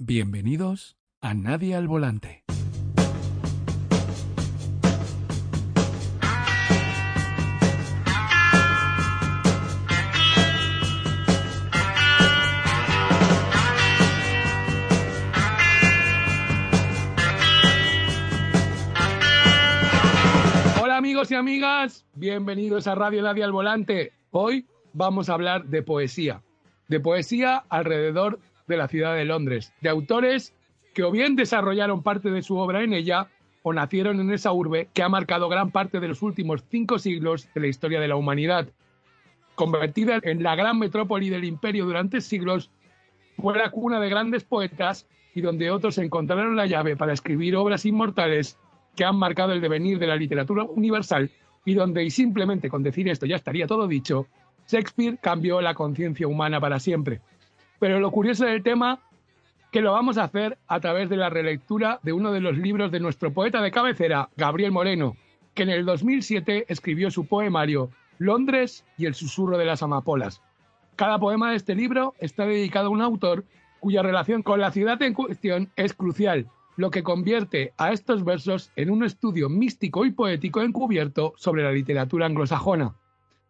Bienvenidos a Nadie al Volante. Hola amigos y amigas, bienvenidos a Radio Nadie al Volante. Hoy vamos a hablar de poesía, de poesía alrededor de la ciudad de Londres, de autores que o bien desarrollaron parte de su obra en ella o nacieron en esa urbe que ha marcado gran parte de los últimos cinco siglos de la historia de la humanidad. Convertida en la gran metrópoli del imperio durante siglos, fue la cuna de grandes poetas y donde otros encontraron la llave para escribir obras inmortales que han marcado el devenir de la literatura universal y donde, y simplemente con decir esto ya estaría todo dicho, Shakespeare cambió la conciencia humana para siempre. Pero lo curioso del tema que lo vamos a hacer a través de la relectura de uno de los libros de nuestro poeta de cabecera, Gabriel Moreno, que en el 2007 escribió su poemario Londres y el susurro de las amapolas. Cada poema de este libro está dedicado a un autor cuya relación con la ciudad en cuestión es crucial, lo que convierte a estos versos en un estudio místico y poético encubierto sobre la literatura anglosajona.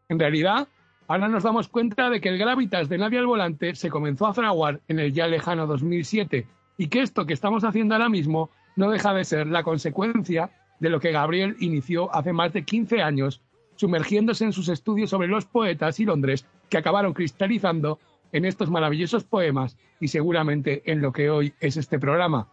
En realidad, ahora nos damos cuenta de que el gravitas de Nadie al Volante se comenzó a fraguar en el ya lejano 2007 y que esto que estamos haciendo ahora mismo no deja de ser la consecuencia de lo que Gabriel inició hace más de 15 años, sumergiéndose en sus estudios sobre los poetas y Londres que acabaron cristalizando en estos maravillosos poemas y seguramente en lo que hoy es este programa.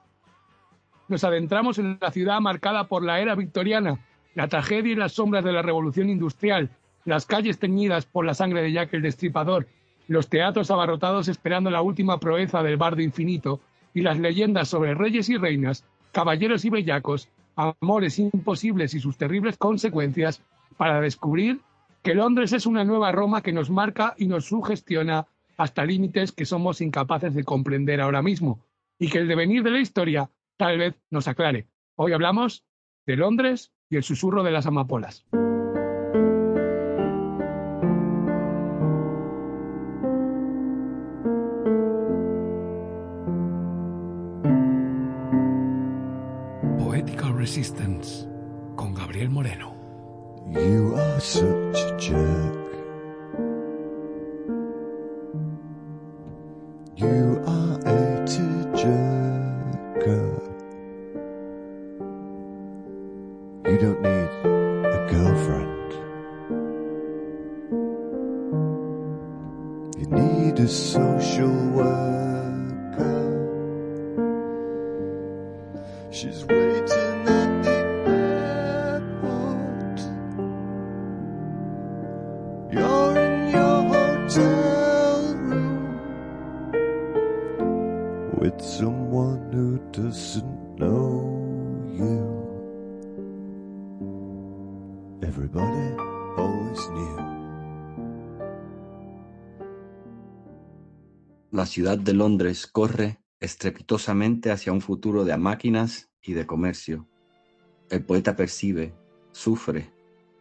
Nos adentramos en la ciudad marcada por la era victoriana, la tragedia y las sombras de la revolución industrial, las calles teñidas por la sangre de Jack el Destripador, los teatros abarrotados esperando la última proeza del bardo infinito y las leyendas sobre reyes y reinas, caballeros y bellacos, amores imposibles y sus terribles consecuencias para descubrir que Londres es una nueva Roma que nos marca y nos sugestiona hasta límites que somos incapaces de comprender ahora mismo y que el devenir de la historia tal vez nos aclare. Hoy hablamos de Londres y el susurro de las amapolas. Resistance con Gabriel Moreno. You are such a jerk. Ciudad de Londres corre estrepitosamente hacia un futuro de máquinas y de comercio. El poeta percibe, sufre,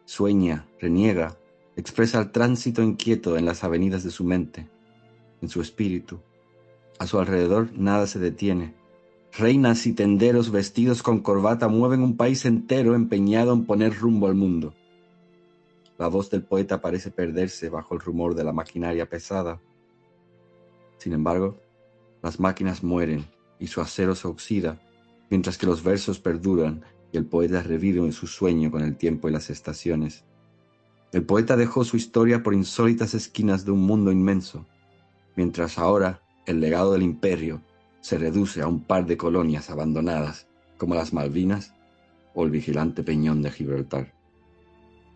sueña, reniega, expresa el tránsito inquieto en las avenidas de su mente, en su espíritu. A su alrededor nada se detiene. Reinas y tenderos vestidos con corbata mueven un país entero empeñado en poner rumbo al mundo. La voz del poeta parece perderse bajo el rumor de la maquinaria pesada. Sin embargo, las máquinas mueren y su acero se oxida, mientras que los versos perduran y el poeta revive en su sueño con el tiempo y las estaciones. El poeta dejó su historia por insólitas esquinas de un mundo inmenso, mientras ahora el legado del imperio se reduce a un par de colonias abandonadas, como las Malvinas o el vigilante peñón de Gibraltar.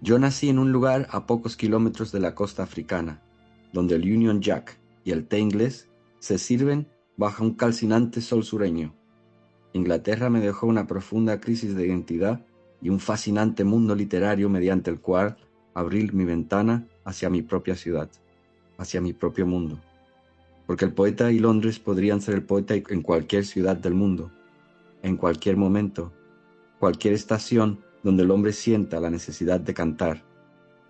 Yo nací en un lugar a pocos kilómetros de la costa africana, donde el Union Jack y el té inglés se sirven bajo un calcinante sol sureño. Inglaterra me dejó una profunda crisis de identidad y un fascinante mundo literario mediante el cual abrir mi ventana hacia mi propia ciudad, hacia mi propio mundo. Porque el poeta y Londres podrían ser el poeta en cualquier ciudad del mundo, en cualquier momento, cualquier estación donde el hombre sienta la necesidad de cantar,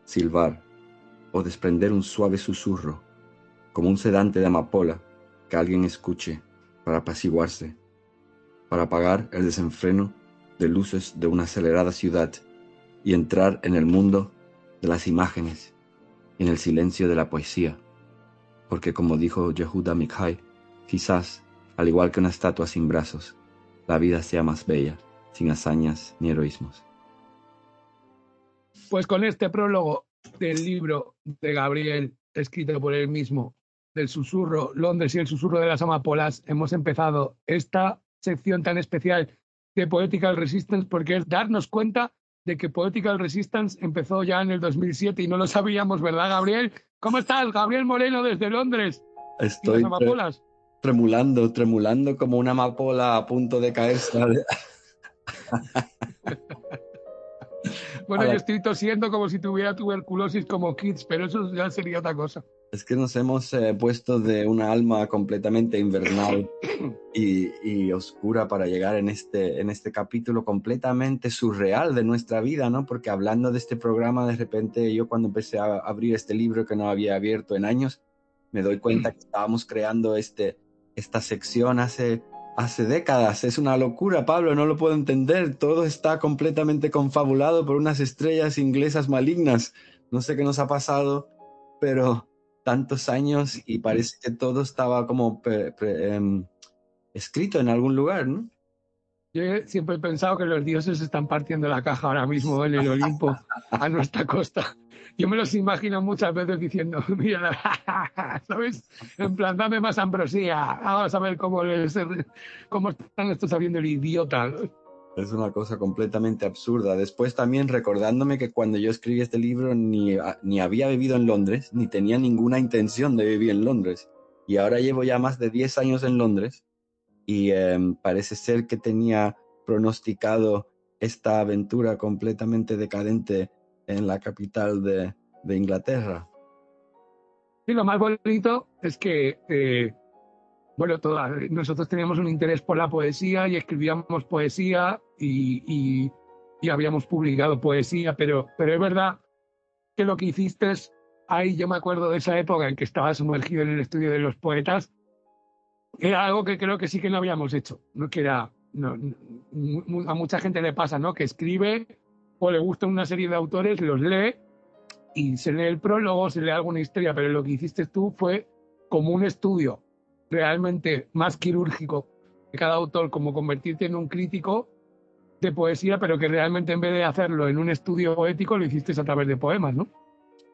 silbar o desprender un suave susurro, como un sedante de amapola que alguien escuche para apaciguarse, para apagar el desenfreno de luces de una acelerada ciudad y entrar en el mundo de las imágenes y en el silencio de la poesía. Porque como dijo Yehuda Mikhai, quizás, al igual que una estatua sin brazos, la vida sea más bella, sin hazañas ni heroísmos. Pues con este prólogo del libro de Gabriel, escrito por él mismo, del susurro, Londres y el susurro de las amapolas, hemos empezado esta sección tan especial de Poetical Resistance porque es darnos cuenta de que Poetical Resistance empezó ya en el 2007 y no lo sabíamos, ¿verdad, Gabriel? ¿Cómo estás, Gabriel Moreno, desde Londres? Estoy amapolas? tremulando, tremulando como una amapola a punto de caerse. bueno, yo estoy tosiendo como si tuviera tuberculosis como Kids, pero eso ya sería otra cosa. Es que nos hemos eh, puesto de una alma completamente invernal y, y, oscura para llegar en este, en este capítulo completamente surreal de nuestra vida, ¿no? Porque hablando de este programa, de repente yo cuando empecé a abrir este libro que no había abierto en años, me doy cuenta que estábamos creando este, esta sección hace, hace décadas. Es una locura, Pablo, no lo puedo entender. Todo está completamente confabulado por unas estrellas inglesas malignas. No sé qué nos ha pasado, pero tantos años y parece que todo estaba como em, escrito en algún lugar, ¿no? Yo siempre he pensado que los dioses están partiendo la caja ahora mismo en el Olimpo a nuestra costa. Yo me los imagino muchas veces diciendo, mira, ¿sabes? En plan, dame más ambrosía, vamos a ver cómo, les, cómo están estos sabiendo el idiota. Es una cosa completamente absurda. Después también recordándome que cuando yo escribí este libro ni, ni había vivido en Londres, ni tenía ninguna intención de vivir en Londres. Y ahora llevo ya más de 10 años en Londres y em, parece ser que tenía pronosticado esta aventura completamente decadente en la capital de, de Inglaterra. Y lo más bonito es que eh, bueno, nosotros teníamos un interés por la poesía y escribíamos poesía y, habíamos publicado poesía, pero, pero es verdad que lo que hiciste es, ahí yo me acuerdo de esa época en que estaba sumergido en el estudio de los poetas, era algo que creo que sí que no habíamos hecho, ¿no? que era, a mucha gente le pasa, ¿no? que escribe o le gusta una serie de autores, los lee y se lee el prólogo, se lee alguna historia, pero lo que hiciste tú fue como un estudio realmente más quirúrgico de cada autor, como convertirte en un crítico de poesía, pero que realmente en vez de hacerlo en un estudio poético, lo hiciste a través de poemas, ¿no?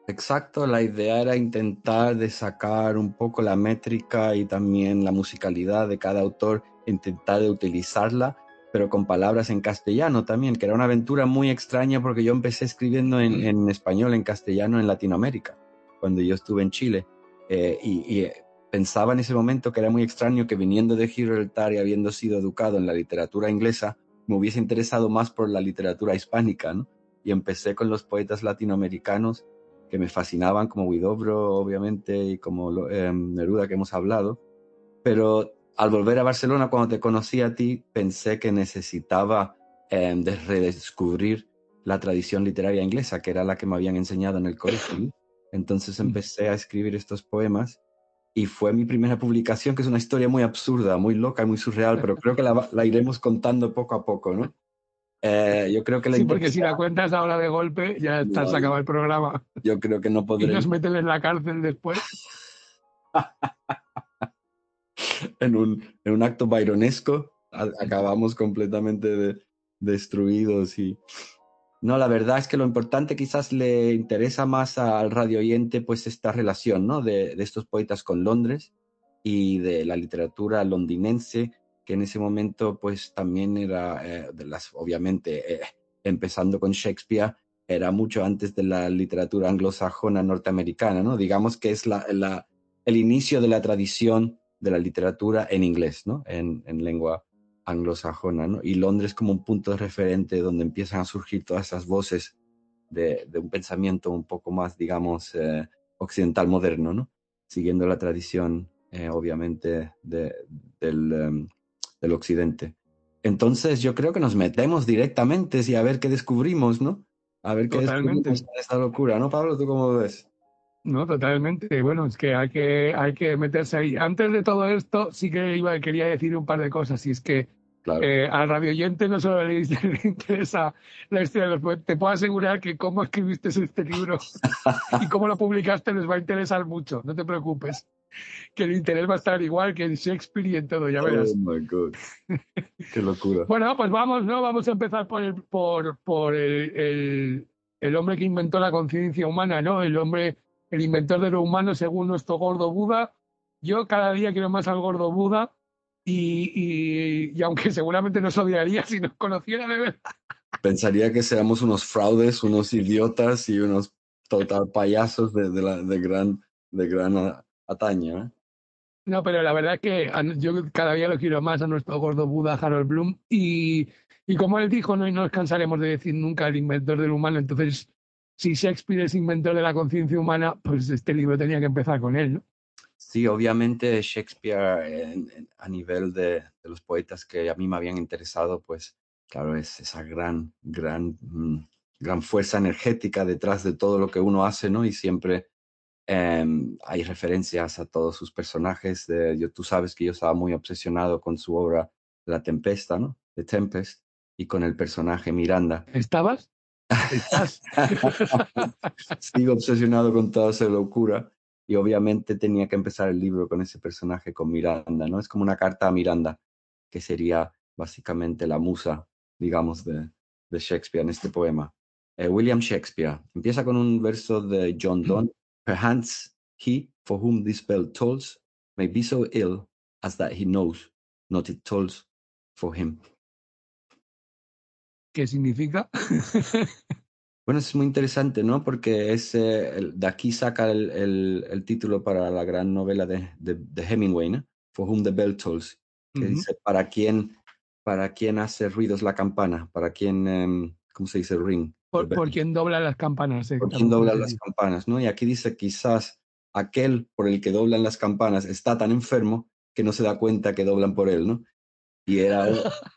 Exacto, la idea era intentar de sacar un poco la métrica y también la musicalidad de cada autor, intentar de utilizarla, pero con palabras en castellano también, que era una aventura muy extraña porque yo empecé escribiendo en, mm. en español, en castellano, en Latinoamérica, cuando yo estuve en Chile. Eh, y, y pensaba en ese momento que era muy extraño que viniendo de Gibraltar y habiendo sido educado en la literatura inglesa, me hubiese interesado más por la literatura hispánica, ¿no? Y empecé con los poetas latinoamericanos que me fascinaban, como Huidobro, obviamente, y como em, Neruda, que hemos hablado. Pero al volver a Barcelona, cuando te conocí a ti, pensé que necesitaba em, de redescubrir la tradición literaria inglesa, que era la que me habían enseñado en el colegio. Entonces empecé a escribir estos poemas y fue mi primera publicación, que es una historia muy absurda, muy loca y muy surreal, pero creo que la, iremos contando poco a poco, ¿no? Eh, yo creo que la Sí, porque si la cuentas ahora de golpe, ya estás acabado el programa. Yo creo que no podré. Y nos meten en la cárcel después. en, un, en un acto byronesco, acabamos completamente destruidos y no, la verdad es que lo importante quizás le interesa más al radio oyente pues esta relación, ¿no? De, estos poetas con Londres y de la literatura londinense, que en ese momento pues también era, eh, de las, obviamente, eh, empezando con Shakespeare, era mucho antes de la literatura anglosajona norteamericana, ¿no? Digamos que es la, la, el inicio de la tradición de la literatura en inglés, ¿no? En, en lengua anglosajona, ¿no? Y Londres como un punto de referente donde empiezan a surgir todas esas voces de, un pensamiento un poco más, digamos, eh, occidental moderno, ¿no? Siguiendo la tradición, eh, obviamente, de, del, em, del, occidente. Entonces yo creo que nos metemos directamente y a ver qué descubrimos, ¿no? A ver qué descubrimos en esta locura, ¿no, Pablo? ¿Tú cómo ves? No, totalmente. Bueno, es que hay que, hay que meterse ahí. Antes de todo esto, sí que iba, quería decir un par de cosas. Y es que Claro. eh, al radio oyente no solo le, interesa la historia de los poetas, te puedo asegurar que cómo escribiste este libro y cómo lo publicaste les va a interesar mucho. No te preocupes. Que el interés va a estar igual que en Shakespeare y en todo, ya verás. Oh my God. Qué locura. Bueno, pues vamos, ¿no? Vamos a empezar por el, por, por el, el, el hombre que inventó la conciencia humana, ¿no? El hombre, el inventor de lo humano según nuestro gordo Buda. Yo cada día quiero más al gordo Buda y, y, y aunque seguramente nos odiaría si nos conociera de verdad. Pensaría que seamos unos fraudes, unos idiotas y unos total payasos de, de, la, de gran, de gran a- ataña. ¿eh? No, pero la verdad es que yo cada día lo quiero más a nuestro gordo Buda, Harold Bloom. Y, y como él dijo, no, y no nos cansaremos de decir nunca el inventor del humano. Entonces, si Shakespeare es inventor de la conciencia humana, pues este libro tenía que empezar con él, ¿no? Sí, obviamente Shakespeare en- en- a nivel de, de los poetas que a mí me habían interesado, pues claro, es esa gran, gran, mm, gran fuerza energética detrás de todo lo que uno hace, ¿no? Y siempre em, hay referencias a todos sus personajes. De, yo, tú sabes que yo estaba muy obsesionado con su obra La Tempesta, ¿no? The Tempest, y con el personaje Miranda. ¿Estabas? Sigo obsesionado con toda esa locura y obviamente tenía que empezar el libro con ese personaje, con Miranda, ¿no? Es como una carta a Miranda, que sería básicamente la musa, digamos, de, de Shakespeare en este poema. Eh, William Shakespeare empieza con un verso de John Donne. Perchance he for whom this bell tolls may be so ill as that he knows not it tolls for him. ¿Qué significa? Bueno, es muy interesante, ¿no? Porque es, eh, el- de aquí saca el, el- el título para la gran novela de, de, de Hemingway, ¿no? For whom the bell tolls, que Ujú. dice, ¿para quién, para quién hace ruidos la campana? ¿Para quién, em, cómo se dice, ring? Por, por quien dobla las campanas. eh, ¿Por quién dobla las campanas, ¿no? Y aquí dice, quizás aquel por el que doblan las campanas está tan enfermo que no se da cuenta que doblan por él, ¿no? Y era,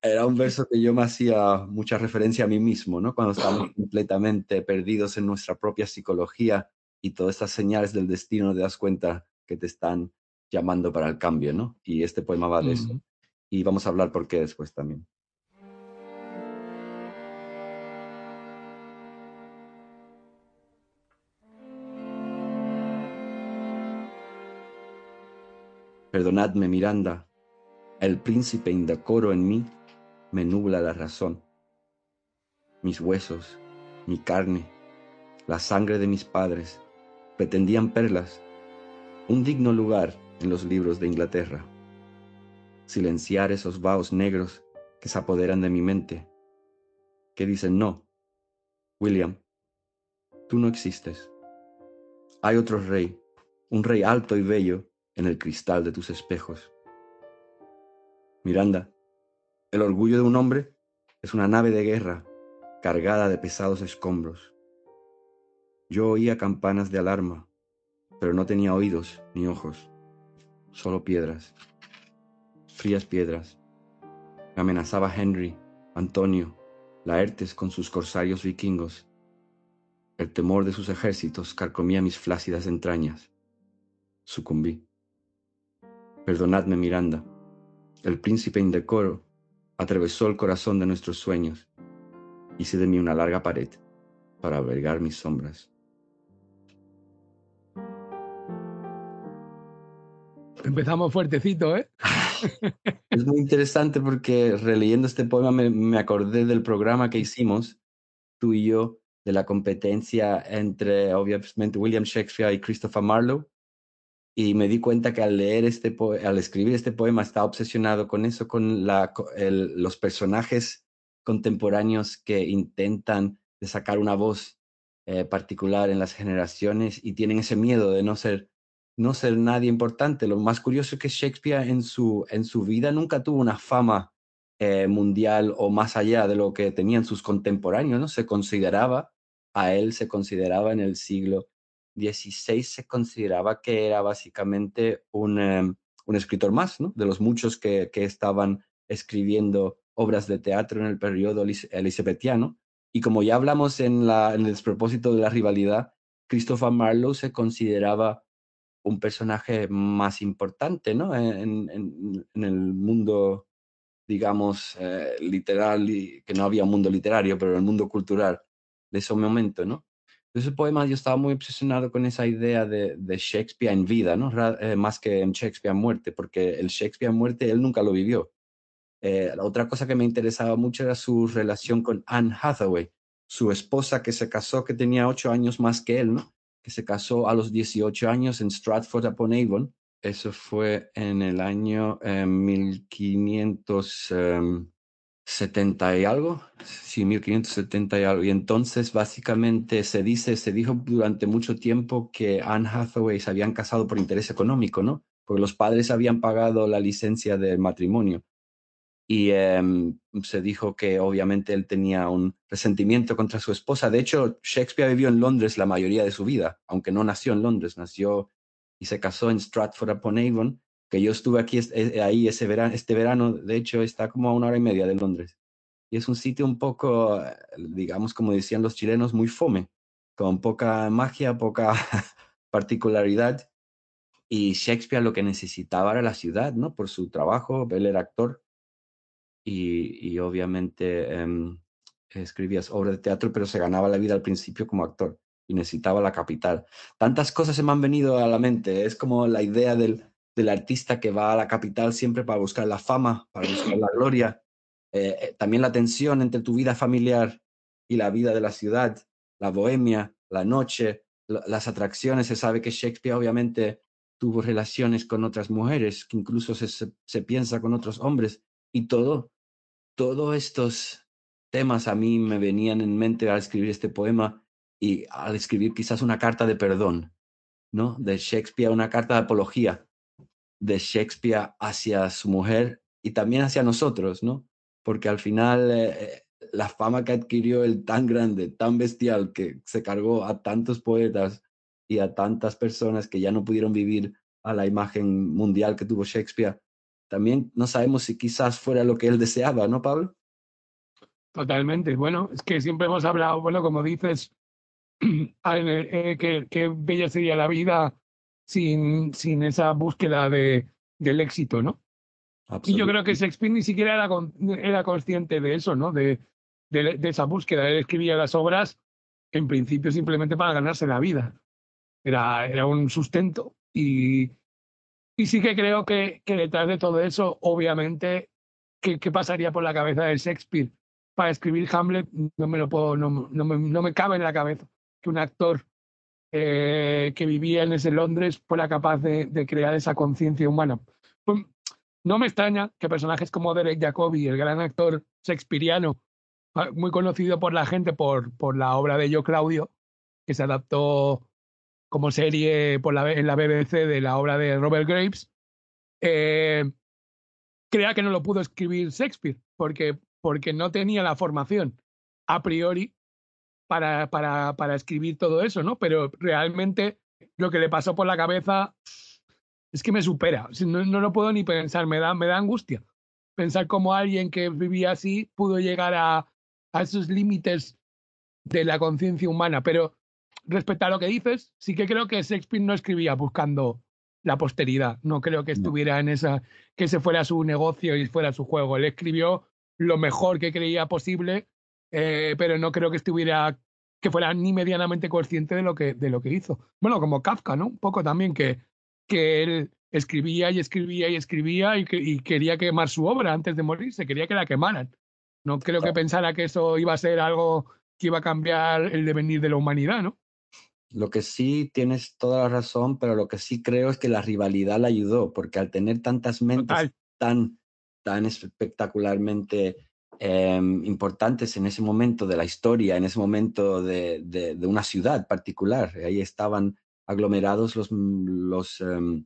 era un verso que yo me hacía mucha referencia a mí mismo, ¿no? Cuando estamos completamente perdidos en nuestra propia psicología y todas estas señales del destino te das cuenta que te están llamando para el cambio, ¿no? Y este poema va de eso. Ujú. Y vamos a hablar por qué después también. Perdonadme, Miranda, el príncipe indecoro en mí me nubla la razón. Mis huesos, mi carne, la sangre de mis padres pretendían perlas, un digno lugar en los libros de Inglaterra. Silenciar esos vaos negros que se apoderan de mi mente, que dicen no, William, tú no existes. Hay otro rey, un rey alto y bello en el cristal de tus espejos. Miranda, el orgullo de un hombre es una nave de guerra cargada de pesados escombros. Yo oía campanas de alarma, pero no tenía oídos ni ojos, solo piedras, frías piedras. Me amenazaba Henry, Antonio, Laertes con sus corsarios vikingos. El temor de sus ejércitos carcomía mis flácidas entrañas. Sucumbí. Perdonadme, Miranda. El príncipe indecoro atravesó el corazón de nuestros sueños. Hice de mí una larga pared para albergar mis sombras. Empezamos fuertecito, ¿eh? Es muy interesante porque releyendo este poema me, me acordé del programa que hicimos, tú y yo, de la competencia entre, obviamente, William Shakespeare y Christopher Marlowe. Y me di cuenta que al leer este al escribir este poema estaba obsesionado con eso, con los personajes contemporáneos que intentan de sacar una voz eh, particular en las generaciones y tienen ese miedo de no ser no ser nadie importante. Lo más curioso es que Shakespeare en su, en su vida nunca tuvo una fama eh, mundial o más allá de lo que tenían sus contemporáneos, ¿no? Se consideraba, a él se consideraba en el siglo XVI, se consideraba que era básicamente un, eh, un escritor más, ¿no? De los muchos que, que estaban escribiendo obras de teatro en el periodo elizabetiano. Y como ya hablamos en, la, en el despropósito de la rivalidad, Christopher Marlowe se consideraba un personaje más importante, ¿no? En, en, en el mundo, digamos, eh, literal, y, que no había un mundo literario, pero el mundo cultural de ese momento, ¿no? Ese poema yo estaba muy obsesionado con esa idea de, Shakespeare en vida, ¿no? Eh, más que en Shakespeare en muerte, porque el Shakespeare en muerte él nunca lo vivió. Eh, la otra cosa que me interesaba mucho era su relación con Anne Hathaway, su esposa que se casó, que tenía ocho años más que él, ¿no? Que se casó a los 18 años en Stratford upon Avon. Eso fue en el año 1500. Em, 70 y algo, sí, 1570 y algo. Y entonces básicamente se dice, se dijo durante mucho tiempo que Anne Hathaway se habían casado por interés económico, ¿no? Porque los padres habían pagado la licencia del matrimonio. Y em, se dijo que obviamente él tenía un resentimiento contra su esposa. De hecho, Shakespeare vivió en Londres la mayoría de su vida, aunque no nació en Londres, nació y se casó en Stratford upon Avon que yo estuve aquí eh, ahí ese verano, este verano, de hecho está como a una hora y media de Londres. Y es un sitio un poco, eh, digamos, como decían los chilenos, muy fome, con poca magia, poca particularidad. Y Shakespeare lo que necesitaba era la ciudad, ¿no? Por su trabajo, él era actor y, y obviamente eh, escribía obras de teatro, pero se ganaba la vida al principio como actor y necesitaba la capital. Tantas cosas se me han venido a la mente, es como la idea del, del artista que va a la capital siempre para buscar la fama, para buscar la gloria. Eh, eh, también la tensión entre tu vida familiar y la vida de la ciudad, la bohemia, la noche, las atracciones. Se sabe que Shakespeare obviamente tuvo relaciones con otras mujeres, que incluso se, se, piensa con otros hombres. Y todo, todos estos temas a mí me venían en mente al escribir este poema y al escribir quizás una carta de perdón, ¿no? De Shakespeare, una carta de apología de Shakespeare hacia su mujer y también hacia nosotros, ¿no? Porque al final eh, eh, la fama que adquirió el tan grande, tan bestial, que se cargó a tantos poetas y a tantas personas que ya no pudieron vivir a la imagen mundial que tuvo Shakespeare, también no sabemos si quizás fuera lo que él deseaba, ¿no, Pablo? Totalmente. Bueno, es que siempre hemos hablado, bueno, como dices, eh, que, que bella sería la vida sin, sin esa búsqueda de, del éxito, ¿no? Y yo creo que Shakespeare ni siquiera era, era consciente de eso, ¿no? De, de, esa búsqueda. Él escribía las obras en principio simplemente para ganarse la vida. Era, era un sustento y, y sí que creo que, que detrás de todo eso, obviamente, ¿qué, ¿qué, pasaría por la cabeza de Shakespeare para escribir Hamlet? No me lo puedo, no, no, me, no me cabe en la cabeza que un actor eh, que vivía en ese Londres fuera capaz de, crear esa conciencia humana. Pues, no me extraña que personajes como Derek Jacobi, el gran actor shakespeariano, ah, muy conocido por la gente por, por la obra de Yo Claudio, que se adaptó como serie en la BBC de la obra de Robert Graves, eh, crea que no lo pudo escribir Shakespeare, porque, porque no tenía la formación a priori para, para, para escribir todo eso, ¿no? Pero realmente lo que le pasó por la cabeza es que me supera. No, no lo puedo ni pensar, me da, me da angustia. Pensar cómo alguien que vivía así pudo llegar a, a esos límites de la conciencia humana. Pero respecto a lo que dices, sí que creo que Shakespeare no escribía buscando la posteridad. No creo que estuviera en esa, que ese fuera su negocio y fuera su juego. Él escribió lo mejor que creía posible eh, pero no creo que estuviera que fuera ni medianamente consciente de lo que, de lo que hizo. Bueno, como Kafka, ¿no? Un poco también que, que él escribía y escribía y escribía y, que, y quería quemar su obra antes de morirse, quería que la quemaran. No creo que pensara que eso iba a ser algo que iba a cambiar el devenir de la humanidad, ¿no? Lo que sí tienes toda la razón, pero lo que sí creo es que la rivalidad le ayudó, porque al tener tantas mentes tan, tan espectacularmente Em, importantes en ese momento de la historia, en ese momento de, de, una ciudad particular. Ahí estaban aglomerados los, los, em,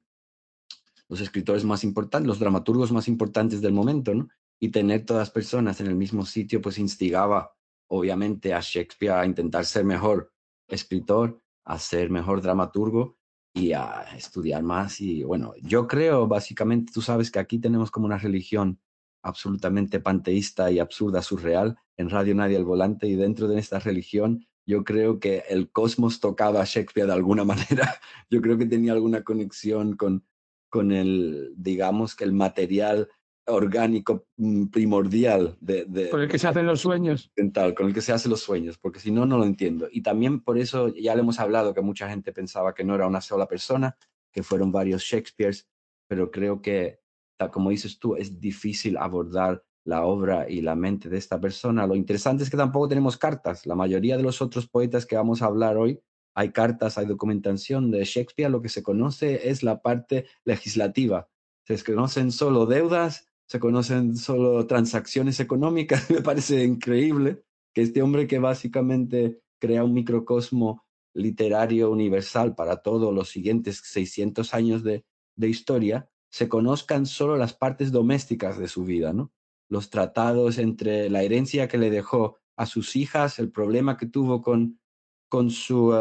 los escritores más importantes, los dramaturgos más importantes del momento, ¿no? Y tener todas las personas en el mismo sitio, pues instigaba obviamente a Shakespeare a intentar ser mejor escritor, a ser mejor dramaturgo y a estudiar más. Y bueno, yo creo básicamente, tú sabes que aquí tenemos como una religión absolutamente panteísta y absurda, surreal, en Radio Nadie al Volante y dentro de esta religión yo creo que el cosmos tocaba a Shakespeare de alguna manera. Yo creo que tenía alguna conexión con, con el, digamos, que el material orgánico mm, primordial de, con el que se hacen los sueños con el que se hacen los sueños porque si no no lo entiendo y también por eso ya le hemos hablado que mucha gente pensaba que no era una sola persona que fueron varios Shakespeares pero creo que como dices tú es difícil abordar la obra y la mente de esta persona. Lo interesante es que tampoco tenemos cartas. La mayoría de los otros poetas que vamos a hablar hoy hay cartas hay documentación de Shakespeare. Lo que se conoce es la parte legislativa. Se conocen solo deudas se conocen solo transacciones económicas. Me parece increíble que este hombre que básicamente crea un microcosmo literario universal para todos los siguientes 600 años de, de historia, se conozcan solo las partes domésticas de su vida, ¿no? Los tratados entre la herencia que le dejó a sus hijas, el problema que tuvo con, con, su,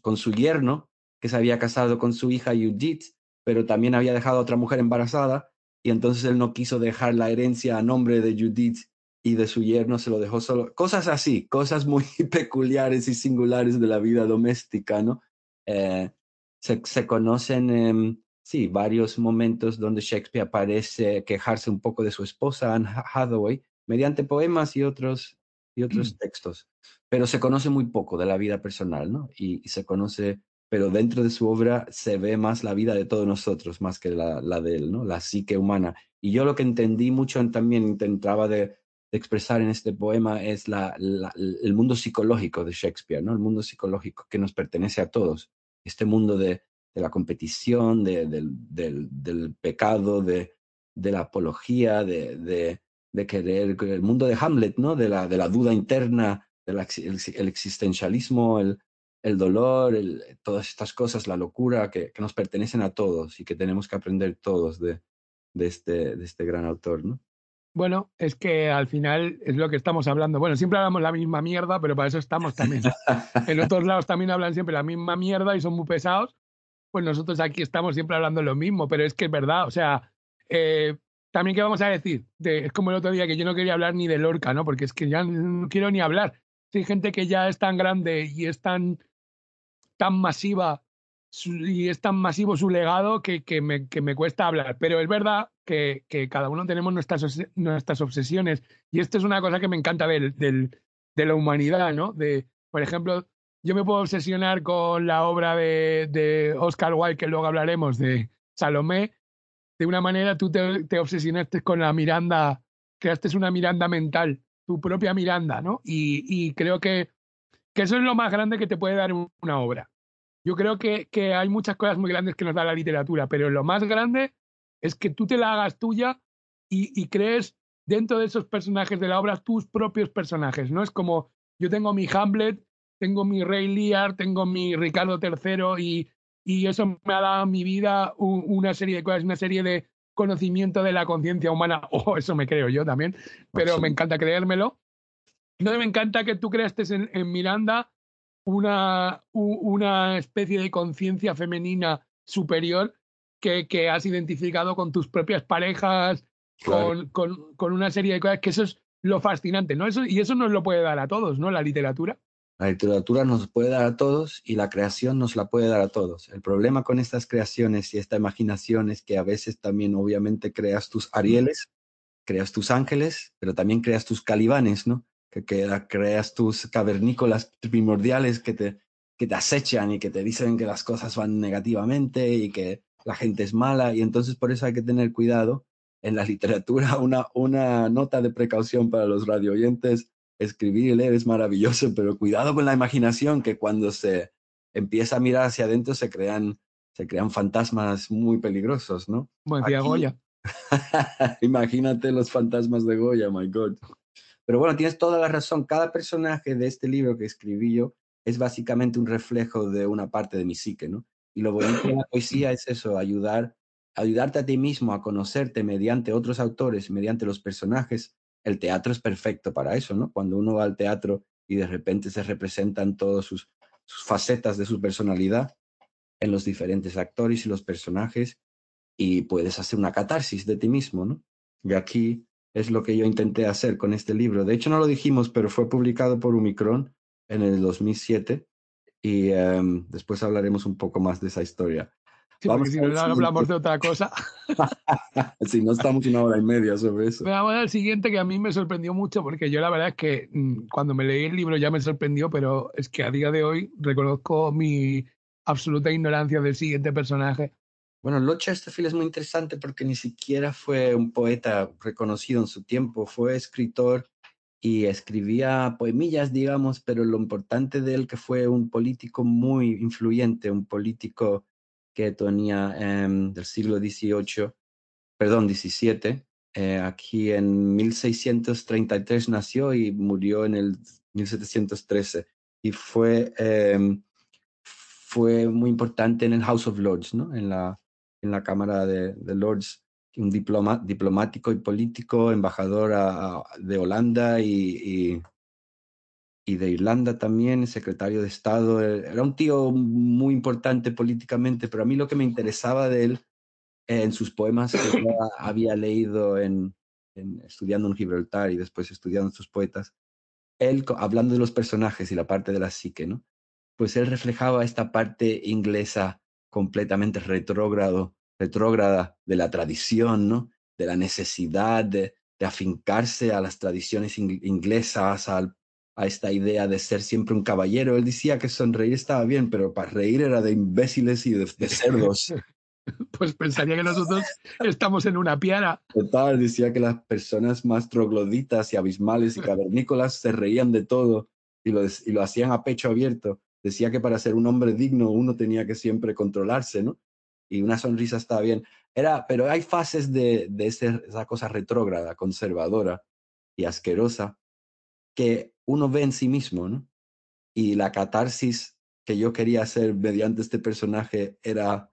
con su yerno, que se había casado con su hija Judith, pero también había dejado a otra mujer embarazada, y entonces él no quiso dejar la herencia a nombre de Judith y de su yerno se lo dejó solo. Cosas así, cosas muy peculiares y singulares de la vida doméstica, ¿no? Eh, se, conocen, sí, varios momentos donde Shakespeare parece quejarse un poco de su esposa, Anne Hathaway, mediante poemas y otros, y otros mm. textos, pero se conoce muy poco de la vida personal, ¿no? y se conoce pero dentro de su obra se ve más la vida de todos nosotros, más que la, de él, ¿no? la psique humana. Y yo lo que entendí mucho también intentaba de, expresar en este poema es la, el mundo psicológico de Shakespeare, ¿no? el mundo psicológico que nos pertenece a todos, este mundo de, la competición, de, del, pecado, de, la apología, de, querer, el mundo de Hamlet, ¿no? de, la, de la duda interna, del el existencialismo, el, el dolor, todas estas cosas, la locura que, nos pertenecen a todos y que tenemos que aprender todos de, de, este, de este gran autor, ¿no? Bueno, es que al final es lo que estamos hablando. Bueno, siempre hablamos la misma mierda, pero para eso estamos también. en otros lados también hablan siempre la misma mierda y son muy pesados. Pues nosotros aquí estamos siempre hablando lo mismo, pero es que es verdad. O sea, eh, también, ¿qué vamos a decir? es como el otro día que yo no quería hablar ni de Lorca, ¿no? Porque es que ya no quiero ni hablar. hay gente que ya es tan grande y es tan tan masiva y es tan masivo su legado que, que, me, que me, cuesta hablar. Pero es verdad que, que, cada uno tenemos nuestras, nuestras obsesiones y esto es una cosa que me encanta ver del, de la humanidad, ¿no? De, por ejemplo, yo me puedo obsesionar con la obra de, de Oscar Wilde, que luego hablaremos, de Salomé. De una manera tú te, te obsesionaste con la Miranda, creaste una Miranda mental, tu propia Miranda, ¿no? Y, y creo que, que eso es lo más grande que te puede dar una obra yo creo que, que, hay muchas cosas muy grandes que nos da la literatura, pero lo más grande es que tú te la hagas tuya y, y crees dentro de esos personajes de la obra tus propios personajes. No es como yo tengo mi Hamlet, tengo mi Rey Lear, tengo mi Ricardo III y, y eso me ha dado a mi vida una serie de cosas, una serie de conocimiento de la conciencia humana. O oh, eso me creo yo también, pero me encanta creérmelo. No me encanta que tú creaste en, en Miranda una, una especie de conciencia femenina superior que, que, has identificado con tus propias parejas, con, con, con, una serie de cosas, que eso es lo fascinante, ¿no? Eso, y eso nos lo puede dar a todos, ¿no? La literatura. La literatura nos puede dar a todos y la creación nos la puede dar a todos. El problema con estas creaciones y esta imaginación es que a veces también obviamente creas tus Arieles, creas tus ángeles, pero también creas tus calibanes, ¿no? que, creas tus cavernícolas primordiales que te, que te acechan y que te dicen que las cosas van negativamente y que la gente es mala. Y entonces por eso hay que tener cuidado en la literatura. Una, nota de precaución para los radio oyentes. Escribir y leer es maravilloso, pero cuidado con la imaginación, que cuando se empieza a mirar hacia adentro se crean, se crean fantasmas muy peligrosos, ¿no? Como decía Goya. Imagínate los fantasmas de Goya, my God. Pero bueno, tienes toda la razón. Cada personaje de este libro que escribí yo es básicamente un reflejo de una parte de mi psique, ¿no? Y lo bonito de la poesía es eso, ayudar, ayudarte a ti mismo a conocerte mediante otros autores, mediante los personajes. El teatro es perfecto para eso, ¿no? Cuando uno va al teatro y de repente se representan todas sus, facetas de su personalidad en los diferentes actores y los personajes y puedes hacer una catarsis de ti mismo, ¿no? Y aquí es lo que yo intenté hacer con este libro. De hecho, no lo dijimos, pero fue publicado por Omicron en el 2007 y em, después hablaremos un poco más de esa historia. Sí, Vamos porque si no siguiente. hablamos de otra cosa. si no estamos una hora y media sobre eso. Vamos al siguiente que a mí me sorprendió mucho porque yo la verdad es que mm, cuando me leí el libro ya me sorprendió, pero es que a día de hoy reconozco mi absoluta ignorancia del siguiente personaje. Bueno, Lord Chesterfield es muy interesante porque ni siquiera fue un poeta reconocido en su tiempo, fue escritor y escribía poemillas, digamos, pero lo importante de él que fue un político muy influyente, un político que tenía em, del siglo XVIII, perdón, XVII. eh, aquí en 1633 nació y murió en el 1713 y fue, em, fue muy importante en el House of Lords, ¿no? En la, en la Cámara de, de Lords, un diploma, diplomático y político, embajador a- a- de Holanda y, y, y de Irlanda también, secretario de Estado. Eh, Era un tío muy importante políticamente, pero a mí lo que me interesaba de él eh, en sus poemas que ya había leído en, en- estudiando en Gibraltar y después estudiando sus poetas, él hablando de los personajes y la parte de la psique, ¿no? Pues él reflejaba esta parte inglesa completamente retrógrado, retrógrada de la tradición, ¿no? De la necesidad de, de afincarse a las tradiciones ing- inglesas, al- a esta idea de ser siempre un caballero. Él decía que sonreír estaba bien, pero para reír era de imbéciles y de, de cerdos. Pues pensaría que nosotros estamos en una piara. Total, decía que las personas más trogloditas y abismales y cavernícolas se reían de todo y lo, y lo hacían a pecho abierto. Decía que para ser un hombre digno uno tenía que siempre controlarse, ¿no? Y una sonrisa estaba bien. Era, pero hay fases de, de ese- esa cosa retrógrada, conservadora y asquerosa que uno ve en sí mismo, ¿no? Y la catarsis que yo quería hacer mediante este personaje era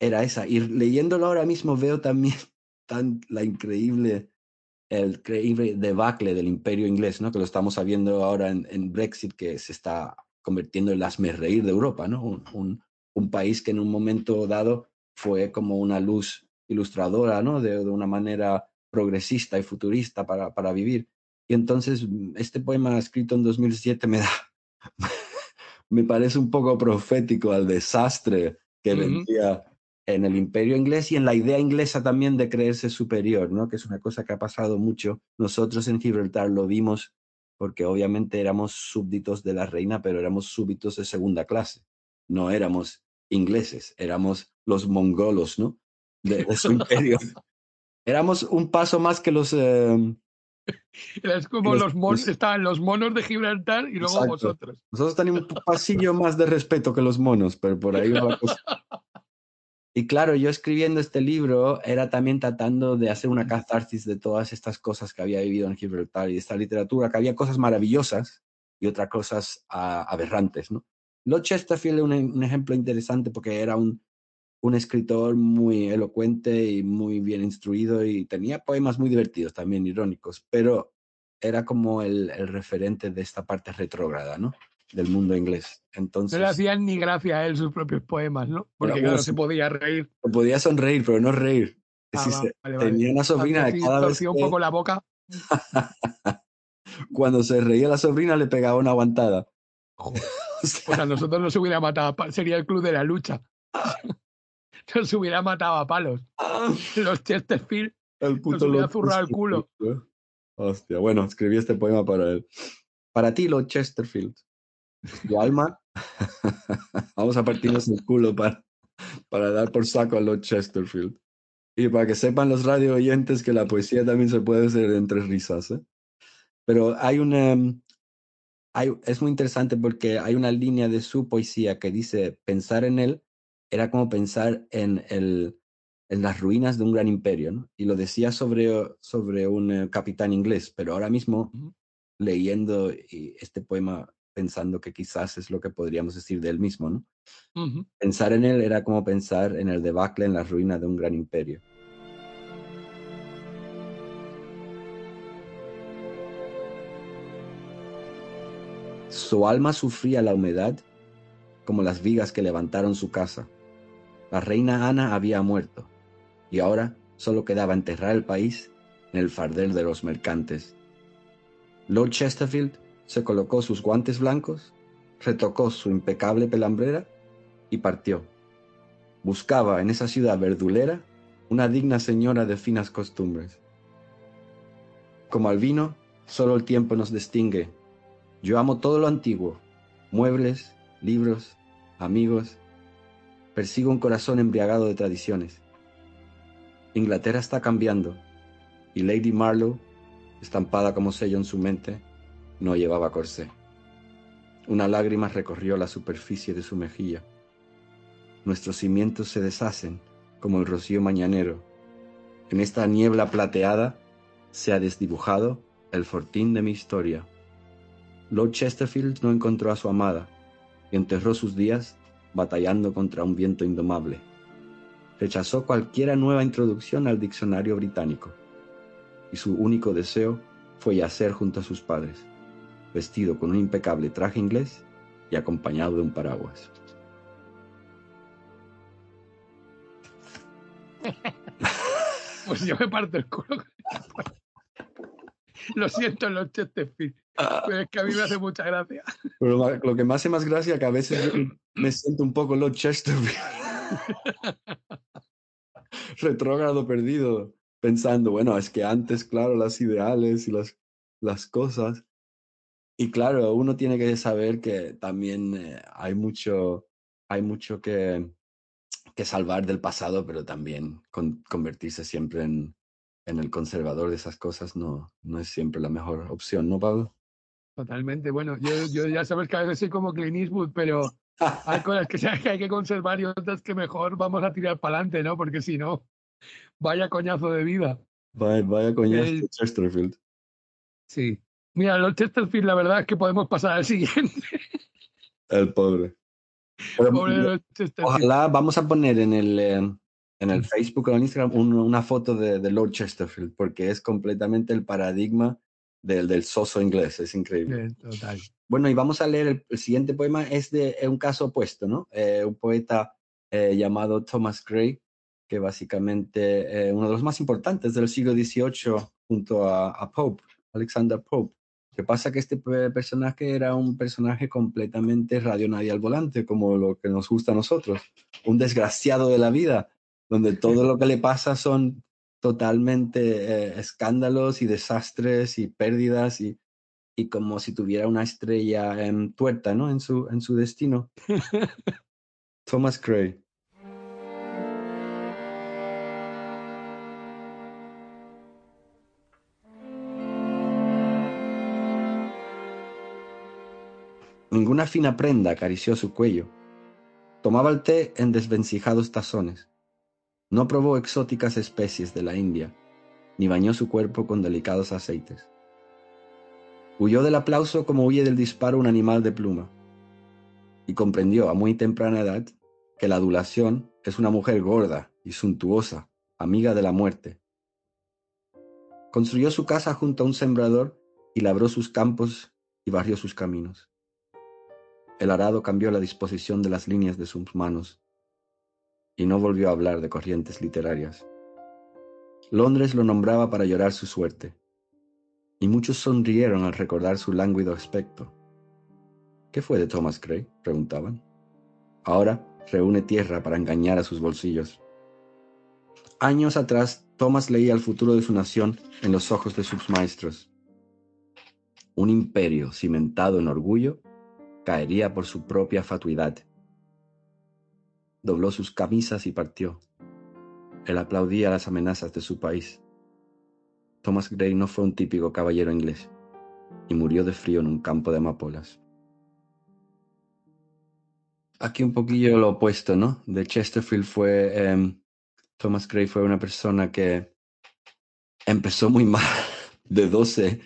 era esa. Y leyéndolo ahora mismo veo también tan la increíble, el increíble debacle del imperio inglés, ¿no? Que lo estamos sabiendo ahora en, Brexit, que se está convirtiendo en el reír de Europa, ¿no? Un, un, un país que en un momento dado fue como una luz ilustradora, ¿no? De, de una manera progresista y futurista para, para vivir. Y entonces mm, este poema escrito en 2007 me da, me parece un poco profético al desastre que Ujú. vendría en el imperio inglés y en la idea inglesa también de creerse superior, ¿no? Que es una cosa que ha pasado mucho. Nosotros en Gibraltar lo vimos porque obviamente éramos súbditos de la reina, pero éramos súbditos de segunda clase. No éramos ingleses, éramos los mongolos, ¿no? De, de su imperio. Éramos un paso más que los... eh, Es como Los- los monos, estaban los monos de Gibraltar y luego Exacto. vosotros. Nosotros teníamos un pasillo más de respeto que los monos, pero por ahí va. Y claro, yo escribiendo este libro era también tratando de hacer una catarsis de todas estas cosas que había vivido en Gibraltar y esta literatura, que había cosas maravillosas y otras cosas ah, aberrantes, ¿no? Lord Chesterfield es un, un ejemplo interesante porque era un, un escritor muy elocuente y muy bien instruido y tenía poemas muy divertidos también, irónicos, pero era como el, el referente de esta parte retrógrada, ¿no? Del mundo inglés. No Entonces, le hacían ni gracia a él sus propios poemas, ¿no? Porque bueno, claro, se podía reír. podía sonreír, pero no reír. Ah, va- se- vale, vale. tenía una sobrina que así, cada vez torcía un que- poco la boca. cuando se reía la sobrina le pegaba una aguantada. Joder, O sea, Pues a nosotros nos hubiera matado, sería el club de la lucha. Nos hubiera matado a palos. Los Chesterfield, el puto hubiera Lord zurrado el culo. ¿eh? Hostia, bueno, escribí este poema para él. Para ti, Lord Chesterfield. Tu alma. Vamos a partirnos el culo para, para dar por saco a Lord Chesterfield. Y para que sepan los radio oyentes que la poesía también se puede hacer entre risas. ¿eh? Pero hay una. Hay, es muy interesante porque hay una línea de su poesía que dice: pensar en él era como pensar en, el, en las ruinas de un gran imperio. ¿no? Y lo decía sobre, sobre un eh, capitán inglés, pero ahora mismo leyendo este poema pensando que quizás es lo que podríamos decir de él mismo, ¿no? Pensar en él era como pensar en el debacle, en la ruina de un gran imperio. Su alma sufría la humedad como las vigas que levantaron su casa. La reina Ana había muerto y ahora solo quedaba enterrar el país en el fardel de los mercantes. Lord Chesterfield se colocó sus guantes blancos, retocó su impecable pelambrera y partió. Buscaba en esa ciudad verdulera una digna señora de finas costumbres. Como al vino, solo el tiempo nos distingue. Yo amo todo lo antiguo, muebles, libros, amigos. Persigo un corazón embriagado de tradiciones. Inglaterra está cambiando y Lady Marlowe, estampada como sello en su mente, no llevaba corsé. Una lágrima recorrió la superficie de su mejilla. Nuestros cimientos se deshacen como el rocío mañanero. En esta niebla plateada se ha desdibujado el fortín de mi historia. Lord Chesterfield no encontró a su amada y enterró sus días batallando contra un viento indomable. Rechazó cualquiera nueva introducción al diccionario británico y su único deseo fue yacer junto a sus padres, vestido con un impecable traje inglés y acompañado de un paraguas. Pues yo me parto el culo. Lo siento, los Chesterfield. Pero es que a mí me hace mucha gracia. Pero lo, que me hace más gracia es que a veces me siento un poco Lord Chesterfield. Retrógrado perdido, pensando, bueno, es que antes, claro, las ideales y las, las cosas. Y claro, uno tiene que saber que también eh, hay mucho, hay mucho que, que salvar del pasado, pero también con- convertirse siempre en, en el conservador de esas cosas no, no es siempre la mejor opción, ¿no, Pablo? Totalmente. Bueno, yo, yo ya sabes que a veces soy como Clint Eastwood, pero hay cosas que, sabes que hay que conservar y otras que mejor vamos a tirar para adelante, ¿no? Porque si no, vaya coñazo de vida. Vaya, vaya coñazo, El- Chesterfield. Sí. Mira, los Chesterfield, la verdad es que podemos pasar al siguiente. El pobre. Pero, Pobre de los Chesterfield. Ojalá vamos a poner en el, eh, en el Facebook o en Instagram un- una foto de, de Lord Chesterfield, porque es completamente el paradigma del, del soso inglés, es increíble. Total. Bueno, y vamos a leer el, el siguiente poema, es de es un caso opuesto, ¿no? Eh, un poeta eh, llamado Thomas Gray, que básicamente eh, uno de los más importantes del siglo XVIII junto a, a Pope, Alexander Pope. Lo que pasa que este pe- personaje era un personaje completamente radio nadie al volante, como lo que nos gusta a nosotros. Un desgraciado de la vida, donde todo lo que le pasa son totalmente eh, escándalos y desastres y pérdidas y, y como si tuviera una estrella en tuerta, ¿no? En su, en su destino. Thomas Gray. Ninguna fina prenda acarició su cuello. Tomaba el té en desvencijados tazones. No probó exóticas especies de la India, ni bañó su cuerpo con delicados aceites. Huyó del aplauso como huye del disparo un animal de pluma, y comprendió a muy temprana edad que la adulación es una mujer gorda y suntuosa, amiga de la muerte. Construyó su casa junto a un sembrador y labró sus campos y barrió sus caminos. El arado cambió la disposición de las líneas de sus manos y no volvió a hablar de corrientes literarias. Londres lo nombraba para llorar su suerte, y muchos sonrieron al recordar su lánguido aspecto. ¿Qué fue de Thomas Gray? preguntaban. Ahora reúne tierra para engañar a sus bolsillos. Años atrás, Thomas leía el futuro de su nación en los ojos de sus maestros. Un imperio cimentado en orgullo caería por su propia fatuidad. Dobló sus camisas y partió. Él aplaudía las amenazas de su país. Thomas Gray no fue un típico caballero inglés y murió de frío en un campo de amapolas. Aquí un poquillo lo opuesto, ¿no? De Chesterfield fue, em, Thomas Gray fue una persona que empezó muy mal, de 12.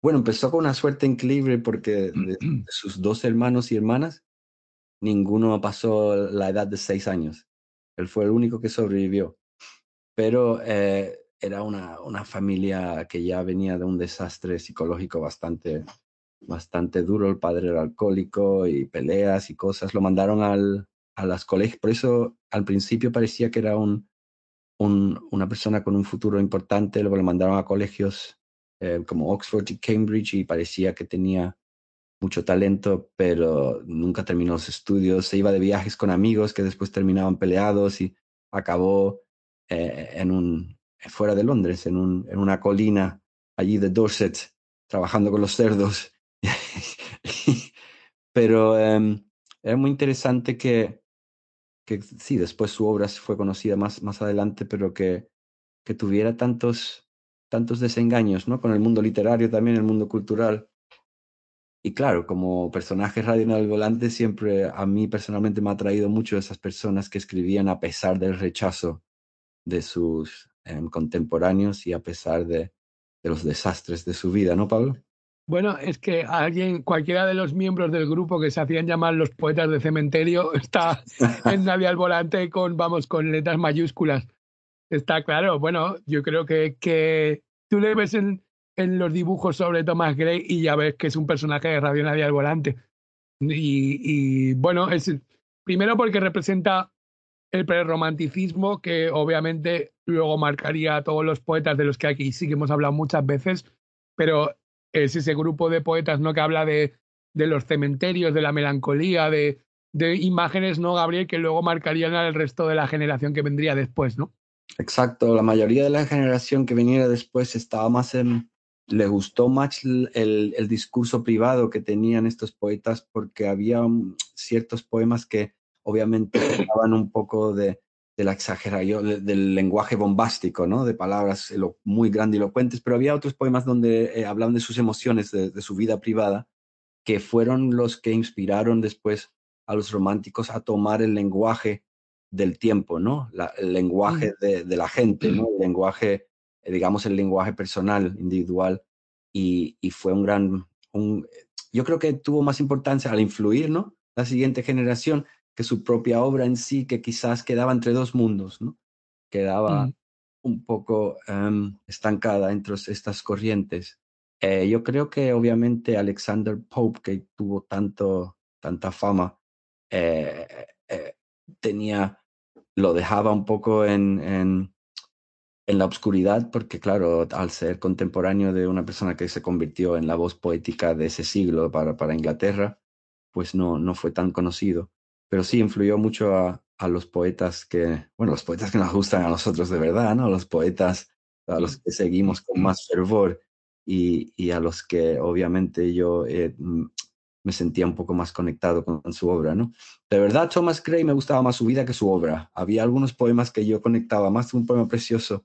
Bueno, empezó con una suerte increíble porque sus dos hermanos y hermanas, ninguno pasó la edad de seis años. Él fue el único que sobrevivió. Pero eh, era una, una familia que ya venía de un desastre psicológico bastante, bastante duro. El padre era alcohólico y peleas y cosas. Lo mandaron al, a las colegios. Por eso al principio parecía que era un, un, una persona con un futuro importante. Luego lo mandaron a colegios eh, como Oxford y Cambridge y parecía que tenía mucho talento, pero nunca terminó los estudios. Se iba de viajes con amigos que después terminaban peleados y acabó eh, en un, fuera de Londres, en, un, en una colina allí de Dorset, trabajando con los cerdos. pero eh, era muy interesante que, que sí, después su obra fue conocida más, más adelante, pero que, que tuviera tantos, tantos desengaños, ¿no? Con el mundo literario también, el mundo cultural. Y claro, como personaje radio el volante, siempre a mí personalmente me ha atraído mucho esas personas que escribían a pesar del rechazo de sus em, contemporáneos y a pesar de, de los desastres de su vida, ¿no, Pablo? Bueno, es que alguien, cualquiera de los miembros del grupo que se hacían llamar los poetas de cementerio, está en Nadie al volante con, vamos, con letras mayúsculas. Está claro. Bueno, yo creo que, que tú le ves en, en los dibujos sobre Thomas Gray y ya ves que es un personaje de Radio Nadie al volante. Y, y bueno, es primero porque representa el prerromanticismo que obviamente luego marcaría a todos los poetas de los que aquí sí que hemos hablado muchas veces, pero es ese grupo de poetas ¿no? que habla de, de los cementerios, de la melancolía, de, de imágenes, ¿no, Gabriel? Que luego marcarían al resto de la generación que vendría después, ¿no? Exacto, la mayoría de la generación que viniera después estaba más en, le gustó más el, el, discurso privado que tenían estos poetas porque había ciertos poemas que obviamente hablaban un poco de, de la exageración, del lenguaje bombástico, ¿no? De palabras muy grandilocuentes, pero había otros poemas donde eh, hablaban de sus emociones, de, su vida privada, que fueron los que inspiraron después a los románticos a tomar el lenguaje del tiempo, ¿no? el lenguaje de, de, la gente, ¿no? El lenguaje, digamos, el lenguaje personal, individual, y, y fue un gran, un, yo creo que tuvo más importancia al influir, ¿no? La siguiente generación, que su propia obra en sí, que quizás quedaba entre dos mundos, ¿no? Quedaba un poco um, estancada entre estas corrientes. Eh, yo creo que obviamente Alexander Pope, que tuvo tanto, tanta fama, eh, eh, tenía, lo dejaba un poco en, en, en, la oscuridad, porque claro, al ser contemporáneo de una persona que se convirtió en la voz poética de ese siglo para, para Inglaterra, pues no, no fue tan conocido pero sí influyó mucho a, a, los poetas que, bueno, los poetas que nos gustan a nosotros de verdad, ¿no? Los poetas a los que seguimos con más fervor y, y a los que obviamente yo eh, me sentía un poco más conectado con, su obra, ¿no? De verdad, Thomas Gray me gustaba más su vida que su obra. Había algunos poemas que yo conectaba, más un poema precioso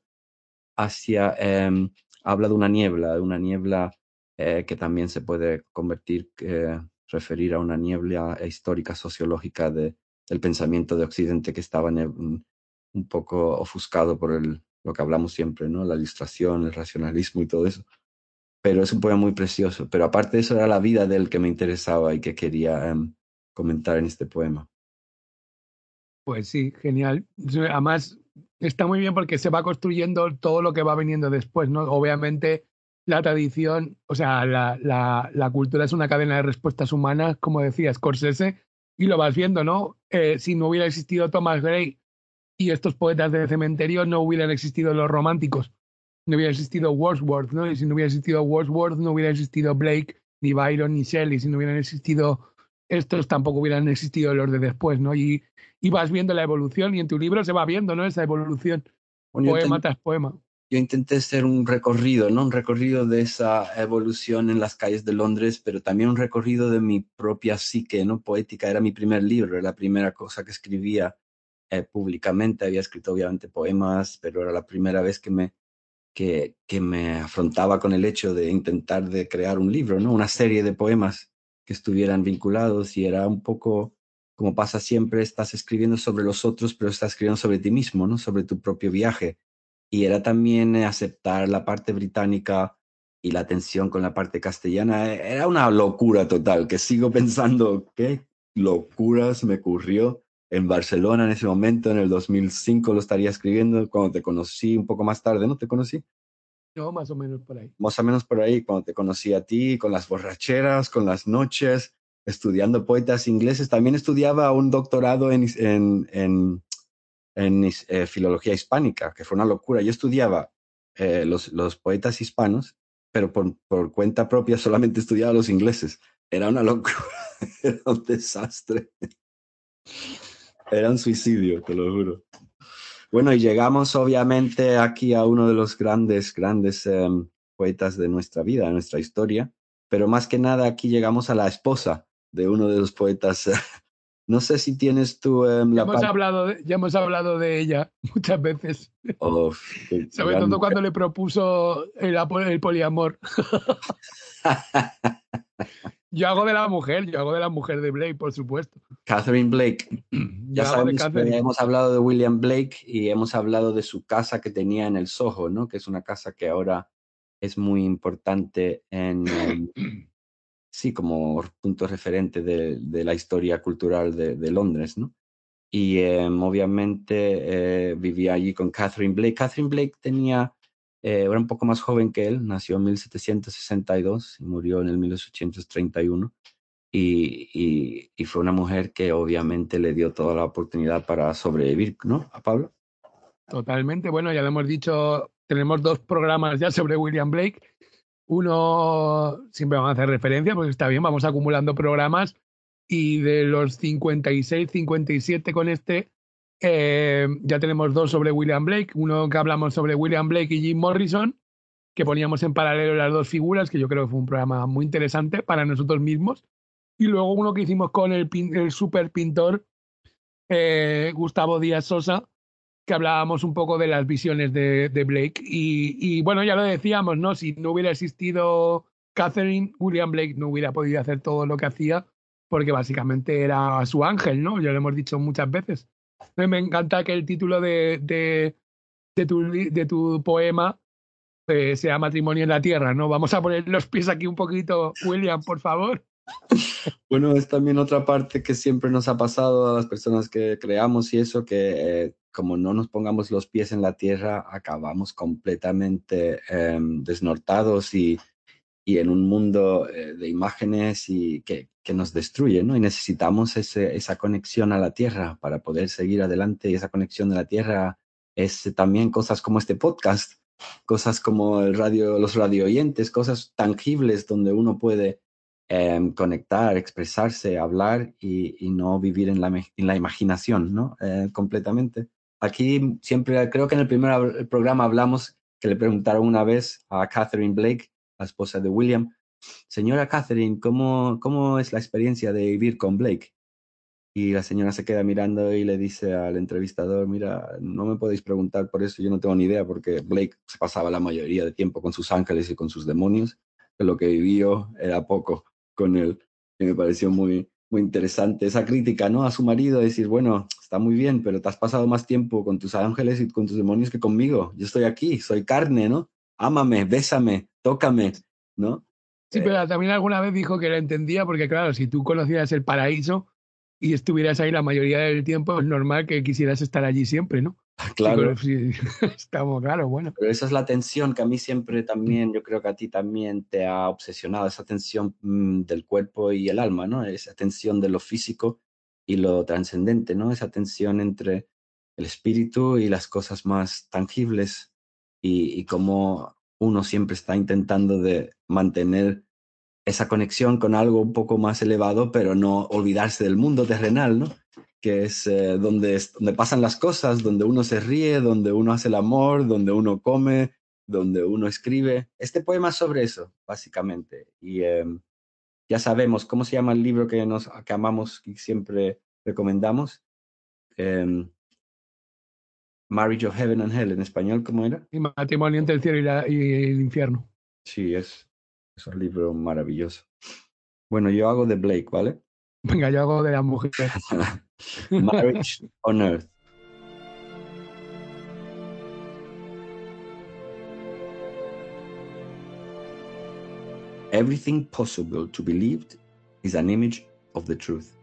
hacia, eh, habla de una niebla, de una niebla eh, que también se puede convertir eh, referir a una niebla histórica sociológica de, del pensamiento de Occidente que estaba un poco ofuscado por el, lo que hablamos siempre, ¿no? La ilustración, el racionalismo y todo eso. Pero es un poema muy precioso. Pero aparte de eso era la vida del que me interesaba y que quería um, comentar en este poema. Pues sí, genial. Además, está muy bien porque se va construyendo todo lo que va viniendo después, ¿no? Obviamente la tradición, o sea, la, la, cultura es una cadena de respuestas humanas, como decía Scorsese, y lo vas viendo, ¿no? Eh, si no hubiera existido Thomas Gray y estos poetas de cementerio, no hubieran existido los románticos, no hubiera existido Wordsworth, ¿no? Y si no hubiera existido Wordsworth, no hubiera existido Blake, ni Byron, ni Shelley, si no hubieran existido estos, tampoco hubieran existido los de después, ¿no? Y, y vas viendo la evolución y en tu libro se va viendo, ¿no? Esa evolución, poema tras poema yo intenté hacer un recorrido, ¿no? Un recorrido de esa evolución en las calles de Londres, pero también un recorrido de mi propia psique, ¿no? Poética era mi primer libro, era la primera cosa que escribía eh, públicamente. Había escrito obviamente poemas, pero era la primera vez que me, que, que me afrontaba con el hecho de intentar de crear un libro, ¿no? Una serie de poemas que estuvieran vinculados y era un poco como pasa siempre, estás escribiendo sobre los otros, pero estás escribiendo sobre ti mismo, ¿no? Sobre tu propio viaje y era también eh, aceptar la parte británica y la tensión con la parte castellana. Eh, era una locura total, que sigo pensando, qué locura se me ocurrió en Barcelona en ese momento, en el 2005 lo estaría escribiendo, cuando te conocí un poco más tarde, ¿no te conocí? No, más o menos por ahí. Más o menos por ahí, cuando te conocí a ti, con las borracheras, con las noches, estudiando poetas ingleses. También estudiaba un doctorado en, eh, filología hispánica, que fue una locura. Yo estudiaba eh, los, poetas hispanos pero por, por cuenta propia solamente estudiaba los ingleses. Era una locura, era un desastre. Era un suicidio, te lo juro. Bueno, y llegamos obviamente aquí a uno de los grandes, grandes em, poetas de nuestra vida, de nuestra historia, pero más que nada aquí llegamos a la esposa de uno de los poetas. No sé si tienes tú em, la Ya hemos, hablado de, ya hemos hablado de ella muchas veces, Oh, sobre todo cuando le propuso el, el poliamor. Yo hago de la mujer, yo hago de la mujer de Blake, por supuesto. Catherine Blake. Ya sabemos que hemos hablado de William Blake y hemos hablado de su casa que tenía en el Soho, ¿no? Que es una casa que ahora es muy importante en, sí, como punto referente de, la historia cultural de, Londres, ¿no? Y em, obviamente eh, vivía allí con Catherine Blake. Catherine Blake tenía, eh, era un poco más joven que él, nació en 1762 y murió en el 1831. Y, y, y fue una mujer que obviamente le dio toda la oportunidad para sobrevivir, ¿no? A Pablo. Totalmente. Bueno, ya lo hemos dicho, tenemos dos programas ya sobre William Blake. Uno siempre vamos a hacer referencia, porque está bien, vamos acumulando programas. Y de los 56, 57 con este, eh, ya tenemos dos sobre William Blake. Uno que hablamos sobre William Blake y Jim Morrison, que poníamos en paralelo las dos figuras, que yo creo que fue un programa muy interesante para nosotros mismos. Y luego uno que hicimos con el super pintor eh, Gustavo Díaz Sosa, hablábamos un poco de las visiones de, Blake. Y, bueno, ya lo decíamos, ¿no? Si no hubiera existido Catherine, William Blake no hubiera podido hacer todo lo que hacía, porque básicamente era su ángel, ¿no? Ya lo hemos dicho muchas veces. Me encanta que el título de, de, tu, de tu poema eh, sea Matrimonio en la Tierra, ¿no? Vamos a poner los pies aquí un poquito, William, por favor. Bueno, es también otra parte que siempre nos ha pasado a las personas que creamos y eso, que eh, como no nos pongamos los pies en la tierra, acabamos completamente em, desnortados y, y en un mundo eh, de imágenes y que, que nos destruye, ¿no? Y necesitamos ese, esa conexión a la tierra para poder seguir adelante y esa conexión de la tierra es también cosas como este podcast, cosas como el radio, los radio oyentes, cosas tangibles donde uno puede em, conectar, expresarse, hablar y, y no vivir en la, en la imaginación, ¿no? Eh, completamente. Aquí siempre, creo que en el primer programa hablamos que le preguntaron una vez a Catherine Blake, la esposa de William, señora Catherine, ¿cómo, cómo es la experiencia de vivir con Blake? Y la señora se queda mirando y le dice al entrevistador, mira, no me podéis preguntar por eso, yo no tengo ni idea, porque Blake se pasaba la mayoría de tiempo con sus ángeles y con sus demonios, que lo que vivió era poco con él. Y me pareció muy, muy interesante esa crítica, ¿no? A su marido, decir, bueno, está muy bien, pero te has pasado más tiempo con tus ángeles y con tus demonios que conmigo. Yo estoy aquí, soy carne, ¿no? Ámame, bésame, tócame, ¿no? Sí, Eh, pero también alguna vez dijo que lo entendía, porque claro, si tú conocieras el paraíso y estuvieras ahí la mayoría del tiempo, es normal que quisieras estar allí siempre, ¿no? claro. Estamos claro, bueno. Pero esa es la tensión que a mí siempre también, yo creo que a ti también te ha obsesionado, esa tensión mm, del cuerpo y el alma, ¿no? Esa tensión de lo físico y lo trascendente, ¿no? Esa tensión entre el espíritu y las cosas más tangibles y, y cómo uno siempre está intentando de mantener esa conexión con algo un poco más elevado, pero no olvidarse del mundo terrenal, ¿no? Que es eh, donde, donde pasan las cosas, donde uno se ríe, donde uno hace el amor, donde uno come, donde uno escribe. Este poema es sobre eso, básicamente. Y eh, ya sabemos cómo se llama el libro que, nos, que amamos y siempre recomendamos. Em, Marriage of Heaven and Hell, en español, ¿cómo era? Y matrimonio entre el cielo y, la- y el infierno. Sí, es, es un libro maravilloso. Bueno, yo hago de Blake, ¿vale? Venga, yo hago de la mujer. Marriage on Earth. Everything possible to be lived is an image of the truth.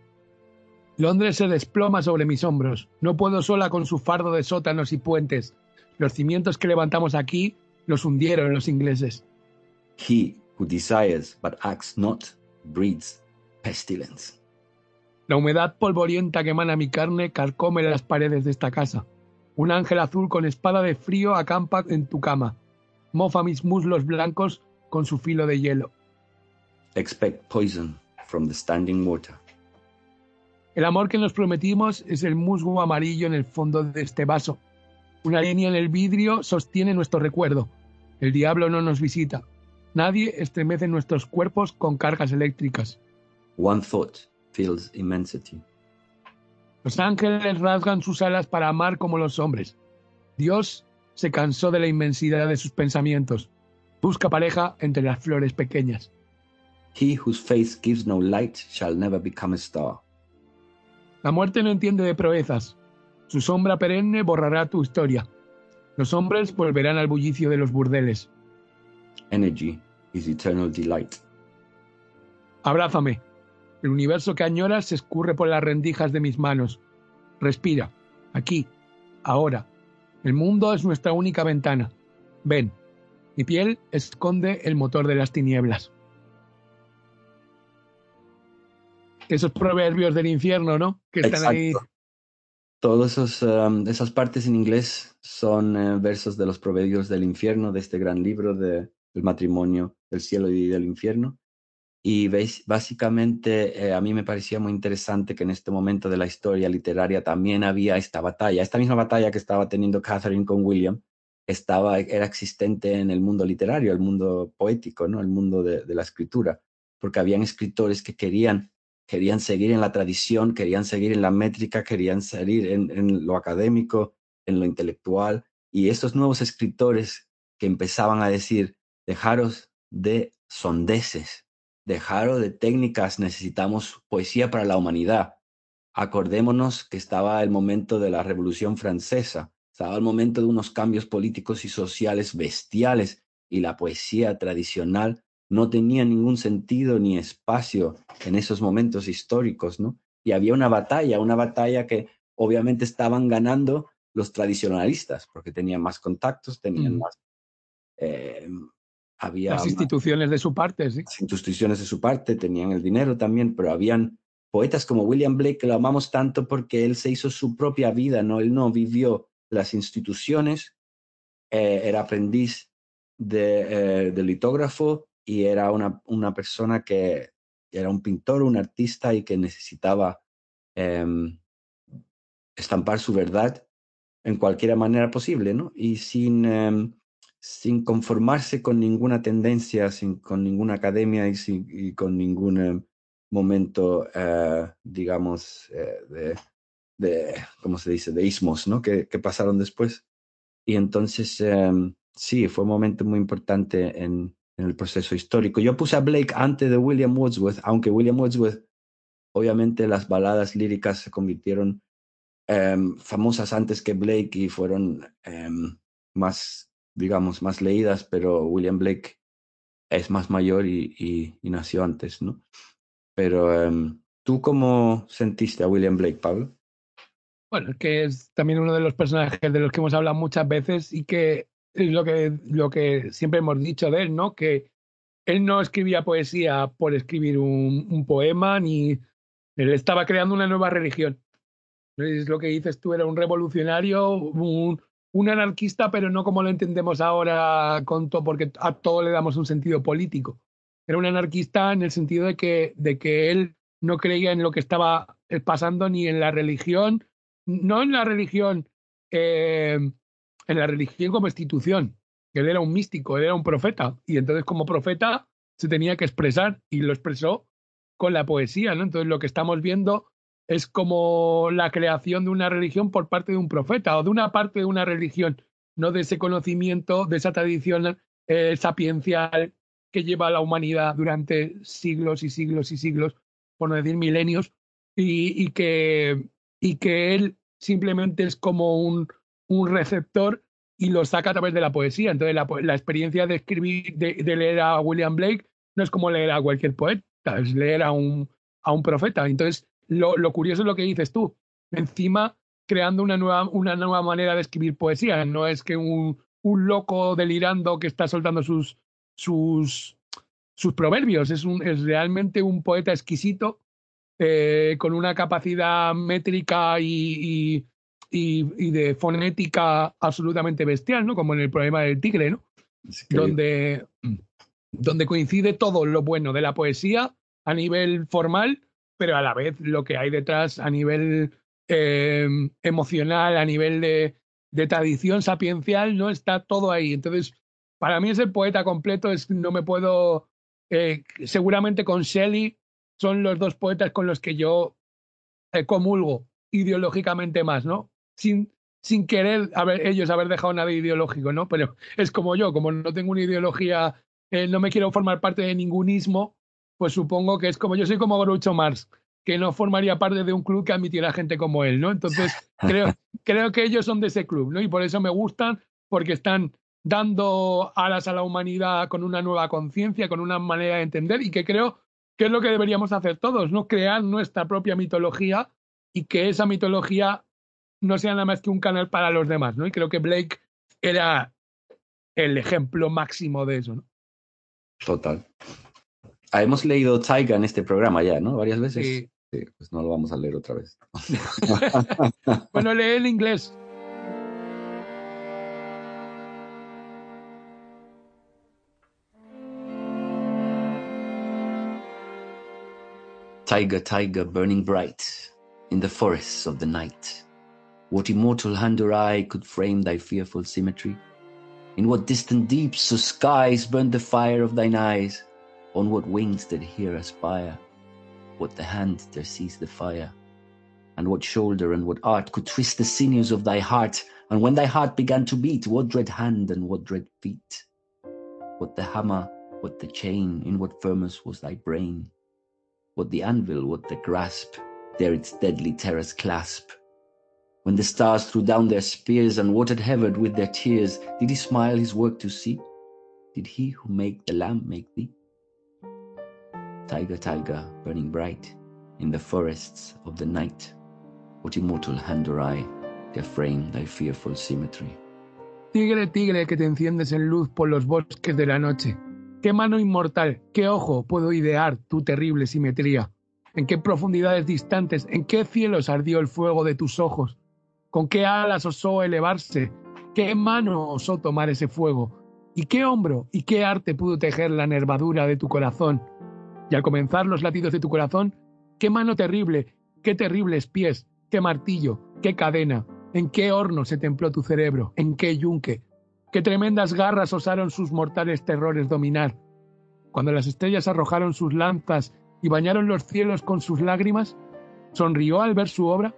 Londres se desploma sobre mis hombros. No puedo sola con su fardo de sótanos y puentes. Los cimientos que levantamos aquí los hundieron los ingleses. He who desires but acts not breeds pestilence. La humedad polvorienta que emana mi carne carcome las paredes de esta casa. Un ángel azul con espada de frío acampa en tu cama. Mofa mis muslos blancos con su filo de hielo. Expect poison from the standing water. El amor que nos prometimos es el musgo amarillo en el fondo de este vaso. Una línea en el vidrio sostiene nuestro recuerdo. El diablo no nos visita. Nadie estremece nuestros cuerpos con cargas eléctricas. One thought feels immensity. Los ángeles rasgan sus alas para amar como los hombres. Dios se cansó de la inmensidad de sus pensamientos. Busca pareja entre las flores pequeñas. He whose face gives no light shall never become a star. La muerte no entiende de proezas. Su sombra perenne borrará tu historia. Los hombres volverán al bullicio de los burdeles. Energy is eternal delight. Abrázame. El universo que añoras se escurre por las rendijas de mis manos. Respira. Aquí. Ahora. El mundo es nuestra única ventana. Ven. Mi piel esconde el motor de las tinieblas. Esos proverbios del infierno, ¿no? Que están ahí. Exacto. Todas esos, um, esas partes en inglés son eh, versos de los proverbios del infierno, de este gran libro de, del matrimonio del cielo y del infierno. Y veis, básicamente eh, a mí me parecía muy interesante que en este momento de la historia literaria también había esta batalla, esta misma batalla que estaba teniendo Catherine con William, estaba, era existente en el mundo literario, el mundo poético, ¿no? el mundo de, la escritura, porque habían escritores que querían querían seguir en la tradición, querían seguir en la métrica, querían seguir en, en, lo académico, en lo intelectual, y estos nuevos escritores que empezaban a decir, dejaros de sondeces, dejaros de técnicas, necesitamos poesía para la humanidad. Acordémonos que estaba el momento de la Revolución Francesa, estaba el momento de unos cambios políticos y sociales bestiales, y la poesía tradicional no tenía ningún sentido ni espacio en esos momentos históricos, ¿no? Y había una batalla, una batalla que obviamente estaban ganando los tradicionalistas, porque tenían más contactos, tenían Mm. más... eh, había Las instituciones de su parte, sí. las instituciones de su parte, tenían el dinero también, pero habían poetas como William Blake que lo amamos tanto porque él se hizo su propia vida, ¿no? Él no vivió las instituciones, eh, era aprendiz de, eh, de litógrafo y era una, una persona que era un pintor, un artista y que necesitaba em, estampar su verdad en cualquier manera posible, ¿no? Y sin, em, sin conformarse con ninguna tendencia, sin, con ninguna academia y, sin- y con ningún momento, eh, digamos, eh, de, de, ¿cómo se dice?, de ismos, ¿no? Que, que pasaron después. Y entonces, em, sí, fue un momento muy importante en, en el proceso histórico. Yo puse a Blake antes de William Wordsworth, aunque William Wordsworth, obviamente las baladas líricas se convirtieron em, famosas antes que Blake y fueron em, más, digamos, más leídas, pero William Blake es más mayor y, y- y nació antes, ¿no? Pero em, ¿tú cómo sentiste a William Blake, Pablo? Bueno, que es también uno de los personajes de los que hemos hablado muchas veces y que es lo que, lo que siempre hemos dicho de él, ¿no? Que él no escribía poesía por escribir un, un poema, ni él estaba creando una nueva religión. Es lo que dices tú, era un revolucionario, un, un anarquista, pero no como lo entendemos ahora, con to- porque a todo le damos un sentido político. Era un anarquista en el sentido de que, de que él no creía en lo que estaba eh, pasando ni en la religión, no en la religión, eh, en la religión como institución. Él era un místico, él era un profeta, y entonces como profeta se tenía que expresar y lo expresó con la poesía, ¿no? Entonces lo que estamos viendo es como la creación de una religión por parte de un profeta o de una parte de una religión, no de ese conocimiento, de esa tradición eh, sapiencial que lleva a la humanidad durante siglos y siglos y siglos, por no decir milenios, y, y que, y que él simplemente es como un, un receptor y lo saca a través de la poesía. Entonces la, la experiencia de escribir, de, de leer a William Blake, no es como leer a cualquier poeta, es leer a un, a un profeta. Entonces, lo, lo curioso es lo que dices tú. Encima, creando una nueva, una nueva manera de escribir poesía. No es que un, un loco delirando que está soltando sus, sus, sus proverbios. Es, un, es realmente un poeta exquisito, eh, con una capacidad métrica y, y, y- y de fonética absolutamente bestial, ¿no? Como en el poema del tigre, ¿no? Donde, donde coincide todo lo bueno de la poesía a nivel formal, pero a la vez lo que hay detrás a nivel eh, emocional, a nivel de, de, tradición sapiencial, no está todo ahí. Entonces, para mí es el poeta completo, es, no me puedo, eh, seguramente con Shelley son los dos poetas con los que yo eh, comulgo ideológicamente más, ¿no? Sin, sin querer haber, ellos haber dejado nada ideológico, ¿no? Pero es como yo, como no tengo una ideología, eh, no me quiero formar parte de ningunismo, pues supongo que es como yo soy como Groucho Marx, que no formaría parte de un club que admitiera gente como él, ¿no? Entonces, creo, creo que ellos son de ese club, ¿no? Y por eso me gustan, porque están dando alas a la humanidad con una nueva conciencia, con una manera de entender y que creo que es lo que deberíamos hacer todos, ¿no? Crear nuestra propia mitología y que esa mitología no sea nada más que un canal para los demás, ¿no? Y creo que Blake era el ejemplo máximo de eso, ¿no? Total. Ah, hemos leído Taiga en este programa ya, ¿no? Varias veces. Sí. sí pues no lo vamos a leer otra vez. bueno, lee en inglés. Tiger, tiger, burning bright in the forests of the night. What immortal hand or eye could frame thy fearful symmetry? In what distant deeps or skies burned the fire of thine eyes? On what wings did here aspire? What the hand there seized the fire? And what shoulder and what art could twist the sinews of thy heart? And when thy heart began to beat, what dread hand and what dread feet? What the hammer, what the chain, in what furnace was thy brain? what the anvil, what the grasp, there its deadly terrors clasp. When the stars threw down their spears and watered heaven with their tears, did he smile his work to see? Did he who made the lamb make thee? Tiger, tiger, burning bright in the forests of the night, what immortal hand or eye can frame thy fearful symmetry? Tigre, tigre, que te enciendes en luz por los bosques de la noche ¿Qué mano inmortal, qué ojo puedo idear tu terrible simetría? ¿En qué profundidades distantes, en qué cielos ardió el fuego de tus ojos? ¿Con qué alas osó elevarse? ¿Qué mano osó tomar ese fuego? ¿Y qué hombro y qué arte pudo tejer la nervadura de tu corazón? Y al comenzar los latidos de tu corazón, qué mano terrible, qué terribles pies, qué martillo, qué cadena, en qué horno se templó tu cerebro, en qué yunque, qué tremendas garras osaron sus mortales terrores dominar. Cuando las estrellas arrojaron sus lanzas y bañaron los cielos con sus lágrimas, sonrió al ver su obra.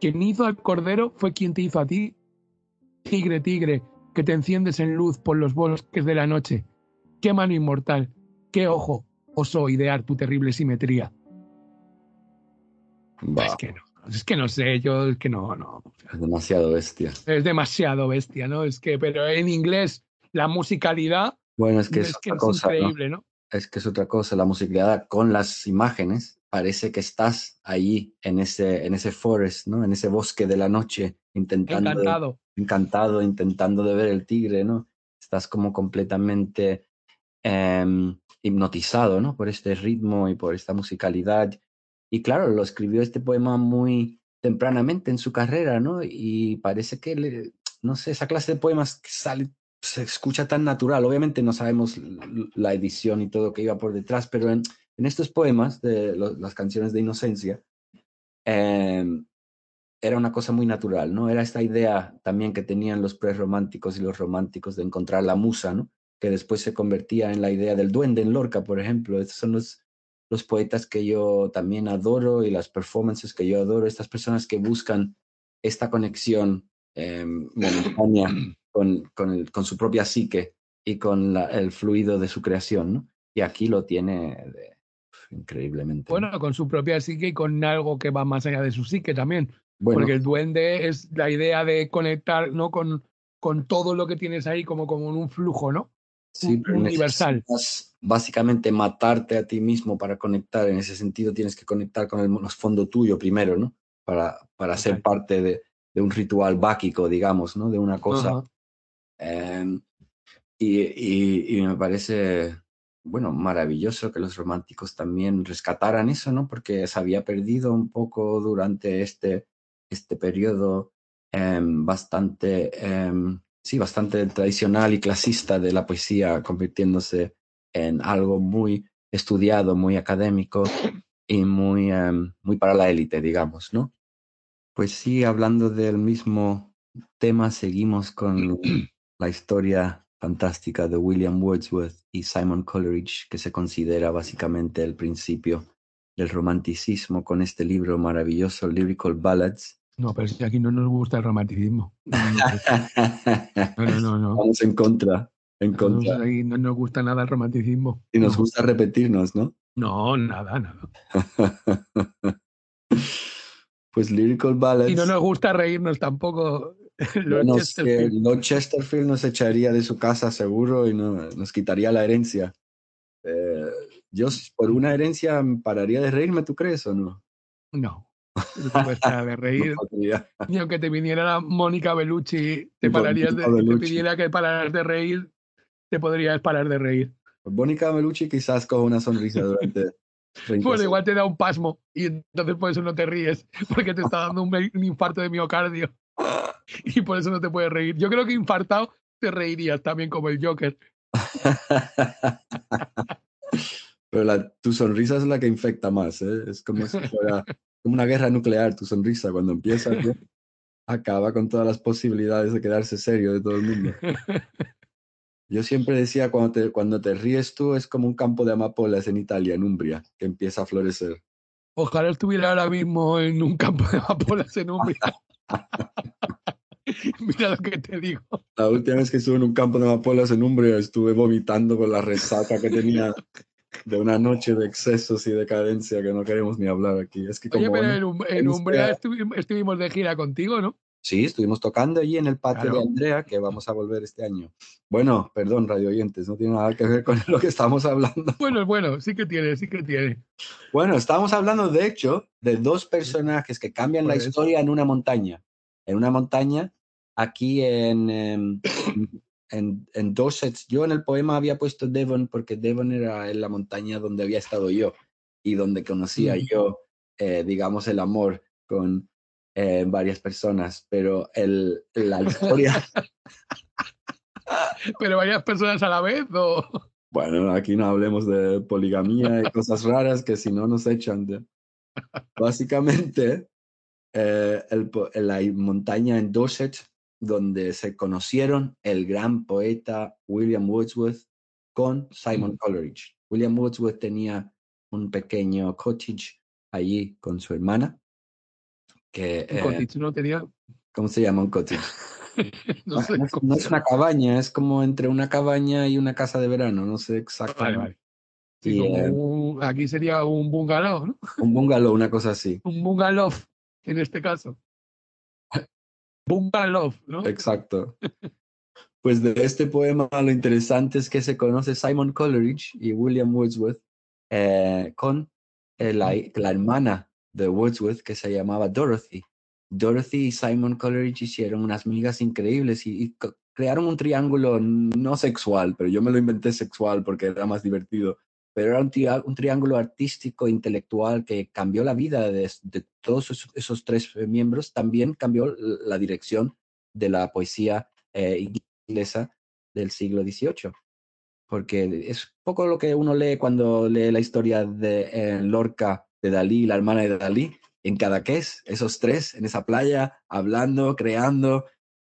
Quien hizo al cordero fue quien te hizo a ti. Tigre, tigre, que te enciendes en luz por los bosques de la noche. Qué mano inmortal, qué ojo osó idear tu terrible simetría. Es que no. Es que no sé, yo es que no, no. Es demasiado bestia. Es demasiado bestia, ¿no? Es que, pero en inglés, la musicalidad. Bueno, es que es, otra cosa, increíble, ¿no? Es que es otra cosa, la musicalidad con las imágenes. Parece que estás ahí en ese, en ese forest, ¿no? En ese bosque de la noche, intentando. Encantado. encantado, intentando de ver el tigre, ¿no? Estás como completamente eh, hipnotizado, ¿no? Por este ritmo y por esta musicalidad y claro, lo escribió este poema muy tempranamente en su carrera, ¿no? Y parece que, no sé, esa clase de poemas que sale, se escucha tan natural. Obviamente no sabemos la edición y todo que iba por detrás, pero en, estos poemas de las canciones de Inocencia, eh, era una cosa muy natural, ¿no? Era esta idea también que tenían los prerrománticos y los románticos de encontrar la musa, ¿no? Que después se convertía en la idea del duende en Lorca, por ejemplo. Estos son los los poetas que yo también adoro y las performances que yo adoro, estas personas que buscan esta conexión eh, momentánea con, con, con, su propia psique y con la, el fluido de su creación, ¿no? Y aquí lo tiene de, increíblemente. Bueno, con su propia psique y con algo que va más allá de su psique también. Bueno, Porque el duende es la idea de conectar ¿no? con, con todo lo que tienes ahí como, como en un flujo, ¿no? Sí, universal. Básicamente matarte a ti mismo para conectar, en ese sentido tienes que conectar con el fondo tuyo primero, ¿no? Para, para okay. ser parte de, de, un ritual báquico, digamos, ¿no? De una cosa. Uh -huh. eh, y, y, y, me parece, bueno, maravilloso que los románticos también rescataran eso, ¿no? Porque se había perdido un poco durante este, este periodo eh, bastante... Eh, sí, bastante tradicional y clasista de la poesía, convirtiéndose en algo muy estudiado, muy académico y muy, em, muy para la élite, digamos, ¿no? Pues sí, hablando del mismo tema, seguimos con la historia fantástica de William Wordsworth y Simon Coleridge, que se considera básicamente el principio del romanticismo con este libro maravilloso, Lyrical Ballads. No, pero si aquí no nos gusta el romanticismo. No, no, no. no. Vamos en contra, en contra. ahí no nos gusta nada el romanticismo. Y nos No. gusta repetirnos, ¿no? No, nada, nada. pues Lyrical Ballads. Y no nos gusta reírnos tampoco. Bueno, es que Chesterfield. Lord Chesterfield nos echaría de su casa seguro y no- nos quitaría la herencia. Eh, yo por una herencia pararía de reírme, ¿tú crees o no? No. No te puedes parar de reír. No. Ni aunque te viniera Mónica Bellucci, te pararías de, Mónica te Bellucci. pidiera que pararas de reír, te podrías parar de reír. Mónica Melucci quizás coja una sonrisa durante 30 Bueno, igual te da un pasmo y entonces por eso no te ríes, porque te está dando un infarto de miocardio y por eso no te puedes reír. Yo creo que infartado te reirías también como el Joker. Pero la- tu sonrisa es la que infecta más, ¿eh? Es como si fuera como una guerra nuclear, tu sonrisa. Cuando empieza, acaba con todas las posibilidades de quedarse serio de todo el mundo. Yo siempre decía, cuando te, cuando te ríes tú, es como un campo de amapolas en Italia, en Umbria, que empieza a florecer. Ojalá estuviera ahora mismo en un campo de amapolas en Umbria. Mira lo que te digo. La última vez que estuve en un campo de amapolas en Umbria, estuve vomitando con la resaca que tenía de una noche de excesos y decadencia que no queremos ni hablar aquí. Es que como Oye, pero bueno, en, Um- Umbria quedado- estuvimos, estuvimos de gira contigo, ¿no? Sí, estuvimos tocando allí en el patio Claro. de Andrea, que vamos a volver este año. Bueno, perdón, radio oyentes, no tiene nada que ver con lo que estamos hablando. Bueno, bueno, sí que tiene, sí que tiene. Bueno, estamos hablando, de hecho, de dos personajes que cambian la Por eso. historia en una montaña. En una montaña, aquí en, em, en, en Dorset. Yo en el poema había puesto Devon porque Devon era en la montaña donde había estado yo y donde conocía Mm. yo, eh, digamos, el amor con eh, varias personas. Pero el, la historia... Pero varias personas a la vez o... Bueno, aquí no hablemos de poligamía y cosas raras que si no nos echan. de- Básicamente, eh, el la montaña en Dorset, donde se conocieron el gran poeta William Wordsworth con Simon Coleridge. William Wordsworth tenía un pequeño cottage allí con su hermana, que, Un eh, cottage, ¿no? Tenía... ¿cómo se llama un cottage? No sé No es, no es una cabaña, es como entre una cabaña y una casa de verano, no sé Vale, exactamente. vale. Sí, Y, eh, un- aquí sería un bungalow, ¿no? un bungalow, una cosa así. Un bungalow, en este caso. Bungalow, ¿no? Exacto. Pues de este poema lo interesante es que se conoce Simon Coleridge y William Wordsworth eh, con eh, la, hermana de Wordsworth que se llamaba Dorothy. Dorothy y Simon Coleridge hicieron unas migas increíbles y, y crearon un triángulo no sexual, pero yo me lo inventé sexual porque era más divertido. Pero era un, triángulo artístico, intelectual que cambió la vida de, todos esos, tres miembros. También cambió la dirección de la poesía eh, inglesa del siglo XVIII. Porque es poco lo que uno lee cuando lee la historia de eh, Lorca, de Dalí, la hermana de Dalí, en Cadaqués, esos tres en esa playa, hablando, creando,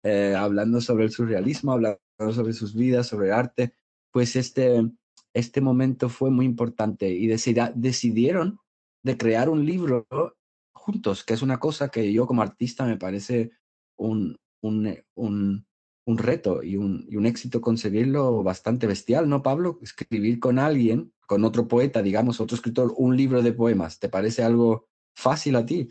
eh, hablando sobre el surrealismo, hablando sobre sus vidas, sobre el arte. Pues este, este momento fue muy importante y decida- decidieron de crear un libro juntos, que es una cosa que yo como artista me parece un, un, eh, un, un reto y un, y un éxito conseguirlo bastante bestial, ¿no, Pablo? Escribir con alguien, con otro poeta, digamos, otro escritor, un libro de poemas, ¿te parece algo fácil a ti?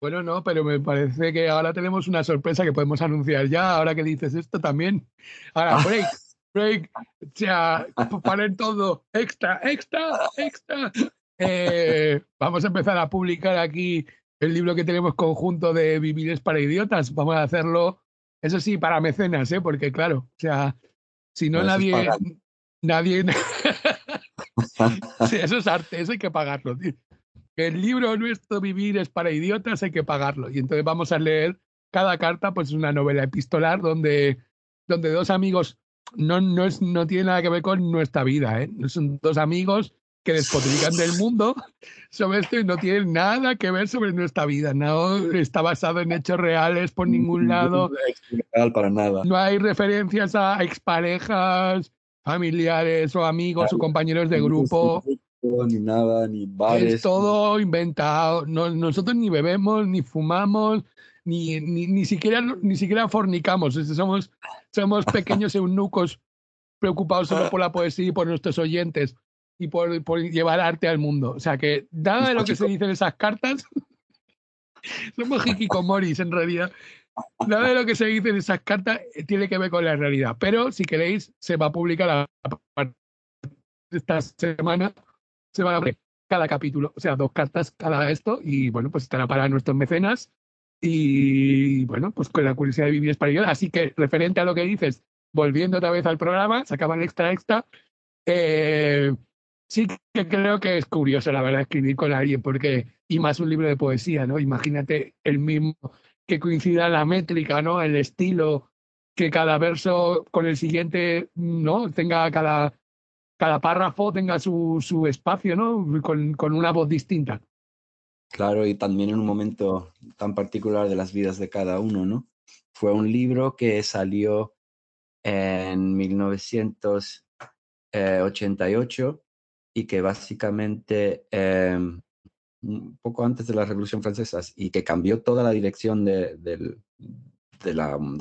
Bueno, no, pero me parece que ahora tenemos una sorpresa que podemos anunciar ya, ahora que dices esto también. Ahora, Ah. break, break, o sea, p- paren todo, extra, extra, extra. Eh, vamos a empezar a publicar aquí el libro que tenemos conjunto de Vivir es para idiotas. Vamos a hacerlo, eso sí, para mecenas, ¿eh? porque claro, o sea, si no nadie, nadie, Sí, eso es arte, eso hay que pagarlo. tío. El libro nuestro Vivir es para idiotas, hay que pagarlo. Y entonces vamos a leer cada carta, pues es una novela epistolar donde, donde dos amigos no, no, es, no tiene nada que ver con nuestra vida, ¿eh? Son dos amigos que despotrican del mundo sobre esto y no tiene nada que ver sobre nuestra vida. No está basado en hechos reales por ningún lado. Real para nada. No hay referencias a exparejas, familiares o amigos o compañeros de grupo. Ni nada, ni bares. Es todo inventado. No- nosotros ni bebemos, ni fumamos, ni, ni, ni siquiera, ni siquiera fornicamos. Somos, somos pequeños eunucos preocupados solo por la poesía y por nuestros oyentes y por, por llevar arte al mundo. O sea que nada de lo que se dice en esas cartas. somos hikikomoris en realidad. Nada de lo que se dice en esas cartas tiene que ver con la realidad. Pero si queréis, se va a publicar a, a esta semana se van a abrir cada capítulo, o sea, dos cartas cada esto, y bueno, pues estará para nuestros mecenas. Y bueno, pues con la curiosidad de vivir español. Así que, referente a lo que dices, volviendo otra vez al programa, se acaba el extra extra. eh, sí que creo que es curioso, la verdad, escribir con alguien, porque, y más un libro de poesía, ¿no? Imagínate el mismo, que coincida la métrica, ¿no? El estilo, que cada verso con el siguiente, ¿no? Tenga cada, cada párrafo tenga su, su espacio, ¿no? Con, con una voz distinta. Claro, y también en un momento tan particular de las vidas de cada uno, ¿no? Fue un libro que salió en 1988 y que básicamente, eh, un poco antes de la Revolución Francesa, y que cambió toda la dirección del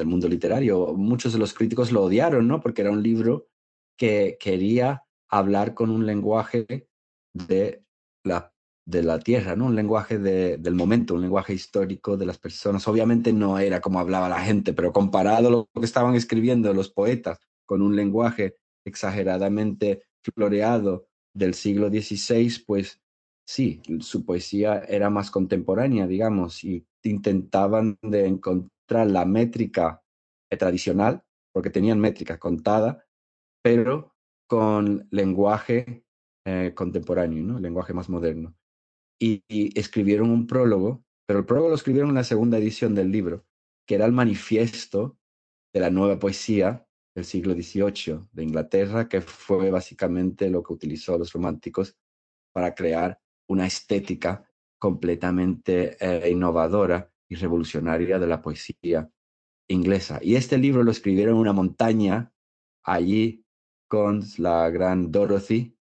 mundo literario. Muchos de los críticos lo odiaron, ¿no? Porque era un libro que quería hablar con un lenguaje de la de la tierra, ¿no? Un lenguaje de- del momento, un lenguaje histórico de las personas. Obviamente no era como hablaba la gente, pero comparado lo que estaban escribiendo los poetas con un lenguaje exageradamente floreado del siglo XVI, pues sí, su poesía era más contemporánea, digamos, y intentaban de encontrar la métrica tradicional, porque tenían métrica contada, pero con lenguaje eh, contemporáneo, ¿no? lenguaje más moderno y, escribieron un prólogo, pero el prólogo lo escribieron en la segunda edición del libro, que era el manifiesto de la nueva poesía del siglo XVIII de Inglaterra, que fue básicamente lo que utilizó los románticos para crear una estética completamente eh, innovadora y revolucionaria de la poesía inglesa. Y este libro lo escribieron en una montaña allí con la gran Dorothy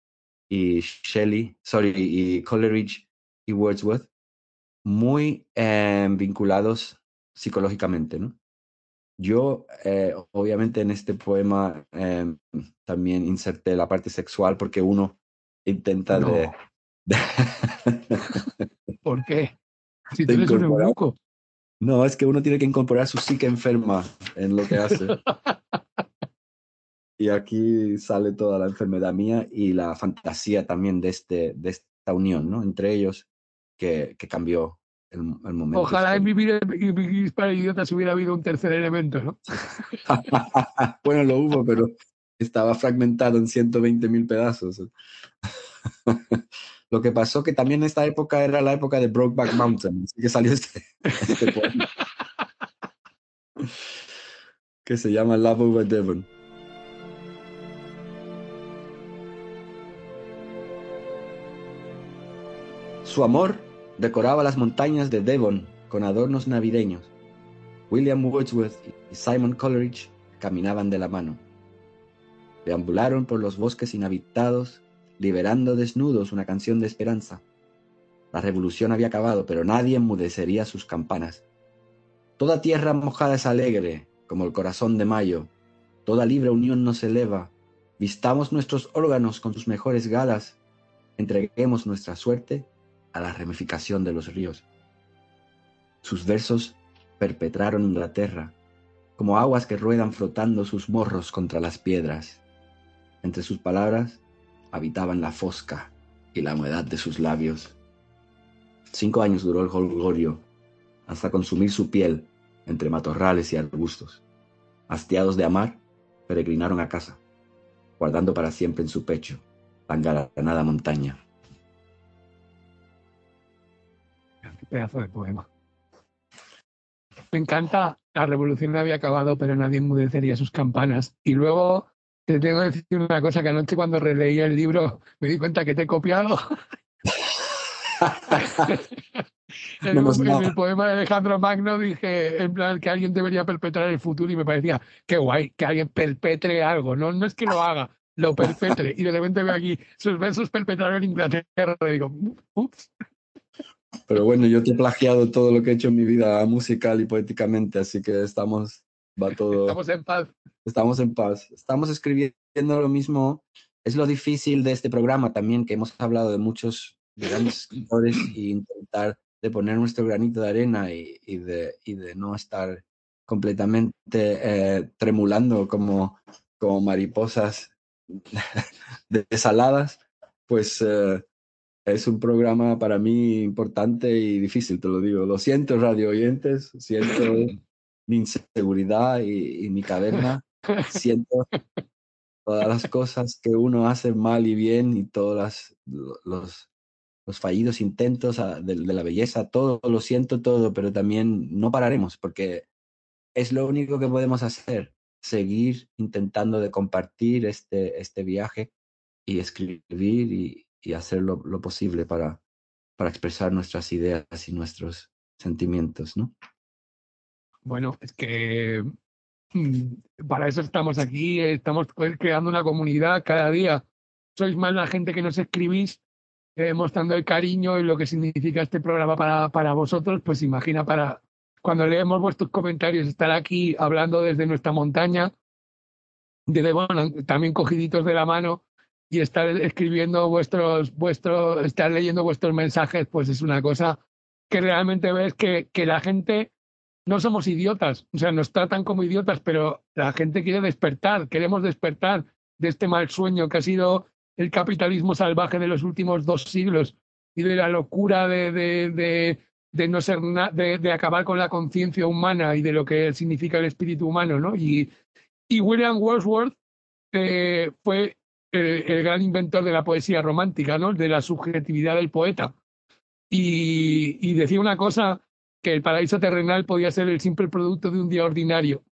y Shelley, sorry, y Coleridge y Wordsworth, muy eh, vinculados psicológicamente, ¿no? Yo, eh, obviamente, en este poema eh, también inserté la parte sexual porque uno intenta No. de... ¿Por qué? Si tú eres un eunuco. no, es que uno tiene que incorporar su psique enferma en lo que hace. y aquí sale toda la enfermedad mía y la fantasía también de, este, de esta unión, ¿no? Entre ellos, que, que cambió el, el momento. Ojalá en en vivir para idiotas hubiera habido un tercer elemento, ¿no? bueno, lo hubo, pero estaba fragmentado en 120 mil pedazos. lo que pasó que también esta época era la época de Brokeback Mountain, así que salió este, este poema. que se llama Love Over Devon. Su amor decoraba las montañas de Devon con adornos navideños. William Wordsworth y Simon Coleridge caminaban de la mano. Deambularon por los bosques inhabitados, liberando desnudos una canción de esperanza. La revolución había acabado, pero nadie enmudecería sus campanas. Toda tierra mojada es alegre, como el corazón de mayo. Toda libre unión nos eleva. Vistamos nuestros órganos con sus mejores galas. Entreguemos nuestra suerte a la ramificación de los ríos. Sus versos perpetraron Inglaterra, como aguas que ruedan flotando sus morros contra las piedras. Entre sus palabras habitaban la fosca y la humedad de sus labios. Cinco años duró el holgorio, hasta consumir su piel entre matorrales y arbustos. Hastiados de amar, peregrinaron a casa, guardando para siempre en su pecho la engalanada montaña. Pedazo de poema. Me encanta. La revolución no había acabado, pero nadie enmudecería sus campanas. Y luego te tengo que decir una cosa, que anoche cuando releí el libro me di cuenta que te he copiado. en, Menos un- en el poema de Alejandro Magno dije en plan que alguien debería perpetrar el futuro y me parecía qué guay que alguien perpetre algo, no, no es que lo haga, lo perpetre. Y de repente veo aquí sus versos perpetrados en Inglaterra y digo, ups, Pero bueno, yo te he plagiado todo lo que he hecho en mi vida musical y poéticamente, así que estamos, va todo, estamos en paz. estamos en paz. Estamos escribiendo lo mismo. Es lo difícil de este programa también, que hemos hablado de muchos grandes escritores y intentar de poner nuestro granito de arena y, y de, y de no estar completamente eh, tremulando como, como mariposas desaladas, pues eh, es un programa para mí importante y difícil, te lo digo. Lo siento, radio oyentes, siento mi inseguridad y, y mi caverna, siento todas las cosas que uno hace mal y bien y todos los, los fallidos intentos a- de, de la belleza, todo, lo siento todo, pero también no pararemos porque es lo único que podemos hacer, seguir intentando de compartir este, este viaje y escribir y, y hacer lo, lo posible para, para expresar nuestras ideas y nuestros sentimientos, ¿no? Bueno, es que mm, para eso estamos aquí, eh, estamos pues, creando una comunidad cada día. Sois más la gente que nos escribís, eh, mostrando el cariño y lo que significa este programa para, para vosotros, pues imagina para cuando leemos vuestros comentarios, estar aquí hablando desde nuestra montaña, desde, bueno, también cogiditos de la mano y estar escribiendo vuestros, vuestros, estar leyendo vuestros mensajes, pues es una cosa que realmente ves que, que la gente no somos idiotas, o sea, nos tratan como idiotas, pero la gente quiere despertar, queremos despertar de este mal sueño que ha sido el capitalismo salvaje de los últimos dos siglos y de la locura de, de, de, de no ser na- de, acabar con la conciencia humana y de lo que significa el espíritu humano, ¿no? Y, y William Wordsworth eh, fue el, el gran inventor de la poesía romántica, ¿no? De la subjetividad del poeta. Y, y decía una cosa que el paraíso terrenal podía ser el simple producto de un día ordinario.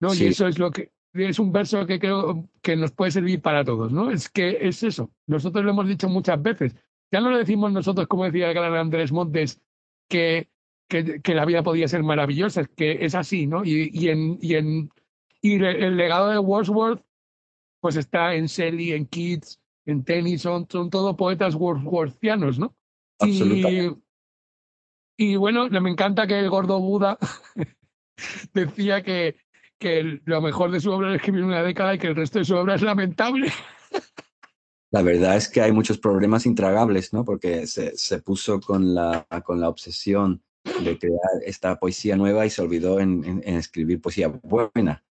¿no? Sí. Y eso es lo que es un verso que creo que nos puede servir para todos, ¿no? Es que es eso. Nosotros lo hemos dicho muchas veces. Ya no lo decimos nosotros, como decía el gran Andrés Montes, que, que, que la vida podía ser maravillosa, que es así, ¿no? Y, y en, y en y le- el legado de Wordsworth, pues está en Shelley, en Keats, en Tennyson, son todos poetas wordsworthianos, ¿no? Absolutamente. y bueno, me encanta que el gordo Buda decía que, que lo mejor de su obra es escribir una década y que el resto de su obra es lamentable. La verdad es que hay muchos problemas intragables, ¿no? Porque se, se puso con la, con la obsesión de crear esta poesía nueva y se olvidó en, en- en escribir poesía buena,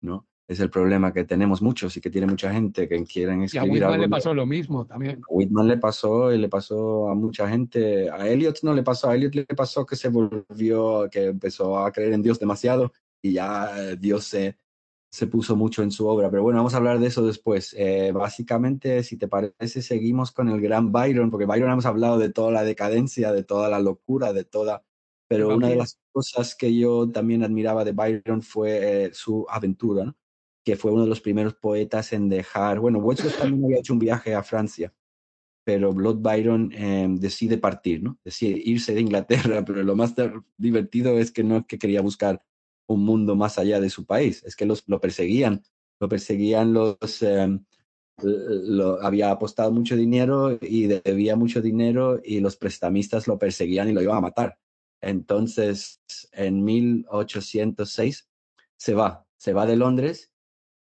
¿no? Es el problema que tenemos muchos y que tiene mucha gente que quieren Y a escribir Whitman algo le pasó lo mismo también. A Whitman le pasó y le pasó a mucha gente. A Eliot no le pasó. A Eliot le pasó que se volvió, que empezó a creer en Dios demasiado y ya Dios se, se puso mucho en su obra. Pero bueno, vamos a hablar de eso después. Eh, básicamente, si te parece, seguimos con el gran Byron, porque Byron hemos hablado de toda la decadencia, de toda la locura, de toda... Pero una de las cosas que yo también admiraba de Byron fue eh, su aventura, ¿no? Que fue uno de los primeros poetas en dejar, bueno, Wordsworth también había hecho un viaje a Francia, pero Lord Byron eh, decide partir, ¿no? Decide irse de Inglaterra, pero lo más divertido es que no es que quería buscar un mundo más allá de su país, es que los, lo perseguían, lo perseguían los... eh, lo, había apostado mucho dinero y debía mucho dinero y los prestamistas lo perseguían y lo iban a matar. Entonces, en 1806 se va, se va de Londres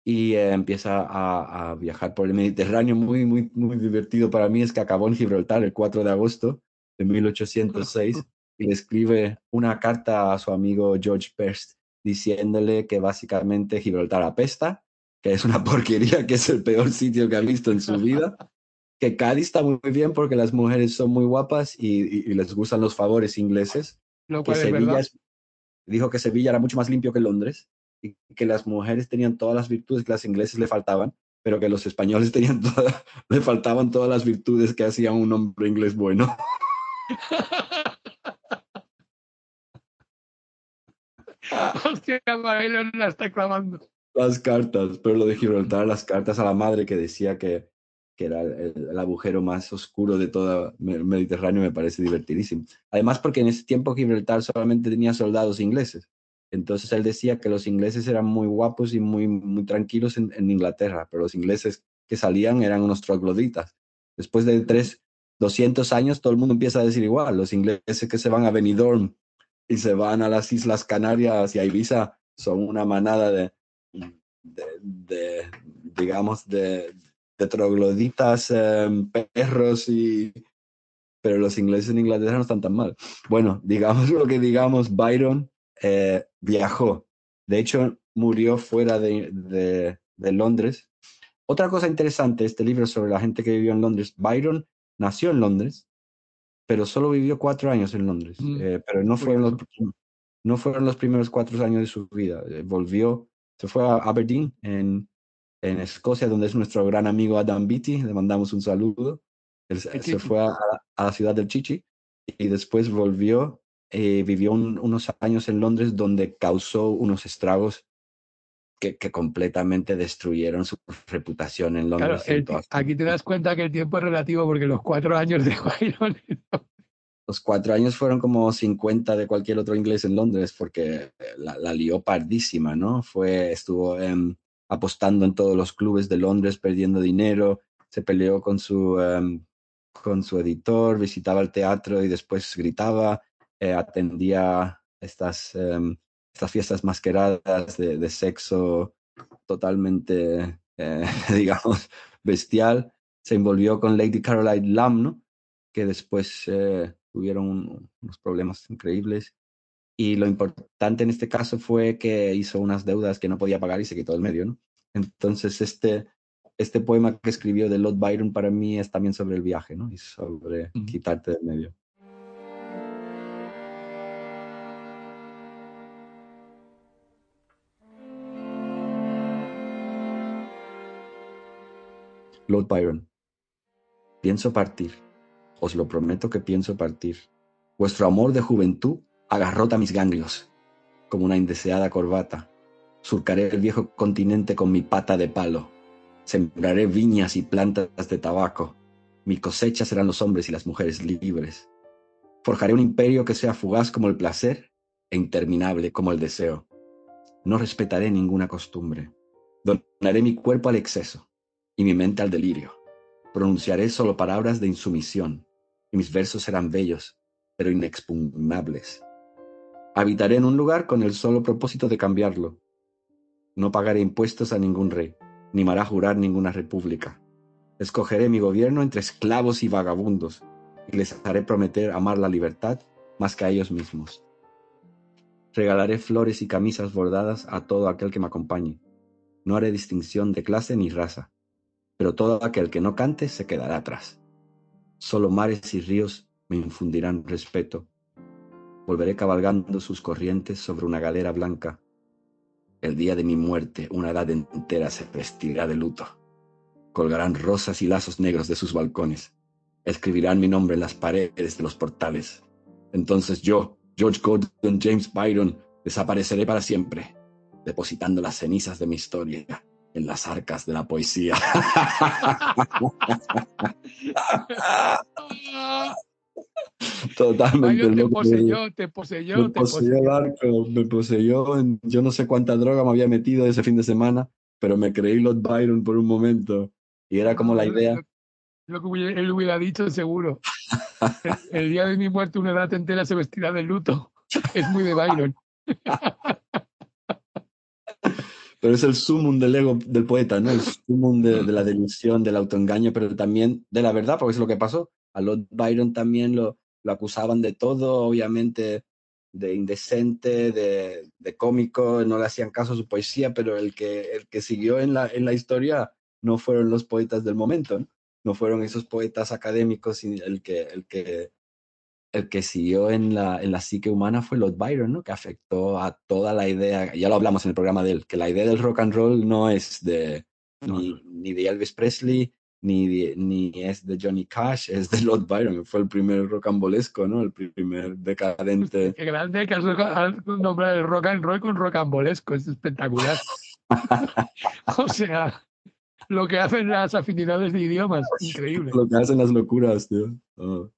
y eh, empieza a, a viajar por el Mediterráneo. Muy, muy, muy divertido para mí es que acabó en Gibraltar el 4 de agosto de 1806 y le escribe una carta a su amigo George Perst diciéndole que básicamente Gibraltar apesta, que es una porquería, que es el peor sitio que ha visto en su vida, que Cádiz está muy bien porque las mujeres son muy guapas y, y- y les gustan los favores ingleses, que Sevilla es- dijo que Sevilla era mucho más limpio que Londres y que las mujeres tenían todas las virtudes que las ingleses le faltaban, pero que los españoles tenían toda- le faltaban todas las virtudes que hacía un hombre inglés bueno. Hostia, la está clavando. las cartas, pero lo de Gibraltar, las cartas a la madre que decía que, que era el, el agujero más oscuro de todo el Mediterráneo, me parece divertidísimo. Además, porque en ese tiempo Gibraltar solamente tenía soldados ingleses. Entonces él decía que los ingleses eran muy guapos y muy, muy tranquilos en, Inglaterra, pero los ingleses que salían eran unos trogloditas. Después de tres, 200 años, todo el mundo empieza a decir igual. Los ingleses que se van a Benidorm y se van a las Islas Canarias y a Ibiza son una manada de, digamos, de, de trogloditas, eh, perros y... Pero los ingleses en Inglaterra no están tan mal. Bueno, digamos lo que digamos, Byron eh, viajó. De hecho, murió fuera de, de, de, Londres. Otra cosa interesante, este libro sobre la gente que vivió en Londres. Byron nació en Londres, pero solo vivió cuatro años en Londres. Mm. Eh, pero no fueron, los, no fueron los primeros cuatro años de su vida. Eh, volvió, se fue a Aberdeen, en, en Escocia, donde es nuestro gran amigo Adam Beatty. Le mandamos un saludo. Él, se fue a, a, la ciudad del Chichi y después volvió eh, vivió un, unos años en Londres donde causó unos estragos que, que completamente destruyeron su reputación en Londres. Claro, el, aquí te das cuenta que el tiempo es relativo porque los cuatro años de Byron... Los cuatro años fueron como 50 de cualquier otro inglés en Londres porque la, la lió pardísima, ¿no? Fue, estuvo eh, apostando en todos los clubes de Londres, perdiendo dinero, se peleó con su, eh, con su editor, visitaba el teatro y después gritaba, eh, atendía estas, eh, estas fiestas masqueradas de, de sexo totalmente, eh, digamos, bestial. Se envolvió con Lady Caroline Lamb, ¿no? que después eh, tuvieron un, unos problemas increíbles. Y lo importante en este caso fue que hizo unas deudas que no podía pagar y se quitó del medio. ¿no? Entonces, este, este poema que escribió de Lord Byron para mí es también sobre el viaje ¿no? y sobre quitarte del medio. Lord Byron. Pienso partir, os lo prometo que pienso partir. Vuestro amor de juventud agarrota mis ganglios, como una indeseada corbata. Surcaré el viejo continente con mi pata de palo. Sembraré viñas y plantas de tabaco. Mi cosecha serán los hombres y las mujeres libres. Forjaré un imperio que sea fugaz como el placer e interminable como el deseo. No respetaré ninguna costumbre. Donaré mi cuerpo al exceso y mi mente al delirio. Pronunciaré solo palabras de insumisión, y mis versos serán bellos, pero inexpugnables. Habitaré en un lugar con el solo propósito de cambiarlo. No pagaré impuestos a ningún rey, ni me hará jurar ninguna república. Escogeré mi gobierno entre esclavos y vagabundos, y les haré prometer amar la libertad más que a ellos mismos. Regalaré flores y camisas bordadas a todo aquel que me acompañe. No haré distinción de clase ni raza pero todo aquel que no cante se quedará atrás. Solo mares y ríos me infundirán respeto. Volveré cabalgando sus corrientes sobre una galera blanca. El día de mi muerte una edad entera se vestirá de luto. Colgarán rosas y lazos negros de sus balcones. Escribirán mi nombre en las paredes de los portales. Entonces yo, George Gordon James Byron, desapareceré para siempre, depositando las cenizas de mi historia en las arcas de la poesía. Totalmente. Mario, te poseyó, te poseyó, me te poseyó el arco, me poseyó. En, yo no sé cuánta droga me había metido ese fin de semana, pero me creí Lord Byron por un momento. Y era como la idea. Lo, lo que él hubiera dicho, seguro. el, el, día de mi muerte, una edad entera se vestirá de luto. Es muy de Byron pero es el sumum del ego del poeta, ¿no? El sumum de, de, la delusión, del autoengaño, pero también de la verdad, porque es lo que pasó. A Lord Byron también lo, lo acusaban de todo, obviamente de indecente, de, de, cómico, no le hacían caso a su poesía, pero el que, el que siguió en la, en la historia no fueron los poetas del momento, ¿no? no fueron esos poetas académicos, el que, el que el que siguió en la, en la psique humana fue Lord Byron, ¿no? que afectó a toda la idea, ya lo hablamos en el programa de él, que la idea del rock and roll no es de, no. Ni, ni, de Elvis Presley, ni, de, ni es de Johnny Cash, es de Lord Byron, fue el primer rocambolesco, ¿no? el primer decadente. Qué grande que has nombrado el rock and roll con rocambolesco, es espectacular. o sea, lo que hacen las afinidades de idiomas, increíble. Lo que hacen las locuras, tío. Oh.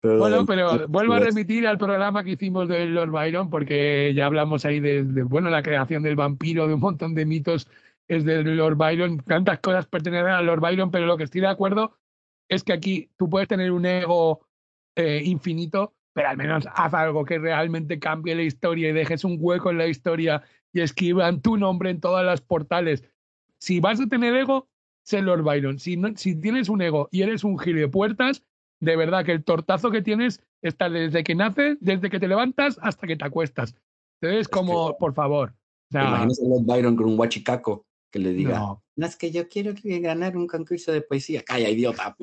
Pero- Bueno, pero vuelvo a remitir al programa que hicimos de Lord Byron, porque ya hablamos ahí de, de, bueno, la creación del vampiro, de un montón de mitos, es de Lord Byron. Tantas cosas pertenecen a Lord Byron, pero lo que estoy de acuerdo es que aquí tú puedes tener un ego eh, infinito, pero al menos haz algo que realmente cambie la historia y dejes un hueco en la historia y escriban tu nombre en todas las portales. Si vas a tener ego, sé Lord Byron. Si, no, si tienes un ego y eres un puertas, de verdad que el tortazo que tienes está desde que naces, desde que te levantas hasta que te acuestas. Entonces, como, por favor. O ¿Te sea, imaginas a Byron con un guachicaco que le diga, no. No, es que yo quiero que ganar un concurso de poesía. Calla, idiota.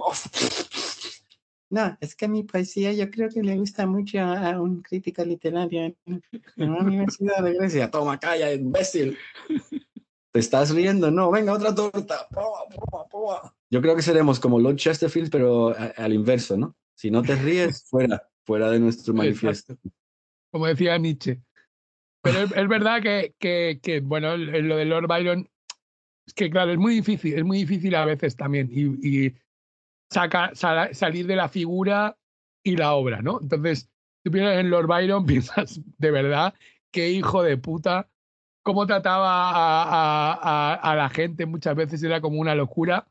No, es que mi poesía yo creo que le gusta mucho a un crítico literario en la Universidad de Grecia. Toma, calla, imbécil. Te estás riendo, no, venga, otra torta. Pua, pua, pua. Yo creo que seremos como Lord Chesterfield, pero a- al inverso, ¿no? Si no te ríes, fuera, fuera de nuestro manifiesto. como decía Nietzsche. Pero es, es verdad que, que, que, bueno, lo de Lord Byron, es que claro, es muy difícil, es muy difícil a veces también. Y, y saca, sala- salir de la figura y la obra, ¿no? Entonces, tú piensas en Lord Byron, piensas de verdad, qué hijo de puta, cómo trataba a, a- a- a la gente, muchas veces era como una locura.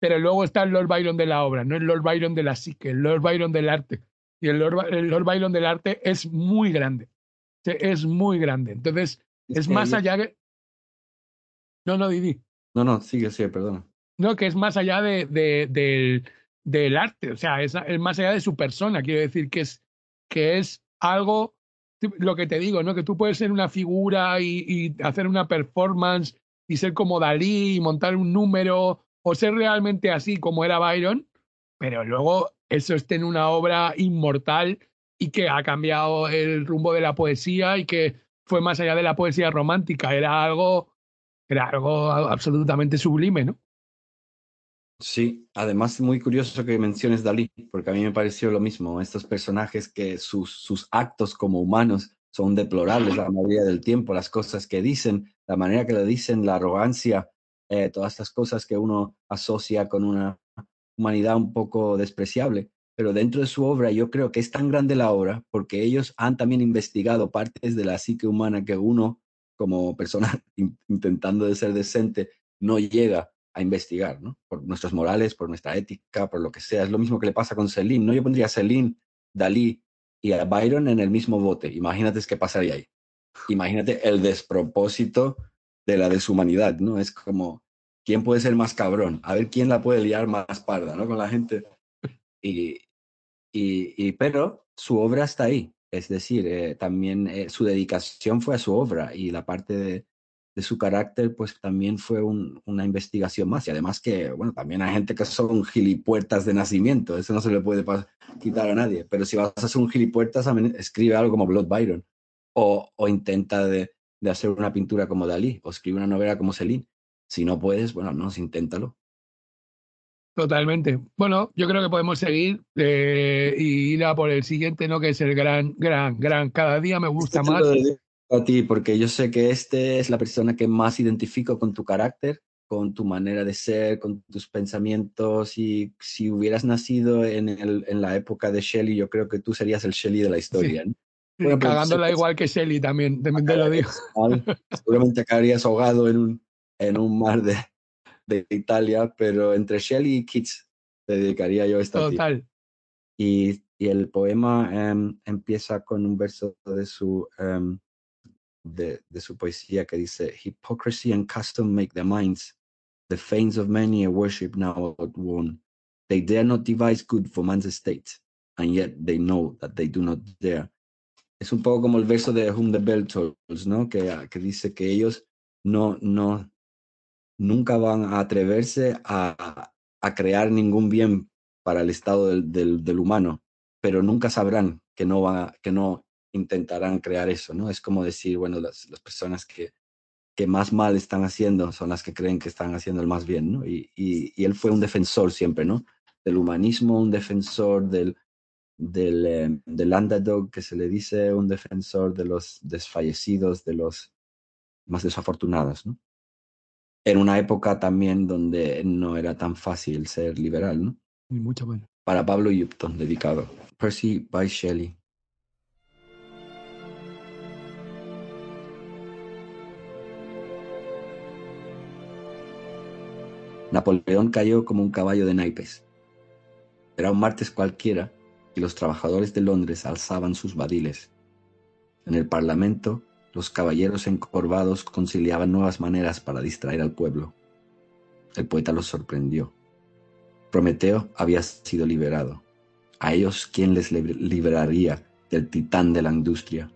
Pero luego está el Lord Byron de la obra, no el Lord Byron de la psique, el Lord Byron del arte. Y el Lord, el Lord Byron del arte es muy grande. Es muy grande. Entonces, es más allá que. No, no, Didi. No, no, sigue, sigue, perdona. No, que es más allá de, de- del, del arte. O sea, es, es más allá de su persona. Quiero decir que es, que es algo. Lo que te digo, ¿no? Que tú puedes ser una figura y, hacer una performance y ser como Dalí y montar un número o ser realmente así como era Byron, pero luego eso esté en una obra inmortal y que ha cambiado el rumbo de la poesía y que fue más allá de la poesía romántica, era algo, era algo absolutamente sublime, ¿no? Sí, además muy curioso que menciones Dalí, porque a mí me pareció lo mismo, estos personajes que sus, sus actos como humanos son deplorables la mayoría del tiempo, las cosas que dicen, la manera que lo dicen, la arrogancia, eh, todas estas cosas que uno asocia con una humanidad un poco despreciable. Pero dentro de su obra yo creo que es tan grande la obra porque ellos han también investigado partes de la psique humana que uno como persona in- intentando de ser decente no llega a investigar, ¿no? Por nuestros morales, por nuestra ética, por lo que sea. Es lo mismo que le pasa con Celine, ¿no? Yo pondría a Celine, Dalí y a Byron en el mismo bote. Imagínate qué pasaría ahí. Imagínate el despropósito de la deshumanidad, ¿no? Es como, ¿quién puede ser más cabrón? A ver quién la puede liar más parda, ¿no? Con la gente. Y, y, y- pero su obra está ahí. Es decir, eh, también eh, su dedicación fue a su obra y la parte de, de su carácter, pues también fue un- una investigación más. Y además que, bueno, también hay gente que son gilipuertas de nacimiento, eso no se le puede quitar a nadie. Pero si vas a ser un gilipuertas, escribe algo como Blood Byron o, o intenta de, de hacer una pintura como Dalí o escribe una novela como Celine. Si no puedes, bueno, no, inténtalo. Totalmente. Bueno, yo creo que podemos seguir eh, y ir a por el siguiente, ¿no? Que es el gran, gran, gran. Cada día me gusta Este te más. A ti, porque yo sé que este es la persona que más identifico con tu carácter, con tu manera de ser, con tus pensamientos. Y si hubieras nacido en, el- en la época de Shelley, yo creo que tú serías el Shelley de la historia. ¿no? Bueno, pues, Cagándola sí, igual que Shelly también, también te lo digo. Seguramente acabarías ahogado en un, en un mar de, de Italia, pero entre Shelley y Keats te dedicaría yo esta a ti. Total. Y, y el poema em, empieza con un verso de su, em, de, de su poesía que dice, Hypocrisy and custom make their minds, the fanes of many a worship now outworn. They dare not devise good for man's estate, and yet they know that they do not dare. Es un poco como el verso de Whom the Bell Tolls, ¿no? Que, que dice que ellos no, no, nunca van a atreverse a, a crear ningún bien para el estado del, del, del humano, pero nunca sabrán que no, van a- que no intentarán crear eso, ¿no? Es como decir, bueno, las, las personas que, que más mal están haciendo son las que creen que están haciendo el más bien, ¿no? Y, y, y él fue un defensor siempre, ¿no? Del humanismo, un defensor del, del, eh, del underdog, que se le dice, un defensor de los desfallecidos, de los, más desafortunadas, ¿no? En una época también donde no era tan fácil ser liberal, ¿no? Y mucho bueno. Para Pablo Upton, dedicado. Percy by Shelley. Napoleón cayó como un caballo de naipes. Era un martes cualquiera y los trabajadores de Londres alzaban sus badiles. En el Parlamento, los caballeros encorvados conciliaban nuevas maneras para distraer al pueblo. El poeta los sorprendió. Prometeo había sido liberado. A ellos, ¿quién les liberaría del titán de la industria?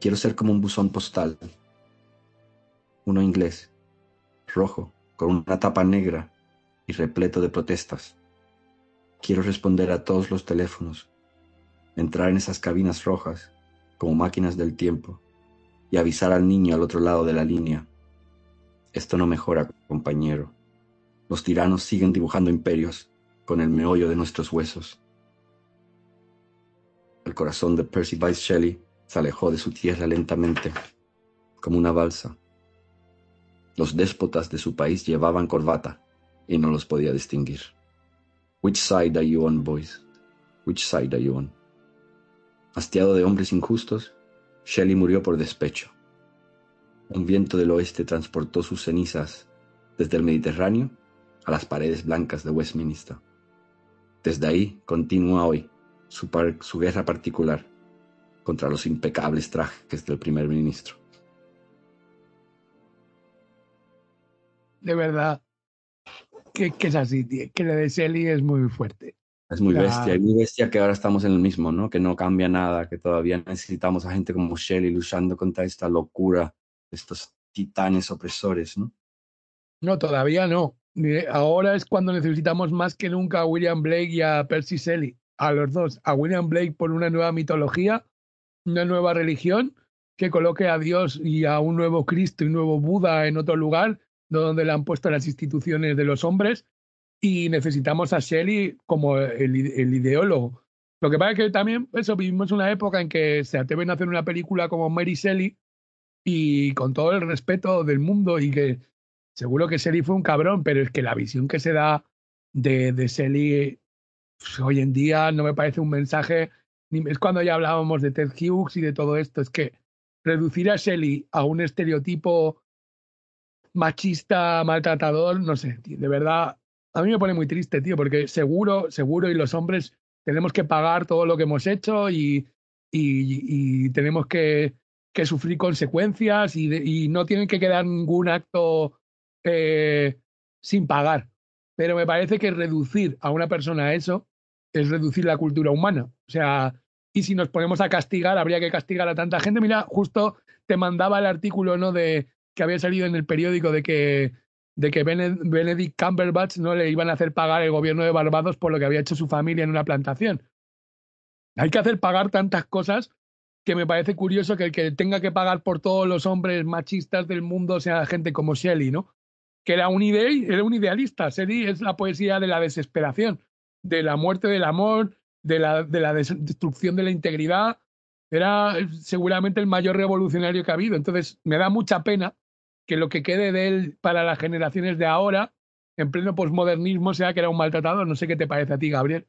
Quiero ser como un buzón postal, uno inglés, rojo, con una tapa negra y repleto de protestas. Quiero responder a todos los teléfonos, entrar en esas cabinas rojas como máquinas del tiempo y avisar al niño al otro lado de la línea. Esto no mejora, compañero. Los tiranos siguen dibujando imperios con el meollo de nuestros huesos. El corazón de Percy Bysshe Shelley se alejó de su tierra lentamente, como una balsa. Los déspotas de su país llevaban corbata y no los podía distinguir. Which side are you on, boys? Which side are you on? Hastiado de hombres injustos, Shelley murió por despecho. Un viento del oeste transportó sus cenizas desde el Mediterráneo a las paredes blancas de Westminster. Desde ahí continúa hoy su, su guerra particular contra los impecables trajes del primer ministro. De verdad que, es así, que la de Selly es muy fuerte. Es muy bestia, es muy bestia que ahora estamos en el mismo, ¿no? Que no cambia nada, que todavía necesitamos a gente como Shelley luchando contra esta locura, estos titanes opresores, ¿no? No, todavía no. Ahora es cuando necesitamos más que nunca a William Blake y a Percy Shelley, a los dos. A William Blake por una nueva mitología, una nueva religión que coloque a Dios y a un nuevo Cristo y un nuevo Buda en otro lugar donde le han puesto las instituciones de los hombres y necesitamos a Shelley como el, ideólogo. Lo que pasa es que también eso vivimos una época en que se atreven a hacer una película como Mary Shelley y con todo el respeto del mundo y que seguro que Shelley fue un cabrón, pero es que la visión que se da de, de Shelley pues, hoy en día no me parece un mensaje, es cuando ya hablábamos de Ted Hughes y de todo esto, es que reducir a Shelley a un estereotipo machista, maltratador, no sé, de verdad, a mí me pone muy triste, tío, porque seguro, seguro, y los hombres tenemos que pagar todo lo que hemos hecho y, y, tenemos que, que, sufrir consecuencias y, y, no tienen que quedar ningún acto eh, sin pagar. Pero me parece que reducir a una persona a eso es reducir la cultura humana. O sea, y si nos ponemos a castigar, habría que castigar a tanta gente. Mira, justo te mandaba el artículo ¿no? de, que había salido en el periódico de que, de que Benedict Cumberbatch no le iban a hacer pagar el gobierno de Barbados por lo que había hecho su familia en una plantación. Hay que hacer pagar tantas cosas que me parece curioso que el que tenga que pagar por todos los hombres machistas del mundo sea gente como Shelley, ¿no? Que era un, era un idealista. Shelley es la poesía de la desesperación, de la muerte del amor, de la, de la destrucción de la integridad. Era seguramente el mayor revolucionario que ha habido. Entonces, me da mucha pena que lo que quede de él para las generaciones de ahora, en pleno posmodernismo, sea que era un maltratado. No sé qué te parece a ti, Gabriel.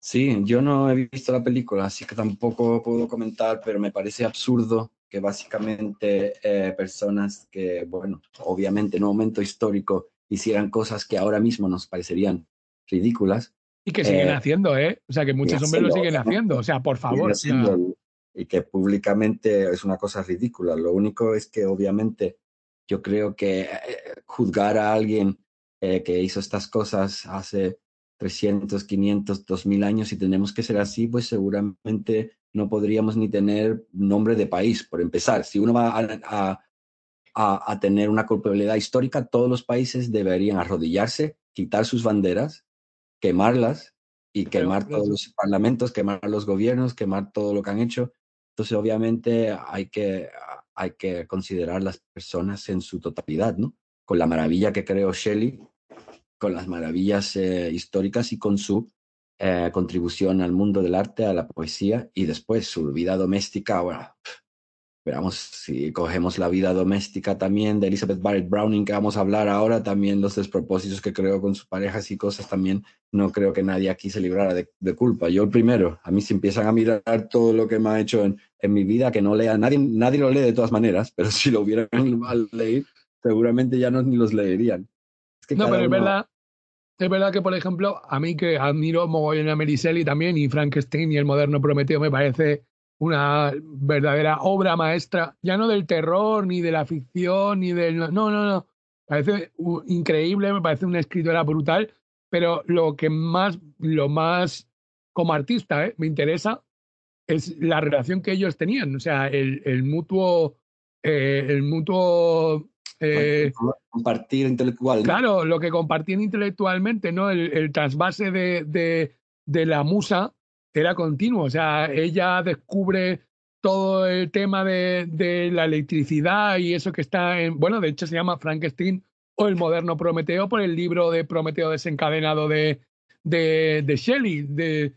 Sí, yo no he visto la película, así que tampoco puedo comentar, pero me parece absurdo que básicamente eh, personas que, bueno, obviamente en un momento histórico hicieran cosas que ahora mismo nos parecerían ridículas. Y que siguen eh, haciendo, ¿eh? O sea, que muchos hombres lo siguen haciendo. O sea, por favor. Y que públicamente es una cosa ridícula. Lo único es que obviamente yo creo que eh, juzgar a alguien eh, que hizo estas cosas hace 300, 500, 2000 años y tenemos que ser así, pues seguramente no podríamos ni tener nombre de país, por empezar. Si uno va a, a, a tener una culpabilidad histórica, todos los países deberían arrodillarse, quitar sus banderas, quemarlas y quemar todos los parlamentos, quemar los gobiernos, quemar todo lo que han hecho. Entonces, obviamente, hay que hay que considerar las personas en su totalidad, ¿no? Con la maravilla que creó Shelley, con las maravillas eh, históricas y con su eh, contribución al mundo del arte, a la poesía y después su vida doméstica, bueno, Veamos si cogemos la vida doméstica también de Elizabeth Barrett Browning, que vamos a hablar ahora, también los despropósitos que creo con sus parejas y cosas, también no creo que nadie aquí se librara de, culpa. Yo el primero, a mí si empiezan a mirar todo lo que me ha hecho en, en mi vida, que no lea, nadie, nadie lo lee de todas maneras, pero si lo hubieran al leer, seguramente ya no ni los leerían. Es que No, pero es uno- verdad, es verdad que, por ejemplo, a mí que admiro mogollón a Shelley también y Frankenstein y el moderno Prometeo me parece una verdadera obra maestra, ya no del terror, ni de la ficción, ni del... No, no, no. Parece increíble, me parece una escritora brutal, pero lo que más, lo más como artista ¿eh? me interesa es la relación que ellos tenían, o sea, el, el mutuo... eh, el mutuo... eh, compartir intelectual. ¿no? Claro, lo que compartían intelectualmente, ¿no? El, el trasvase de, de, de la musa era continuo. O sea, ella descubre todo el tema de, de la electricidad y eso que está en. Bueno, de hecho se llama Frankenstein o el moderno Prometeo por el libro de Prometeo desencadenado de, de, de Shelley. De,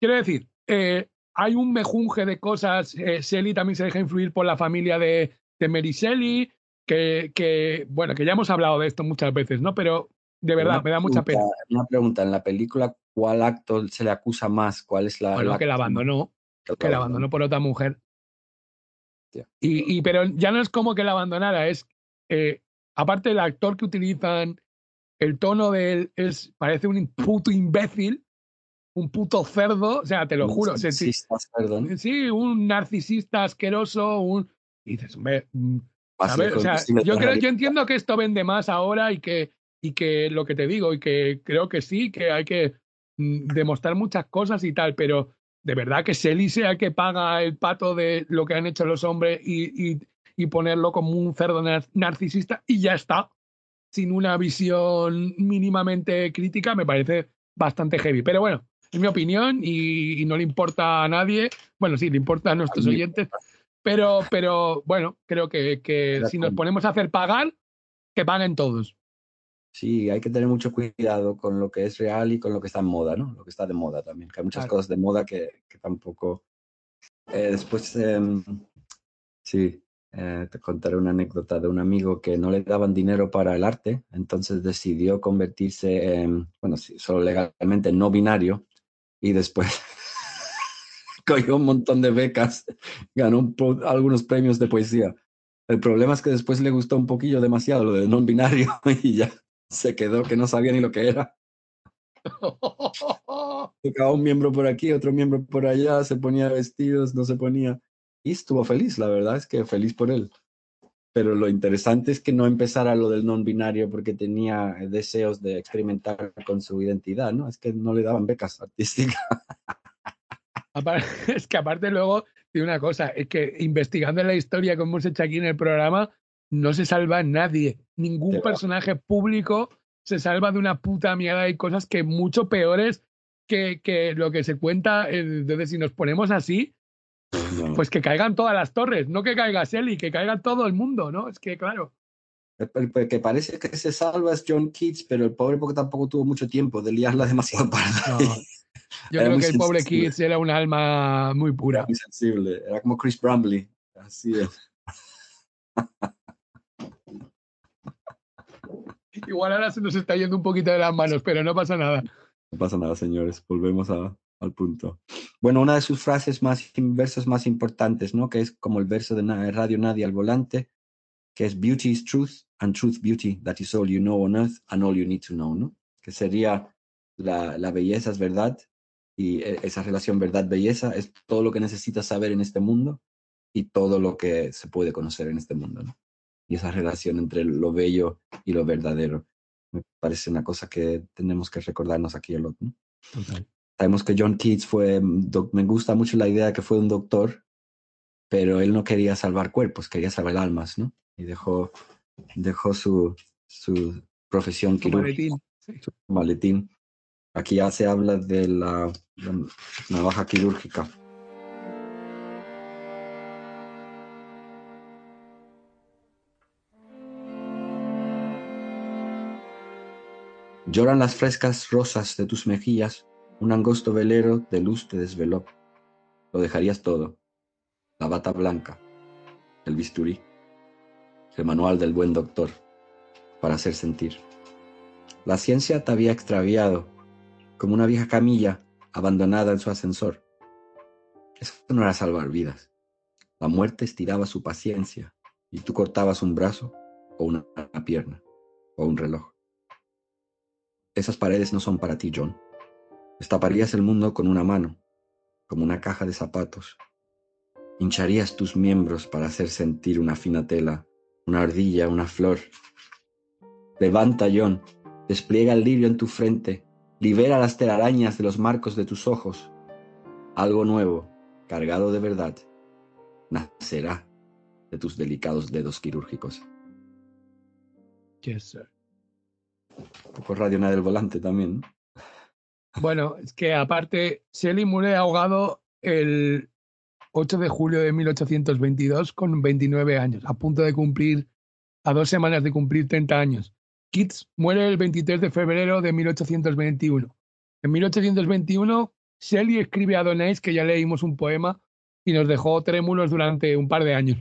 quiero decir, eh, hay un mejunje de cosas. Eh, también se deja influir por la familia de, de Mary Shelley que, que, bueno, que ya hemos hablado de esto muchas veces, ¿no? Pero de verdad, Una me da mucha pena. Una pregunta, en la película, ¿cuál acto se le acusa más? ¿Cuál es la... Bueno, que la abandonó, que la abandonó por otra mujer. Y, y pero ya no es como que la abandonara, es eh, aparte el actor que utilizan, el tono de él es, parece un puto imbécil, un puto cerdo, o sea, te lo juro. estás, perdón. sí, un narcisista asqueroso, un. Y dices, hombre, mm, o sea, yo, creo, yo entiendo que esto vende más ahora y que, y que lo que te digo, y que creo que sí, que hay que mm, demostrar muchas cosas y tal, pero de verdad que Selly sea el que paga el pato de lo que han hecho los hombres y, y, y ponerlo como un cerdo nar- narcisista y ya está, sin una visión mínimamente crítica, me parece bastante heavy. Pero bueno, es mi opinión y, y no le importa a nadie. Bueno, sí, le importa a nuestros A oyentes, pero, pero bueno, creo que, que si nos ponemos a hacer pagar, que paguen todos. Sí, hay que tener mucho cuidado con lo que es real y con lo que está en moda, ¿no? Lo que está de moda también. Que hay muchas Claro. cosas de moda que, que tampoco... Eh, después, em, sí, eh, te contaré una anécdota de un amigo que no le daban dinero para el arte, entonces decidió convertirse en, bueno, sí, solo legalmente no binario y después cogió un montón de becas, ganó algunos premios de poesía. El problema es que después le gustó un poquillo demasiado lo de no binario y ya se quedó que no sabía ni lo que era. Tocaba un miembro por aquí, otro miembro por allá, se ponía vestidos, no se ponía. Y estuvo feliz, la verdad es que feliz por él. Pero lo interesante es que no empezara lo del non binario porque tenía deseos de experimentar con su identidad, ¿no? Es que no le daban becas artísticas. Es que aparte luego de una cosa, es que investigando la historia como hemos hecho aquí en el programa, no se salva nadie. Ningún Te va. personaje público se salva de una puta mierda. Hay cosas que mucho peores que, que lo que se cuenta. eh, Entonces, si nos ponemos así. Pues que caigan todas las torres, no que caiga Selly, que caiga todo el mundo, ¿no? Es que, claro. El- el- el que parece que se salva es John Keats, pero el pobre porque tampoco tuvo mucho tiempo de liarla demasiado parda. No. Yo Era creo que el pobre sensible. Kids era un alma muy Era pura. muy sensible. Era como Chris Bramley. Así es. Igual ahora se nos está yendo un poquito de las manos, pero no pasa nada. No pasa nada, señores. Volvemos a- al punto. Bueno, una de sus frases más, versos más importantes, ¿no? Que es como el verso de Radio Nadie al volante, que es Beauty is truth and truth beauty. That is all you know on earth and all you need to know, ¿no? Que sería la, la belleza es verdad y e- esa relación verdad-belleza es todo lo que necesitas saber en este mundo y todo lo que se puede conocer en este mundo, ¿no? Y esa relación entre lo bello y lo verdadero. Me parece una cosa que tenemos que recordarnos aquí el otro, ¿no? Sabemos que John Keats fue, mm, me gusta mucho la idea de que fue un doctor, pero él no quería salvar cuerpos, quería salvar almas, ¿no? Y dejó, dejó su, su profesión quirúrgica, maletín. su maletín. Aquí ya se habla de la, la navaja quirúrgica. Lloran las frescas rosas de tus mejillas, un angosto velero de luz te desveló. Lo dejarías todo, la bata blanca, el bisturí, el manual del buen doctor para hacer sentir. La ciencia te había extraviado, como una vieja camilla abandonada en su ascensor. Eso no era salvar vidas. La muerte estiraba su paciencia y tú cortabas un brazo o una pierna o un reloj. Esas paredes no son para ti, John. Destaparías el mundo con una mano, como una caja de zapatos. Hincharías tus miembros para hacer sentir una fina tela, una ardilla, una flor. Levanta, John, despliega el lirio en tu frente, libera las telarañas de los marcos de tus ojos. Algo nuevo, cargado de verdad, nacerá de tus delicados dedos quirúrgicos. Yes, sir. Un poco radio del volante también. ¿no? Bueno, es que aparte, Shelley muere ahogado el 8 de julio de 1822 con 29 años, a punto de cumplir, a dos semanas de cumplir 30 años. Keats muere el 23 de febrero de 1821. En 1821, Shelley escribe a Donais, que ya leímos un poema, y nos dejó trémulos durante un par de años.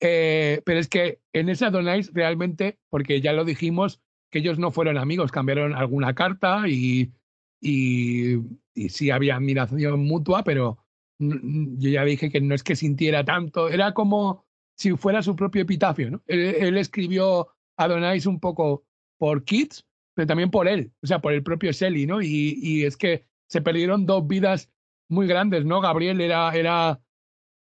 Eh, pero es que en esa Donais realmente, porque ya lo dijimos, que ellos no fueron amigos, cambiaron alguna carta y, y, y sí había admiración mutua, pero yo ya dije que no es que sintiera tanto, era como si fuera su propio epitafio. ¿no? Él, escribió a Donais un poco por Keats, pero también por él, o sea, por el propio Shelley, ¿no? Y, es que se perdieron dos vidas muy grandes, ¿no? Gabriel era, era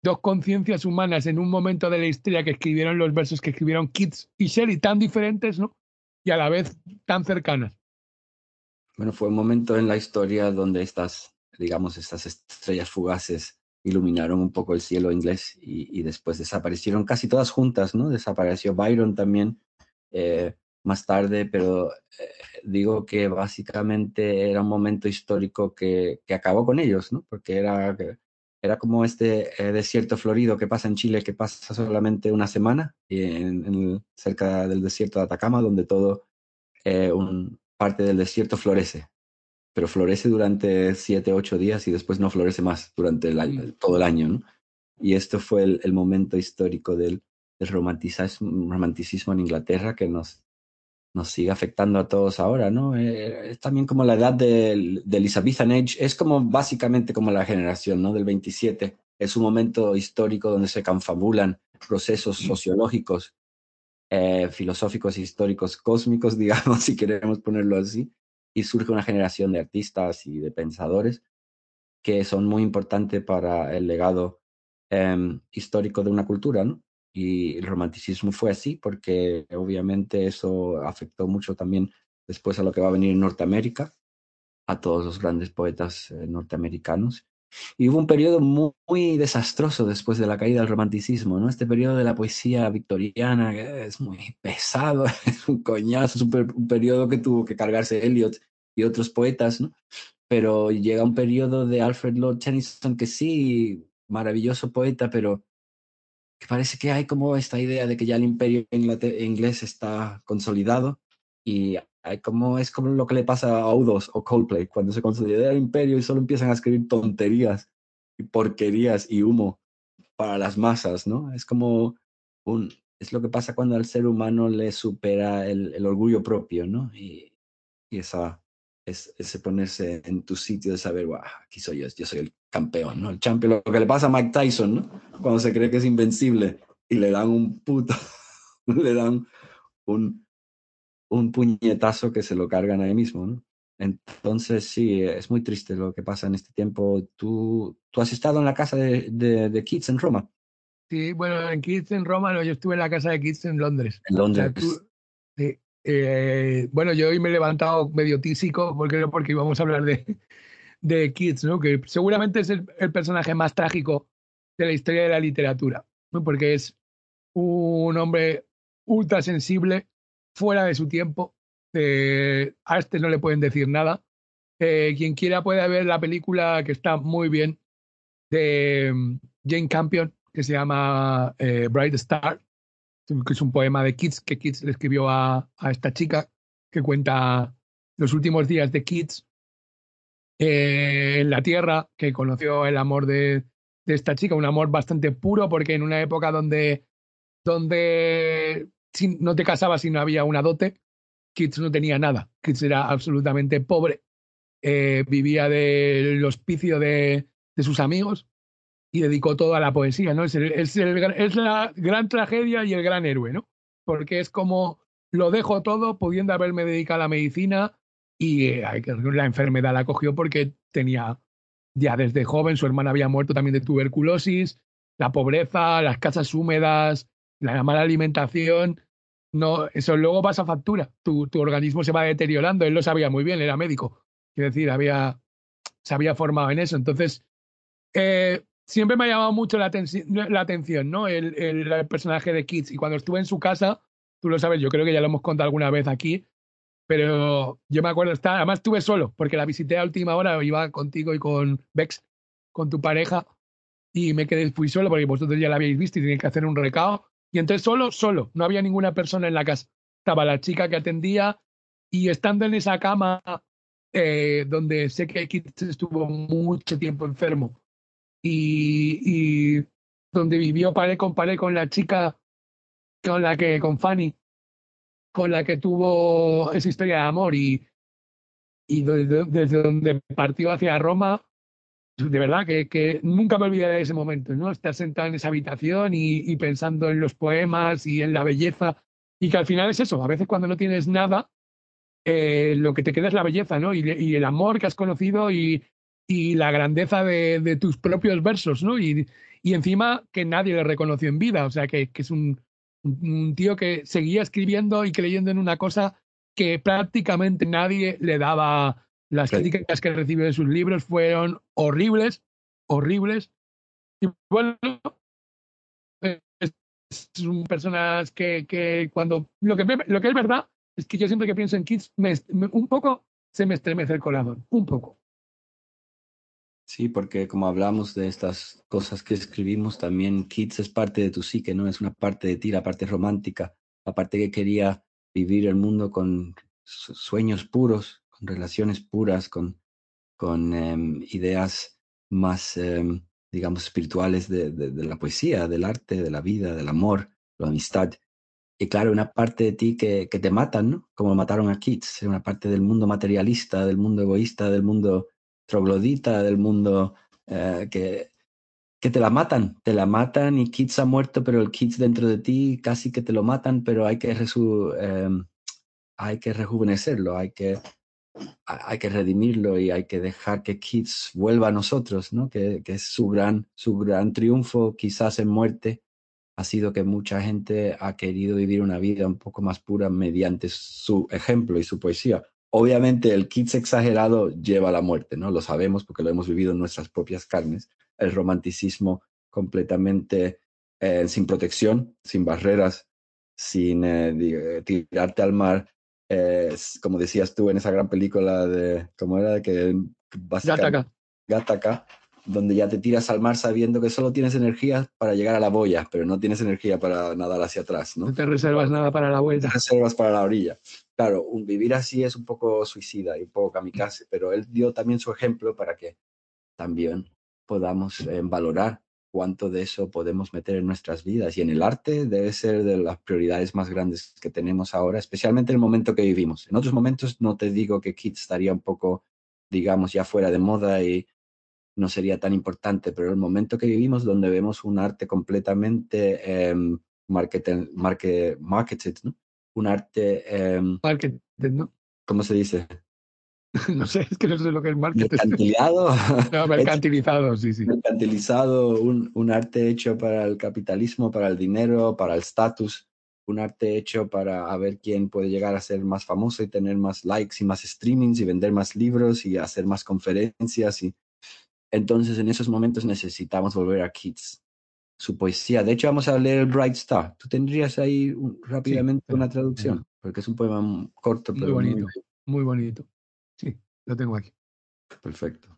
dos conciencias humanas en un momento de la historia que escribieron los versos que escribieron Keats y Shelley, tan diferentes, ¿no? Y a la vez tan cercanas. Bueno, fue un momento en la historia donde estas, digamos, estas estrellas fugaces iluminaron un poco el cielo inglés y, después desaparecieron casi todas juntas, ¿no? Desapareció Byron también eh, más tarde, pero eh, digo que básicamente era un momento histórico que, que acabó con ellos, ¿no? Porque era, era como este eh, desierto florido que pasa en Chile, que pasa solamente una semana en, en cerca del desierto de Atacama, donde todo, un, parte del desierto florece pero florece durante siete, ocho días y después no florece más durante el año, Mm. todo el año. ¿no? Y esto fue el, el momento histórico del, del romanticismo, romanticismo en Inglaterra que nos, nos sigue afectando a todos ahora. ¿no? Eh, es también como la edad del, del Elizabethan Age, es como básicamente como la generación ¿no? del 27. Es un momento histórico donde se confabulan procesos sociológicos, eh, filosóficos, históricos, cósmicos, digamos, si queremos ponerlo así y surge una generación de artistas y de pensadores que son muy importantes para el legado em, histórico de una cultura, ¿no? Y el romanticismo fue así porque obviamente eso afectó mucho también después a lo que va a venir en Norteamérica, a todos los grandes poetas eh, norteamericanos. Y hubo un periodo muy, desastroso después de la caída del romanticismo, ¿no? Este periodo de la poesía victoriana es muy pesado, es un coñazo, es un, per- un periodo que tuvo que cargarse Eliot y otros poetas, ¿no? Pero llega un periodo de Alfred Lord Tennyson que sí, maravilloso poeta, pero que parece que hay como esta idea de que ya el imperio inglés está consolidado y como es como lo que le pasa a U2 o Coldplay cuando se consolida el imperio y solo empiezan a escribir tonterías y porquerías y humo para las masas, ¿no? Es como un es lo que pasa cuando al ser humano le supera el, orgullo propio, ¿no? Y, y esa es ese ponerse en tu sitio de saber, "Guau, aquí soy yo, yo soy el campeón, ¿no? El champion, lo que le pasa a Mike Tyson, ¿no? Cuando se cree que es invencible y le dan un puto, le dan un, un puñetazo que se lo cargan ahí mismo, ¿no? Entonces, sí, es muy triste lo que pasa en este tiempo. ¿Tú, tú has estado en la casa de, de, de Keats en Roma? Sí, bueno, en Keats en Roma, no, yo estuve en la casa de Keats en Londres. En O sea, Londres. tú- sí, eh, bueno, yo hoy me he levantado medio tísico porque, porque íbamos a hablar de, de Keats, ¿no? Que seguramente es el, el personaje más trágico de la historia de la literatura, ¿no? Porque es un hombre ultra sensible, fuera de su tiempo. eh, a este no le pueden decir nada. Eh, quien quiera puede ver la película que está muy bien de mm, Jane Campion, que se llama eh, Bright Star, que es un poema de Keats que Keats le escribió a, a esta chica, que cuenta los últimos días de Keats eh, en la tierra, que conoció el amor de, de esta chica, un amor bastante puro, porque en una época donde donde no te casabas si no había una dote. Keats no tenía nada. Keats era absolutamente pobre. Eh, vivía del hospicio de, de, sus amigos y dedicó todo a la poesía, ¿no? Es, es la gran tragedia y el gran héroe, ¿no? Porque es como lo dejo todo pudiendo haberme dedicado a la medicina y eh, la enfermedad la cogió porque tenía ya desde joven, su hermana había muerto también de tuberculosis, la pobreza, las casas húmedas, la mala alimentación, no, eso luego pasa factura, tu, tu organismo se va deteriorando, él lo sabía muy bien, era médico, quiero decir, había, se había formado en eso, entonces eh, siempre me ha llamado mucho la, atención, ¿no? El, el, el, personaje de Kids, y cuando estuve en su casa, tú lo sabes, yo creo que ya lo hemos contado alguna vez aquí, pero yo me acuerdo, estar, además estuve solo, porque la visité a última hora, iba contigo y con Bex, con tu pareja, y me quedé, fui solo porque vosotros ya la habéis visto y tenéis que hacer un recado. Y entonces solo, solo, no había ninguna persona en la casa. Estaba la chica que atendía y estando en esa cama eh, donde sé que Kitts estuvo mucho tiempo enfermo y, donde vivió paré con paré con la chica con la que, con Fanny, con la que tuvo esa historia de amor y, y desde donde partió hacia Roma, de verdad que, que, nunca me olvidaré de ese momento, ¿no? Estar sentado en esa habitación y, y, pensando en los poemas y en la belleza. Y que al final es eso, a veces cuando no tienes nada, eh, lo que te queda es la belleza, ¿no? Y, y el amor que has conocido y, y la grandeza de, de, tus propios versos, ¿no? Y, encima que nadie le reconoció en vida, o sea, que, que es un, un tío que seguía escribiendo y creyendo en una cosa que prácticamente nadie le daba. Las sí. críticas que recibió de sus libros fueron horribles, horribles. Y bueno, es, un personas que, que cuando. Lo que, lo que es verdad es que yo siempre que pienso en Kids, me, me, un poco se me estremece el corazón, un poco. Sí, porque como hablamos de estas cosas que escribimos, también Kids es parte de tu psique, ¿no? Es una parte de ti, la parte romántica, la parte que quería vivir el mundo con sueños puros, relaciones puras, con, con um, ideas más, um, digamos, espirituales de, de, de, la poesía, del arte, de la vida, del amor, la amistad. Y claro, una parte de ti que, que te matan, ¿no? Como mataron a Kids, una parte del mundo materialista, del mundo egoísta, del mundo troglodita del mundo eh, que, que te la matan, te la matan y Kids ha muerto, pero el Kids dentro de ti casi que te lo matan, pero hay que, resu eh, hay que rejuvenecerlo, hay que, hay que redimirlo y hay que dejar que Kids vuelva a nosotros, ¿no? que, que es su gran, su gran triunfo, quizás en muerte, ha sido que mucha gente ha querido vivir una vida un poco más pura mediante su ejemplo y su poesía. Obviamente el kitsch exagerado lleva a la muerte, ¿no? Lo sabemos porque lo hemos vivido en nuestras propias carnes. El romanticismo completamente eh, sin protección, sin barreras, sin eh, tirarte al mar, eh, como decías tú en esa gran película de, ¿cómo era? Que Gattaca. Gattaca, donde ya te tiras al mar sabiendo que solo tienes energía para llegar a la boya, pero no tienes energía para nadar hacia atrás, ¿no? No te reservas nada para la vuelta. No te reservas para la orilla claro, un vivir así es un poco suicida y un poco kamikaze, pero él dio también su ejemplo para que también podamos eh, valorar cuánto de eso podemos meter en nuestras vidas. Y en el arte debe ser de las prioridades más grandes que tenemos ahora, especialmente en el momento que vivimos. En otros momentos no te digo que Kids estaría un poco, digamos, ya fuera de moda y no sería tan importante, pero el momento que vivimos donde vemos un arte completamente eh, market, market, marketed, ¿no? un arte... Eh, ¿no? ¿Cómo se dice? no sé, es que no sé lo que es marketing. Mercantilizado. no, mercantilizado, sí, sí. Mercantilizado, un, un arte hecho para el capitalismo, para el dinero, para el estatus, un arte hecho para a ver quién puede llegar a ser más famoso y tener más likes y más streamings y vender más libros y hacer más conferencias. Y... Entonces, en esos momentos necesitamos volver a Kids, su poesía. De hecho, vamos a leer el Bright Star. ¿Tú tendrías ahí un, rápidamente sí, una traducción? Sí. Porque es un poema corto, muy pero bonito. Muy... muy bonito. Lo tengo aquí. Perfecto.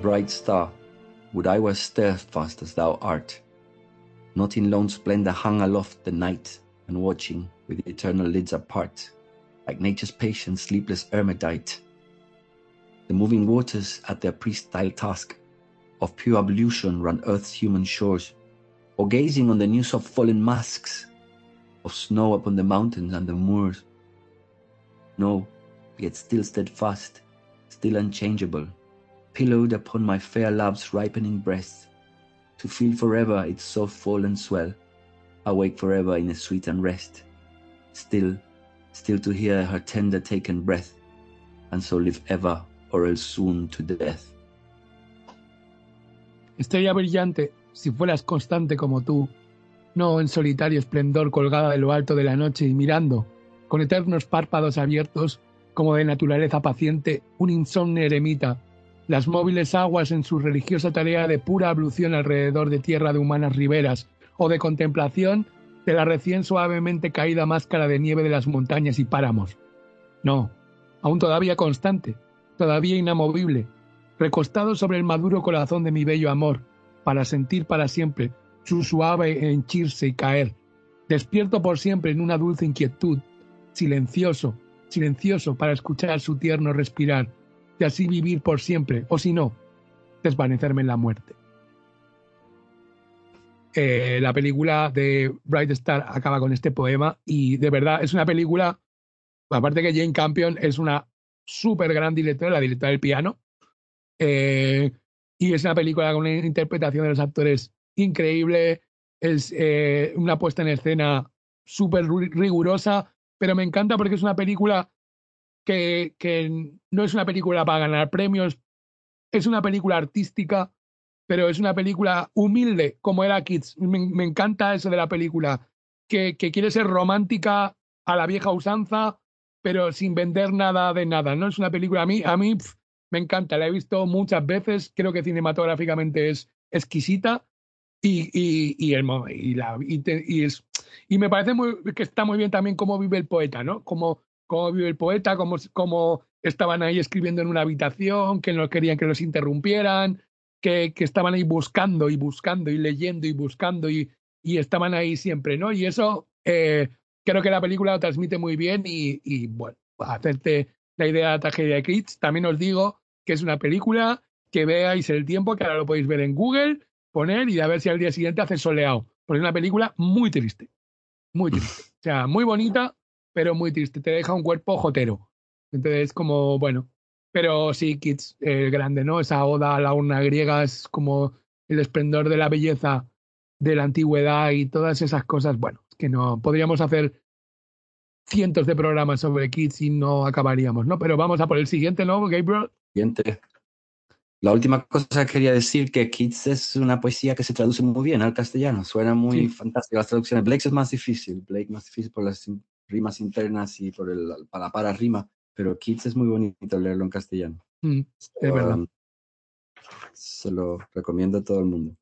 Bright star, would I were steadfast as thou art, not in lone splendor hung aloft the night, and watching with eternal lids apart, like nature's patient, sleepless eremite. The moving waters at their priest-style task of pure ablution run earth's human shores, or gazing on the new soft fallen masks of snow upon the mountains and the moors. No, yet still steadfast, still unchangeable, pillowed upon my fair love's ripening breast, to feel forever its soft fall and swell, awake forever in a sweet unrest, still, still to hear her tender taken breath, and so live ever or else soon to death. Estrella brillante, si fueras constante como tú, no en solitario esplendor colgada de lo alto de la noche y mirando, con eternos párpados abiertos, como de naturaleza paciente, un insomne eremita, las móviles aguas en su religiosa tarea de pura ablución alrededor de tierra de humanas riberas, o de contemplación de la recién suavemente caída máscara de nieve de las montañas y páramos. No, aún todavía constante, todavía inamovible, recostado sobre el maduro corazón de mi bello amor, para sentir para siempre su suave henchirse y caer, despierto por siempre en una dulce inquietud, silencioso, silencioso para escuchar su tierno respirar, y así vivir por siempre, o si no, desvanecerme en la muerte. Eh, la película de Bright Star acaba con este poema y de verdad es una película, aparte que Jane Campion es una súper gran directora, la directora del piano, eh, y es una película con una interpretación de los actores increíble, es eh, una puesta en escena súper rigurosa, pero me encanta porque es una película que, que no es una película para ganar premios, es una película artística, pero es una película humilde, como era Kids. Me, encanta eso de la película, que, que, quiere ser romántica a la vieja usanza, pero sin vender nada de nada. No es una película, a mí, a mí me encanta, la he visto muchas veces, creo que cinematográficamente es exquisita y, y, y, el, y, la, y, es, y me parece muy, que está muy bien también cómo vive el poeta, ¿no? Cómo, cómo vive el poeta, cómo, cómo estaban ahí escribiendo en una habitación, que no querían que los interrumpieran, que, que estaban ahí buscando y buscando y leyendo y buscando y, y estaban ahí siempre, ¿no? Y eso eh, creo que la película lo transmite muy bien y, y bueno, hacerte la idea de la tragedia de Kids, también os digo que es una película que veáis el tiempo, que ahora lo podéis ver en Google, poner y a ver si al día siguiente hace soleado. Porque es una película muy triste, muy triste. O sea, muy bonita, pero muy triste. Te deja un cuerpo jotero. Entonces, como, bueno, pero sí, Kids, el grande, ¿no? Esa oda a la urna griega es como el esplendor de la belleza de la antigüedad y todas esas cosas. Bueno, que no podríamos hacer cientos de programas sobre Kids y no acabaríamos, ¿no? Pero vamos a por el siguiente, ¿no, Gabriel? Siguiente. La última cosa que quería decir que Kids es una poesía que se traduce muy bien al castellano, suena muy Sí. fantástica las traducciones. Blake es más difícil, Blake más difícil por las rimas internas y por el para para rima, pero Kids es muy bonito leerlo en castellano. Mm, es verdad. Se lo recomiendo a todo el mundo.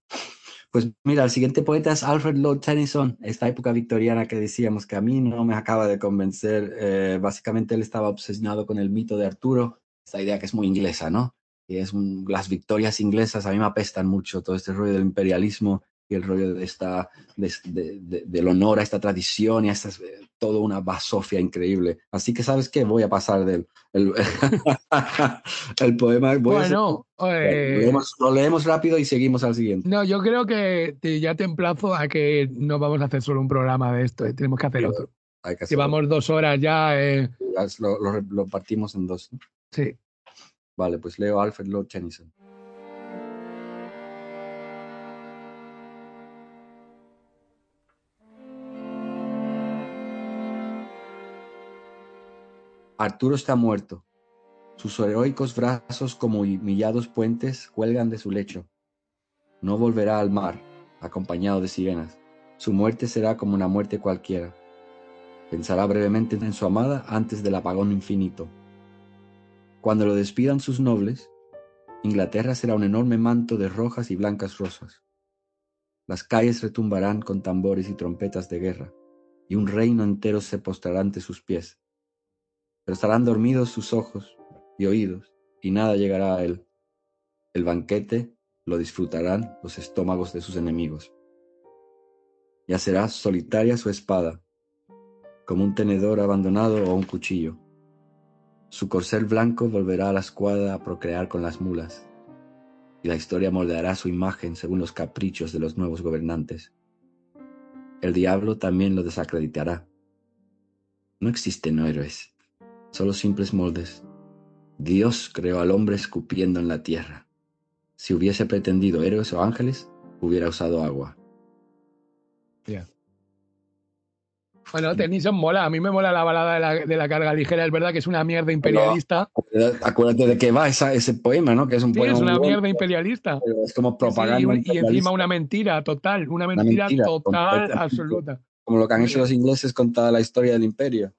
Pues mira, el siguiente poeta es Alfred Lord Tennyson, esta época victoriana que decíamos que a mí no me acaba de convencer. Eh, básicamente él estaba obsesionado con el mito de Arturo, esta idea que es muy inglesa, ¿no? Y es las victorias inglesas a mí me apestan mucho, todo este rollo del imperialismo y el rollo de esta, de- de- de- del honor a esta tradición y a estas, eh, todo una basofia increíble. Así que, ¿sabes qué? Voy a pasar del el, el poema. Voy a hacer- Bueno, lo, eh, leemos, lo leemos rápido y seguimos al siguiente. no, yo creo que te- ya te emplazo a que no vamos a hacer solo un programa de esto, eh, tenemos que hacer otro. Hay que. Llevamos dos horas ya. eh, Lo, lo- lo partimos en dos. ¿no? sí. Vale, pues leo Alfred Lord Tennyson. Arturo está muerto. Sus heroicos brazos como humillados puentes cuelgan de su lecho. No volverá al mar, acompañado de sirenas. Su muerte será como una muerte cualquiera. Pensará brevemente en su amada antes del apagón infinito. Cuando lo despidan sus nobles, Inglaterra será un enorme manto de rojas y blancas rosas. Las calles retumbarán con tambores y trompetas de guerra, y un reino entero se postrará ante sus pies. Pero estarán dormidos sus ojos y oídos, y nada llegará a él. El banquete lo disfrutarán los estómagos de sus enemigos. Ya será solitaria su espada, como un tenedor abandonado o un cuchillo. Su corcel blanco volverá a la escuadra a procrear con las mulas, y la historia moldeará su imagen según los caprichos de los nuevos gobernantes. El diablo también lo desacreditará. No existen héroes, solo simples moldes. Dios creó al hombre escupiendo en la tierra. Si hubiese pretendido héroes o ángeles, hubiera usado agua. Ya. Bueno, Tennyson mola. A mí me mola la balada de la, de la carga ligera. Es verdad que es una mierda imperialista. Acuérdate de qué va esa- ese poema, ¿no? Que es un Sí, poema es una mierda imperialista. pero es como Sí, propaganda. y, encima una mentira total, una mentira, mentira total, absoluta. Como lo que han hecho los ingleses con toda la historia del imperio.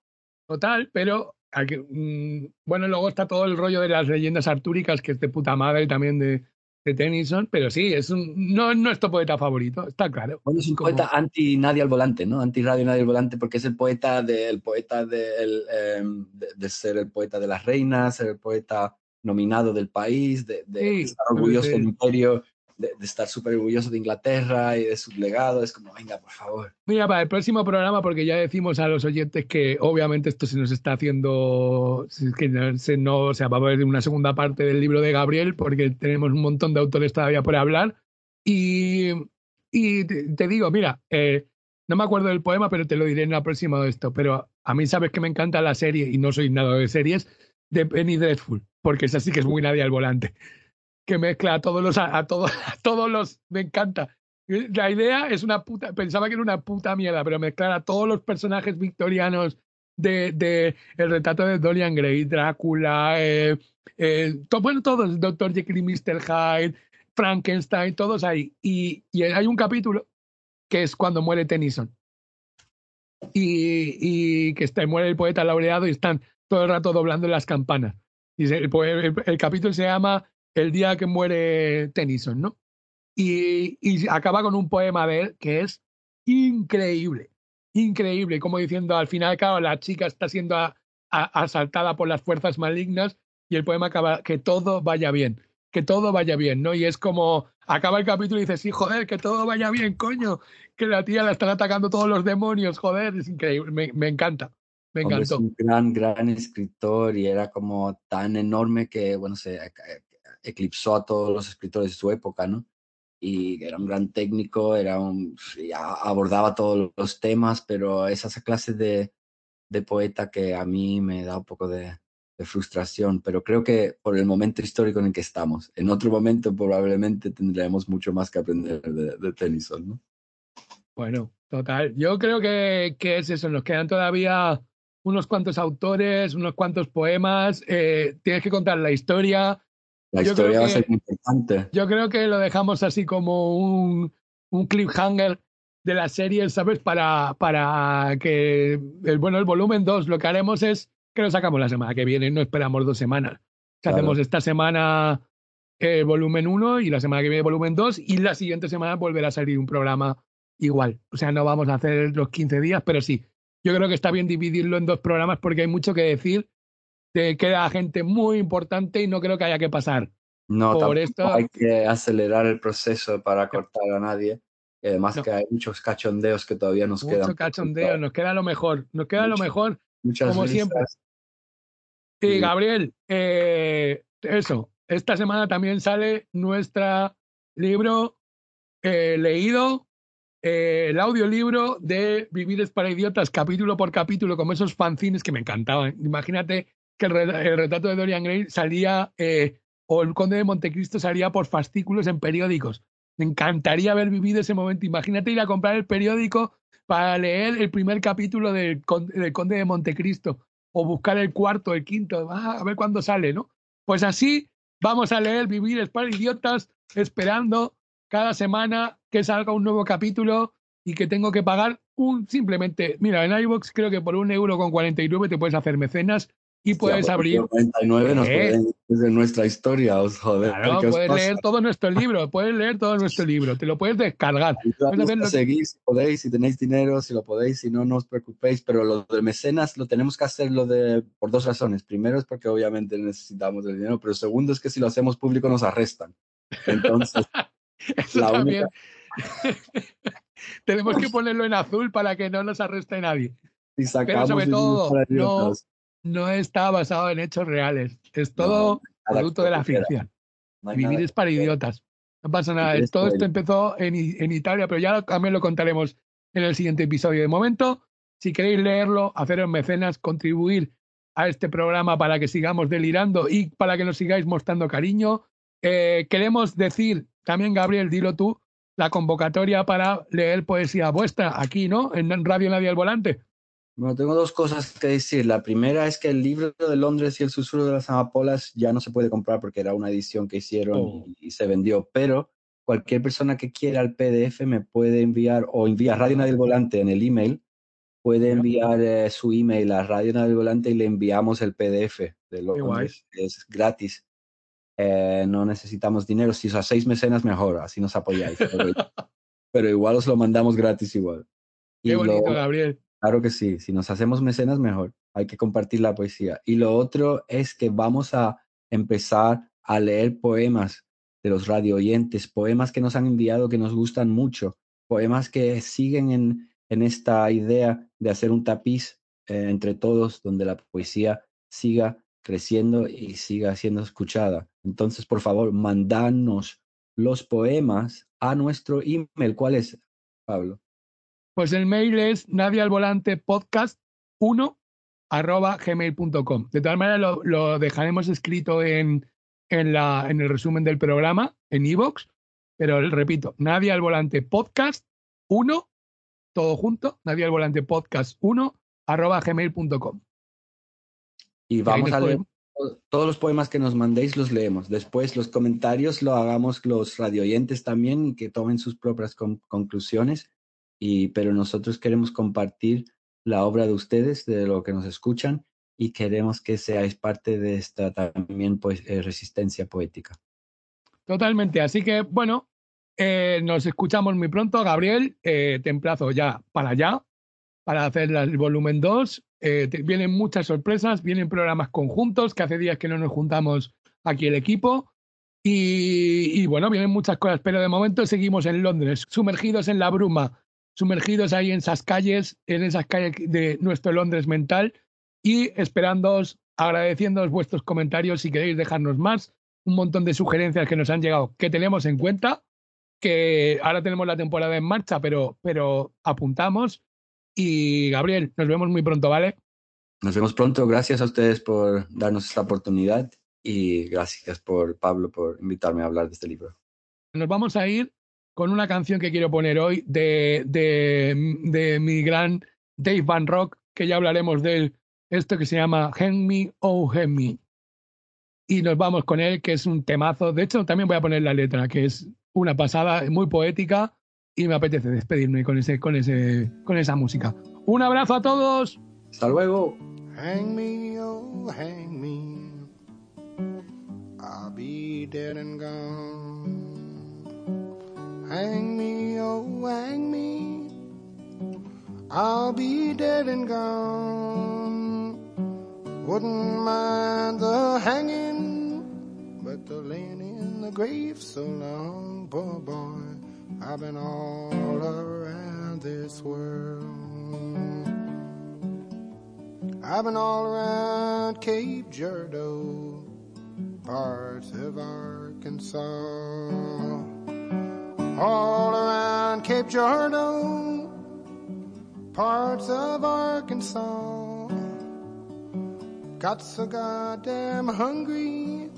Total, pero mm, bueno, luego está todo el rollo de las leyendas artúricas, que es de puta madre también de, de Tennyson, pero sí, es un, no es nuestro poeta favorito, está claro. Bueno, es un Como- poeta anti nadie al volante, ¿no? Anti radio nadie al volante, porque es el poeta del poeta de, el, em, de, de ser el poeta de las reinas, ser el poeta nominado del país, de, de Sí, estar orgulloso del imperio, de, de estar súper orgulloso de Inglaterra y de su legado. Es como, venga, por favor. Mira, para el próximo programa, porque ya decimos a los oyentes que obviamente esto se nos está haciendo, que no, se no, o sea, va a haber una segunda parte del libro de Gabriel, porque tenemos un montón de autores todavía por hablar. Y, y te digo, mira, eh, no me acuerdo del poema, pero te lo diré en la próxima de esto. Pero a mí sabes que me encanta la serie, y no soy nada de series, de Penny Dreadful, porque esa sí que es muy nadie al volante. Que mezcla a todos los, a, todos, a todos los, me encanta. La idea es una puta, pensaba que era una puta mierda, pero mezclar a todos los personajes victorianos de, de el retrato de Dorian Gray, Drácula, eh, eh, to- bueno, todos, Dr. Jekyll y Mr. Hyde, Frankenstein, todos ahí. Y, y hay un capítulo que es cuando muere Tennyson. Y, y que está, muere el poeta laureado y están todo el rato doblando las campanas. Y el, el- el capítulo se llama El día que muere Tennyson, ¿no? Y, y acaba con un poema de él que es increíble, increíble, como diciendo al final, claro, la chica está siendo a- a- asaltada por las fuerzas malignas y el poema acaba que todo vaya bien, que todo vaya bien, ¿no? Y es como acaba el capítulo y dices, sí, joder, que todo vaya bien, coño, que la tía la están atacando todos los demonios, joder, es increíble, me, me encanta, me Hombre, es encantó. un gran, gran escritor y era como tan enorme que, bueno, se eclipsó a todos los escritores de su época, ¿no? Y era un gran técnico, era un, abordaba todos los temas, pero es esa clase de, de poeta que a mí me da un poco de, de frustración, pero creo que por el momento histórico en el que estamos, en otro momento probablemente tendremos mucho más que aprender de, de Tennyson, ¿no? Bueno, total. Yo creo que, que es eso. Nos quedan todavía unos cuantos autores, unos cuantos poemas. eh, tienes que contar la historia. La Yo historia creo va a que- ser muy importante. Yo creo que lo dejamos así como un, un cliffhanger de la serie, ¿sabes? Para, para que, el, bueno, el volumen 2, lo que haremos es que lo sacamos la semana que viene, no esperamos dos semanas. Claro. Hacemos esta semana el volumen 1 y la semana que viene volumen 2 y la siguiente semana volverá a salir un programa igual. O sea, no vamos a hacer los 15 días, pero sí. Yo creo que está bien dividirlo en dos programas porque hay mucho que decir. Te queda gente muy importante y no creo que haya que pasar. No, Por esto- hay que acelerar el proceso para cortar a nadie. Y además No. que hay muchos cachondeos que todavía nos quedan. Mucho cachondeo, nos queda lo mejor, nos queda lo mejor, como siempre. Y Sí. Gabriel, eh, eso, esta semana también sale nuestro libro eh, leído, eh, el audiolibro de Vivir es para idiotas, capítulo por capítulo, como esos fanzines que me encantaban. Imagínate que el, re- el retrato de Dorian Gray salía, eh, o el Conde de Montecristo salía por fascículos en periódicos. Me encantaría haber vivido ese momento. Imagínate ir a comprar el periódico para leer el primer capítulo del, Con- del Conde de Montecristo o buscar el cuarto, el quinto, ah, a ver cuándo sale, ¿no? Pues así vamos a leer Vivir es para idiotas, esperando cada semana que salga un nuevo capítulo y que tengo que pagar un simplemente, mira, en iVoox creo que por un euro con 49 te puedes hacer mecenas y puedes abrir 99 nos pueden desde nuestra historia, os joder. Claro, ¿qué os puedes pasa? leer todo nuestro libro, puedes leer todo nuestro libro, te lo puedes descargar. Hacer lo seguir si podéis, si tenéis dinero, si lo podéis, si no, no os preocupéis. Pero lo de mecenas lo tenemos que hacerlo de, por dos razones. Primero es porque obviamente necesitamos el dinero, pero segundo es que si lo hacemos público nos arrestan. Entonces, Eso La también. Tenemos que ponerlo en azul para que no nos arreste nadie. si sacamos sobre todo, no- no está basado en hechos reales. Es todo nada producto de la ficción. No Vivir es para idiotas. No pasa nada. quieres Todo esto empezó en, en Italia, pero ya también lo contaremos en el siguiente episodio. De momento, si queréis leerlo, haceros mecenas, contribuir a este programa para que sigamos delirando y para que nos sigáis mostrando cariño. Eh, queremos decir, también Gabriel, dilo tú, la convocatoria para leer poesía vuestra aquí, ¿no? En Radio Nadie al Volante. Bueno, tengo dos cosas que decir. La primera es que el libro de Londres y el susurro de las amapolas ya no se puede comprar porque era una edición que hicieron Oh. y, y se vendió. Pero cualquier persona que quiera el PDF me puede enviar o envía Radio Nadie el Volante en el email. Puede enviar eh, su email a Radio Nadie el Volante y le enviamos el PDF de. Londres. Es gratis. Eh, no necesitamos dinero. Si os hacéis mecenas, mejor. Así nos apoyáis. Pero, pero igual os lo mandamos gratis igual. Y Qué lo- bonito, Gabriel. Claro que sí, si nos hacemos mecenas mejor, hay que compartir la poesía. Y lo otro es que vamos a empezar a leer poemas de los radio oyentes, poemas que nos han enviado que nos gustan mucho, poemas que siguen en, en esta idea de hacer un tapiz eh, entre todos donde la poesía siga creciendo y siga siendo escuchada. Entonces, por favor, mandanos los poemas a nuestro email. ¿Cuál es, Pablo? Pues el mail es nadie al volante podcast 1 arroba gmail.com. De todas maneras, lo, lo dejaremos escrito en, en, la, en el resumen del programa, en iVoox, pero repito, nadie al volante podcast 1, todo junto, nadie al volante podcast 1 arroba gmail.com. Y vamos a leer podemos- todos los poemas que nos mandéis, los leemos. Después los comentarios lo hagamos los radioyentes también y que tomen sus propias con- conclusiones. Y, pero nosotros queremos compartir la obra de ustedes, de lo que nos escuchan, y queremos que seáis parte de esta también pues, eh, resistencia poética. Totalmente. Así que, bueno, eh, nos escuchamos muy pronto. Gabriel, eh, te emplazo ya para allá, para hacer el volumen 2. Eh, vienen muchas sorpresas, vienen programas conjuntos, que hace días que no nos juntamos aquí el equipo. Y, y, bueno, vienen muchas cosas, pero de momento seguimos en Londres, sumergidos en la bruma, sumergidos ahí en esas calles, en esas calles de nuestro Londres mental y esperándoos, agradeciéndoos vuestros comentarios si queréis dejarnos más, un montón de sugerencias que nos han llegado que tenemos en cuenta, que ahora tenemos la temporada en marcha, pero, pero apuntamos. Y Gabriel, nos vemos muy pronto, ¿vale? Nos vemos pronto. Gracias a ustedes por darnos esta oportunidad y gracias por Pablo por invitarme a hablar de este libro. Nos vamos a ir con una canción que quiero poner hoy de, de, de mi gran Dave Van Rock, que ya hablaremos de él, esto que se llama Hang Me, Oh Hang Me. Y nos vamos con él, que es un temazo. De hecho, también voy a poner la letra, que es una pasada, muy poética, y me apetece despedirme con, ese, con, ese, con esa música. Un abrazo a todos. Hasta luego. Hang me, oh, hang me. I'll be dead and gone. Hang me, oh, hang me. I'll be dead and gone. Wouldn't mind the hanging, but the laying in the grave so long, poor boy. I've been all around this world. I've been all around Cape Girardeau, parts of Arkansas. All around Cape Girardeau, parts of Arkansas. Got so goddamn hungry,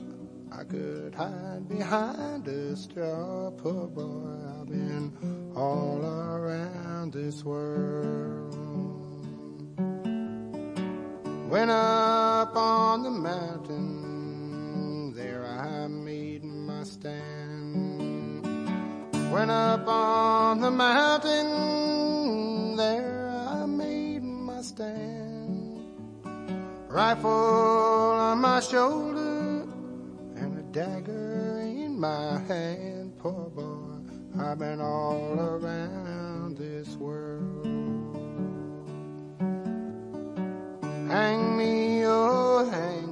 I could hide behind a straw. Poor boy, I've been all around this world. Went up on the mountain, there I made my stand. Went up on the mountain, there I made my stand. Rifle on my shoulder, and a dagger in my hand. Poor boy, I've been all around this world. Hang me, oh, hang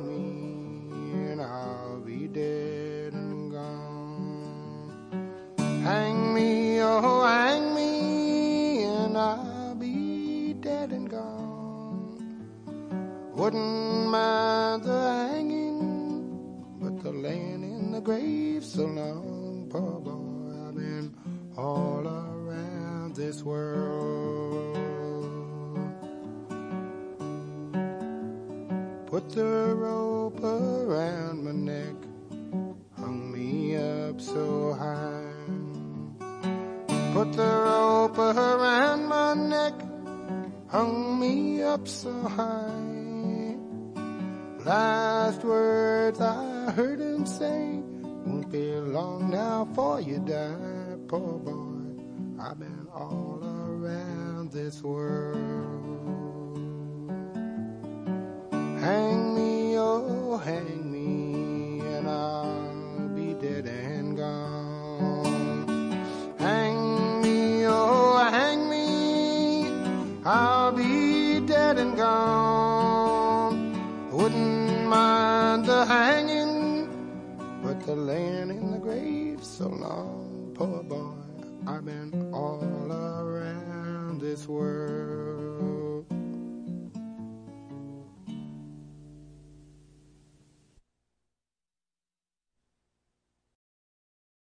oh, hang me, and I'll be dead and gone. Wouldn't mind the hanging, but the laying in the grave so long, poor boy. I've been all around this world. Put the rope around my neck, hung me up so high. Put the rope around my neck, hung me up so high. Last words I heard him say, won't be long now for you die, poor boy. I've been all around this world. Hang me, oh, hang I'll be dead and gone. Wouldn't mind the hanging, but the laying in the grave so long. Poor boy, I've been all around this world.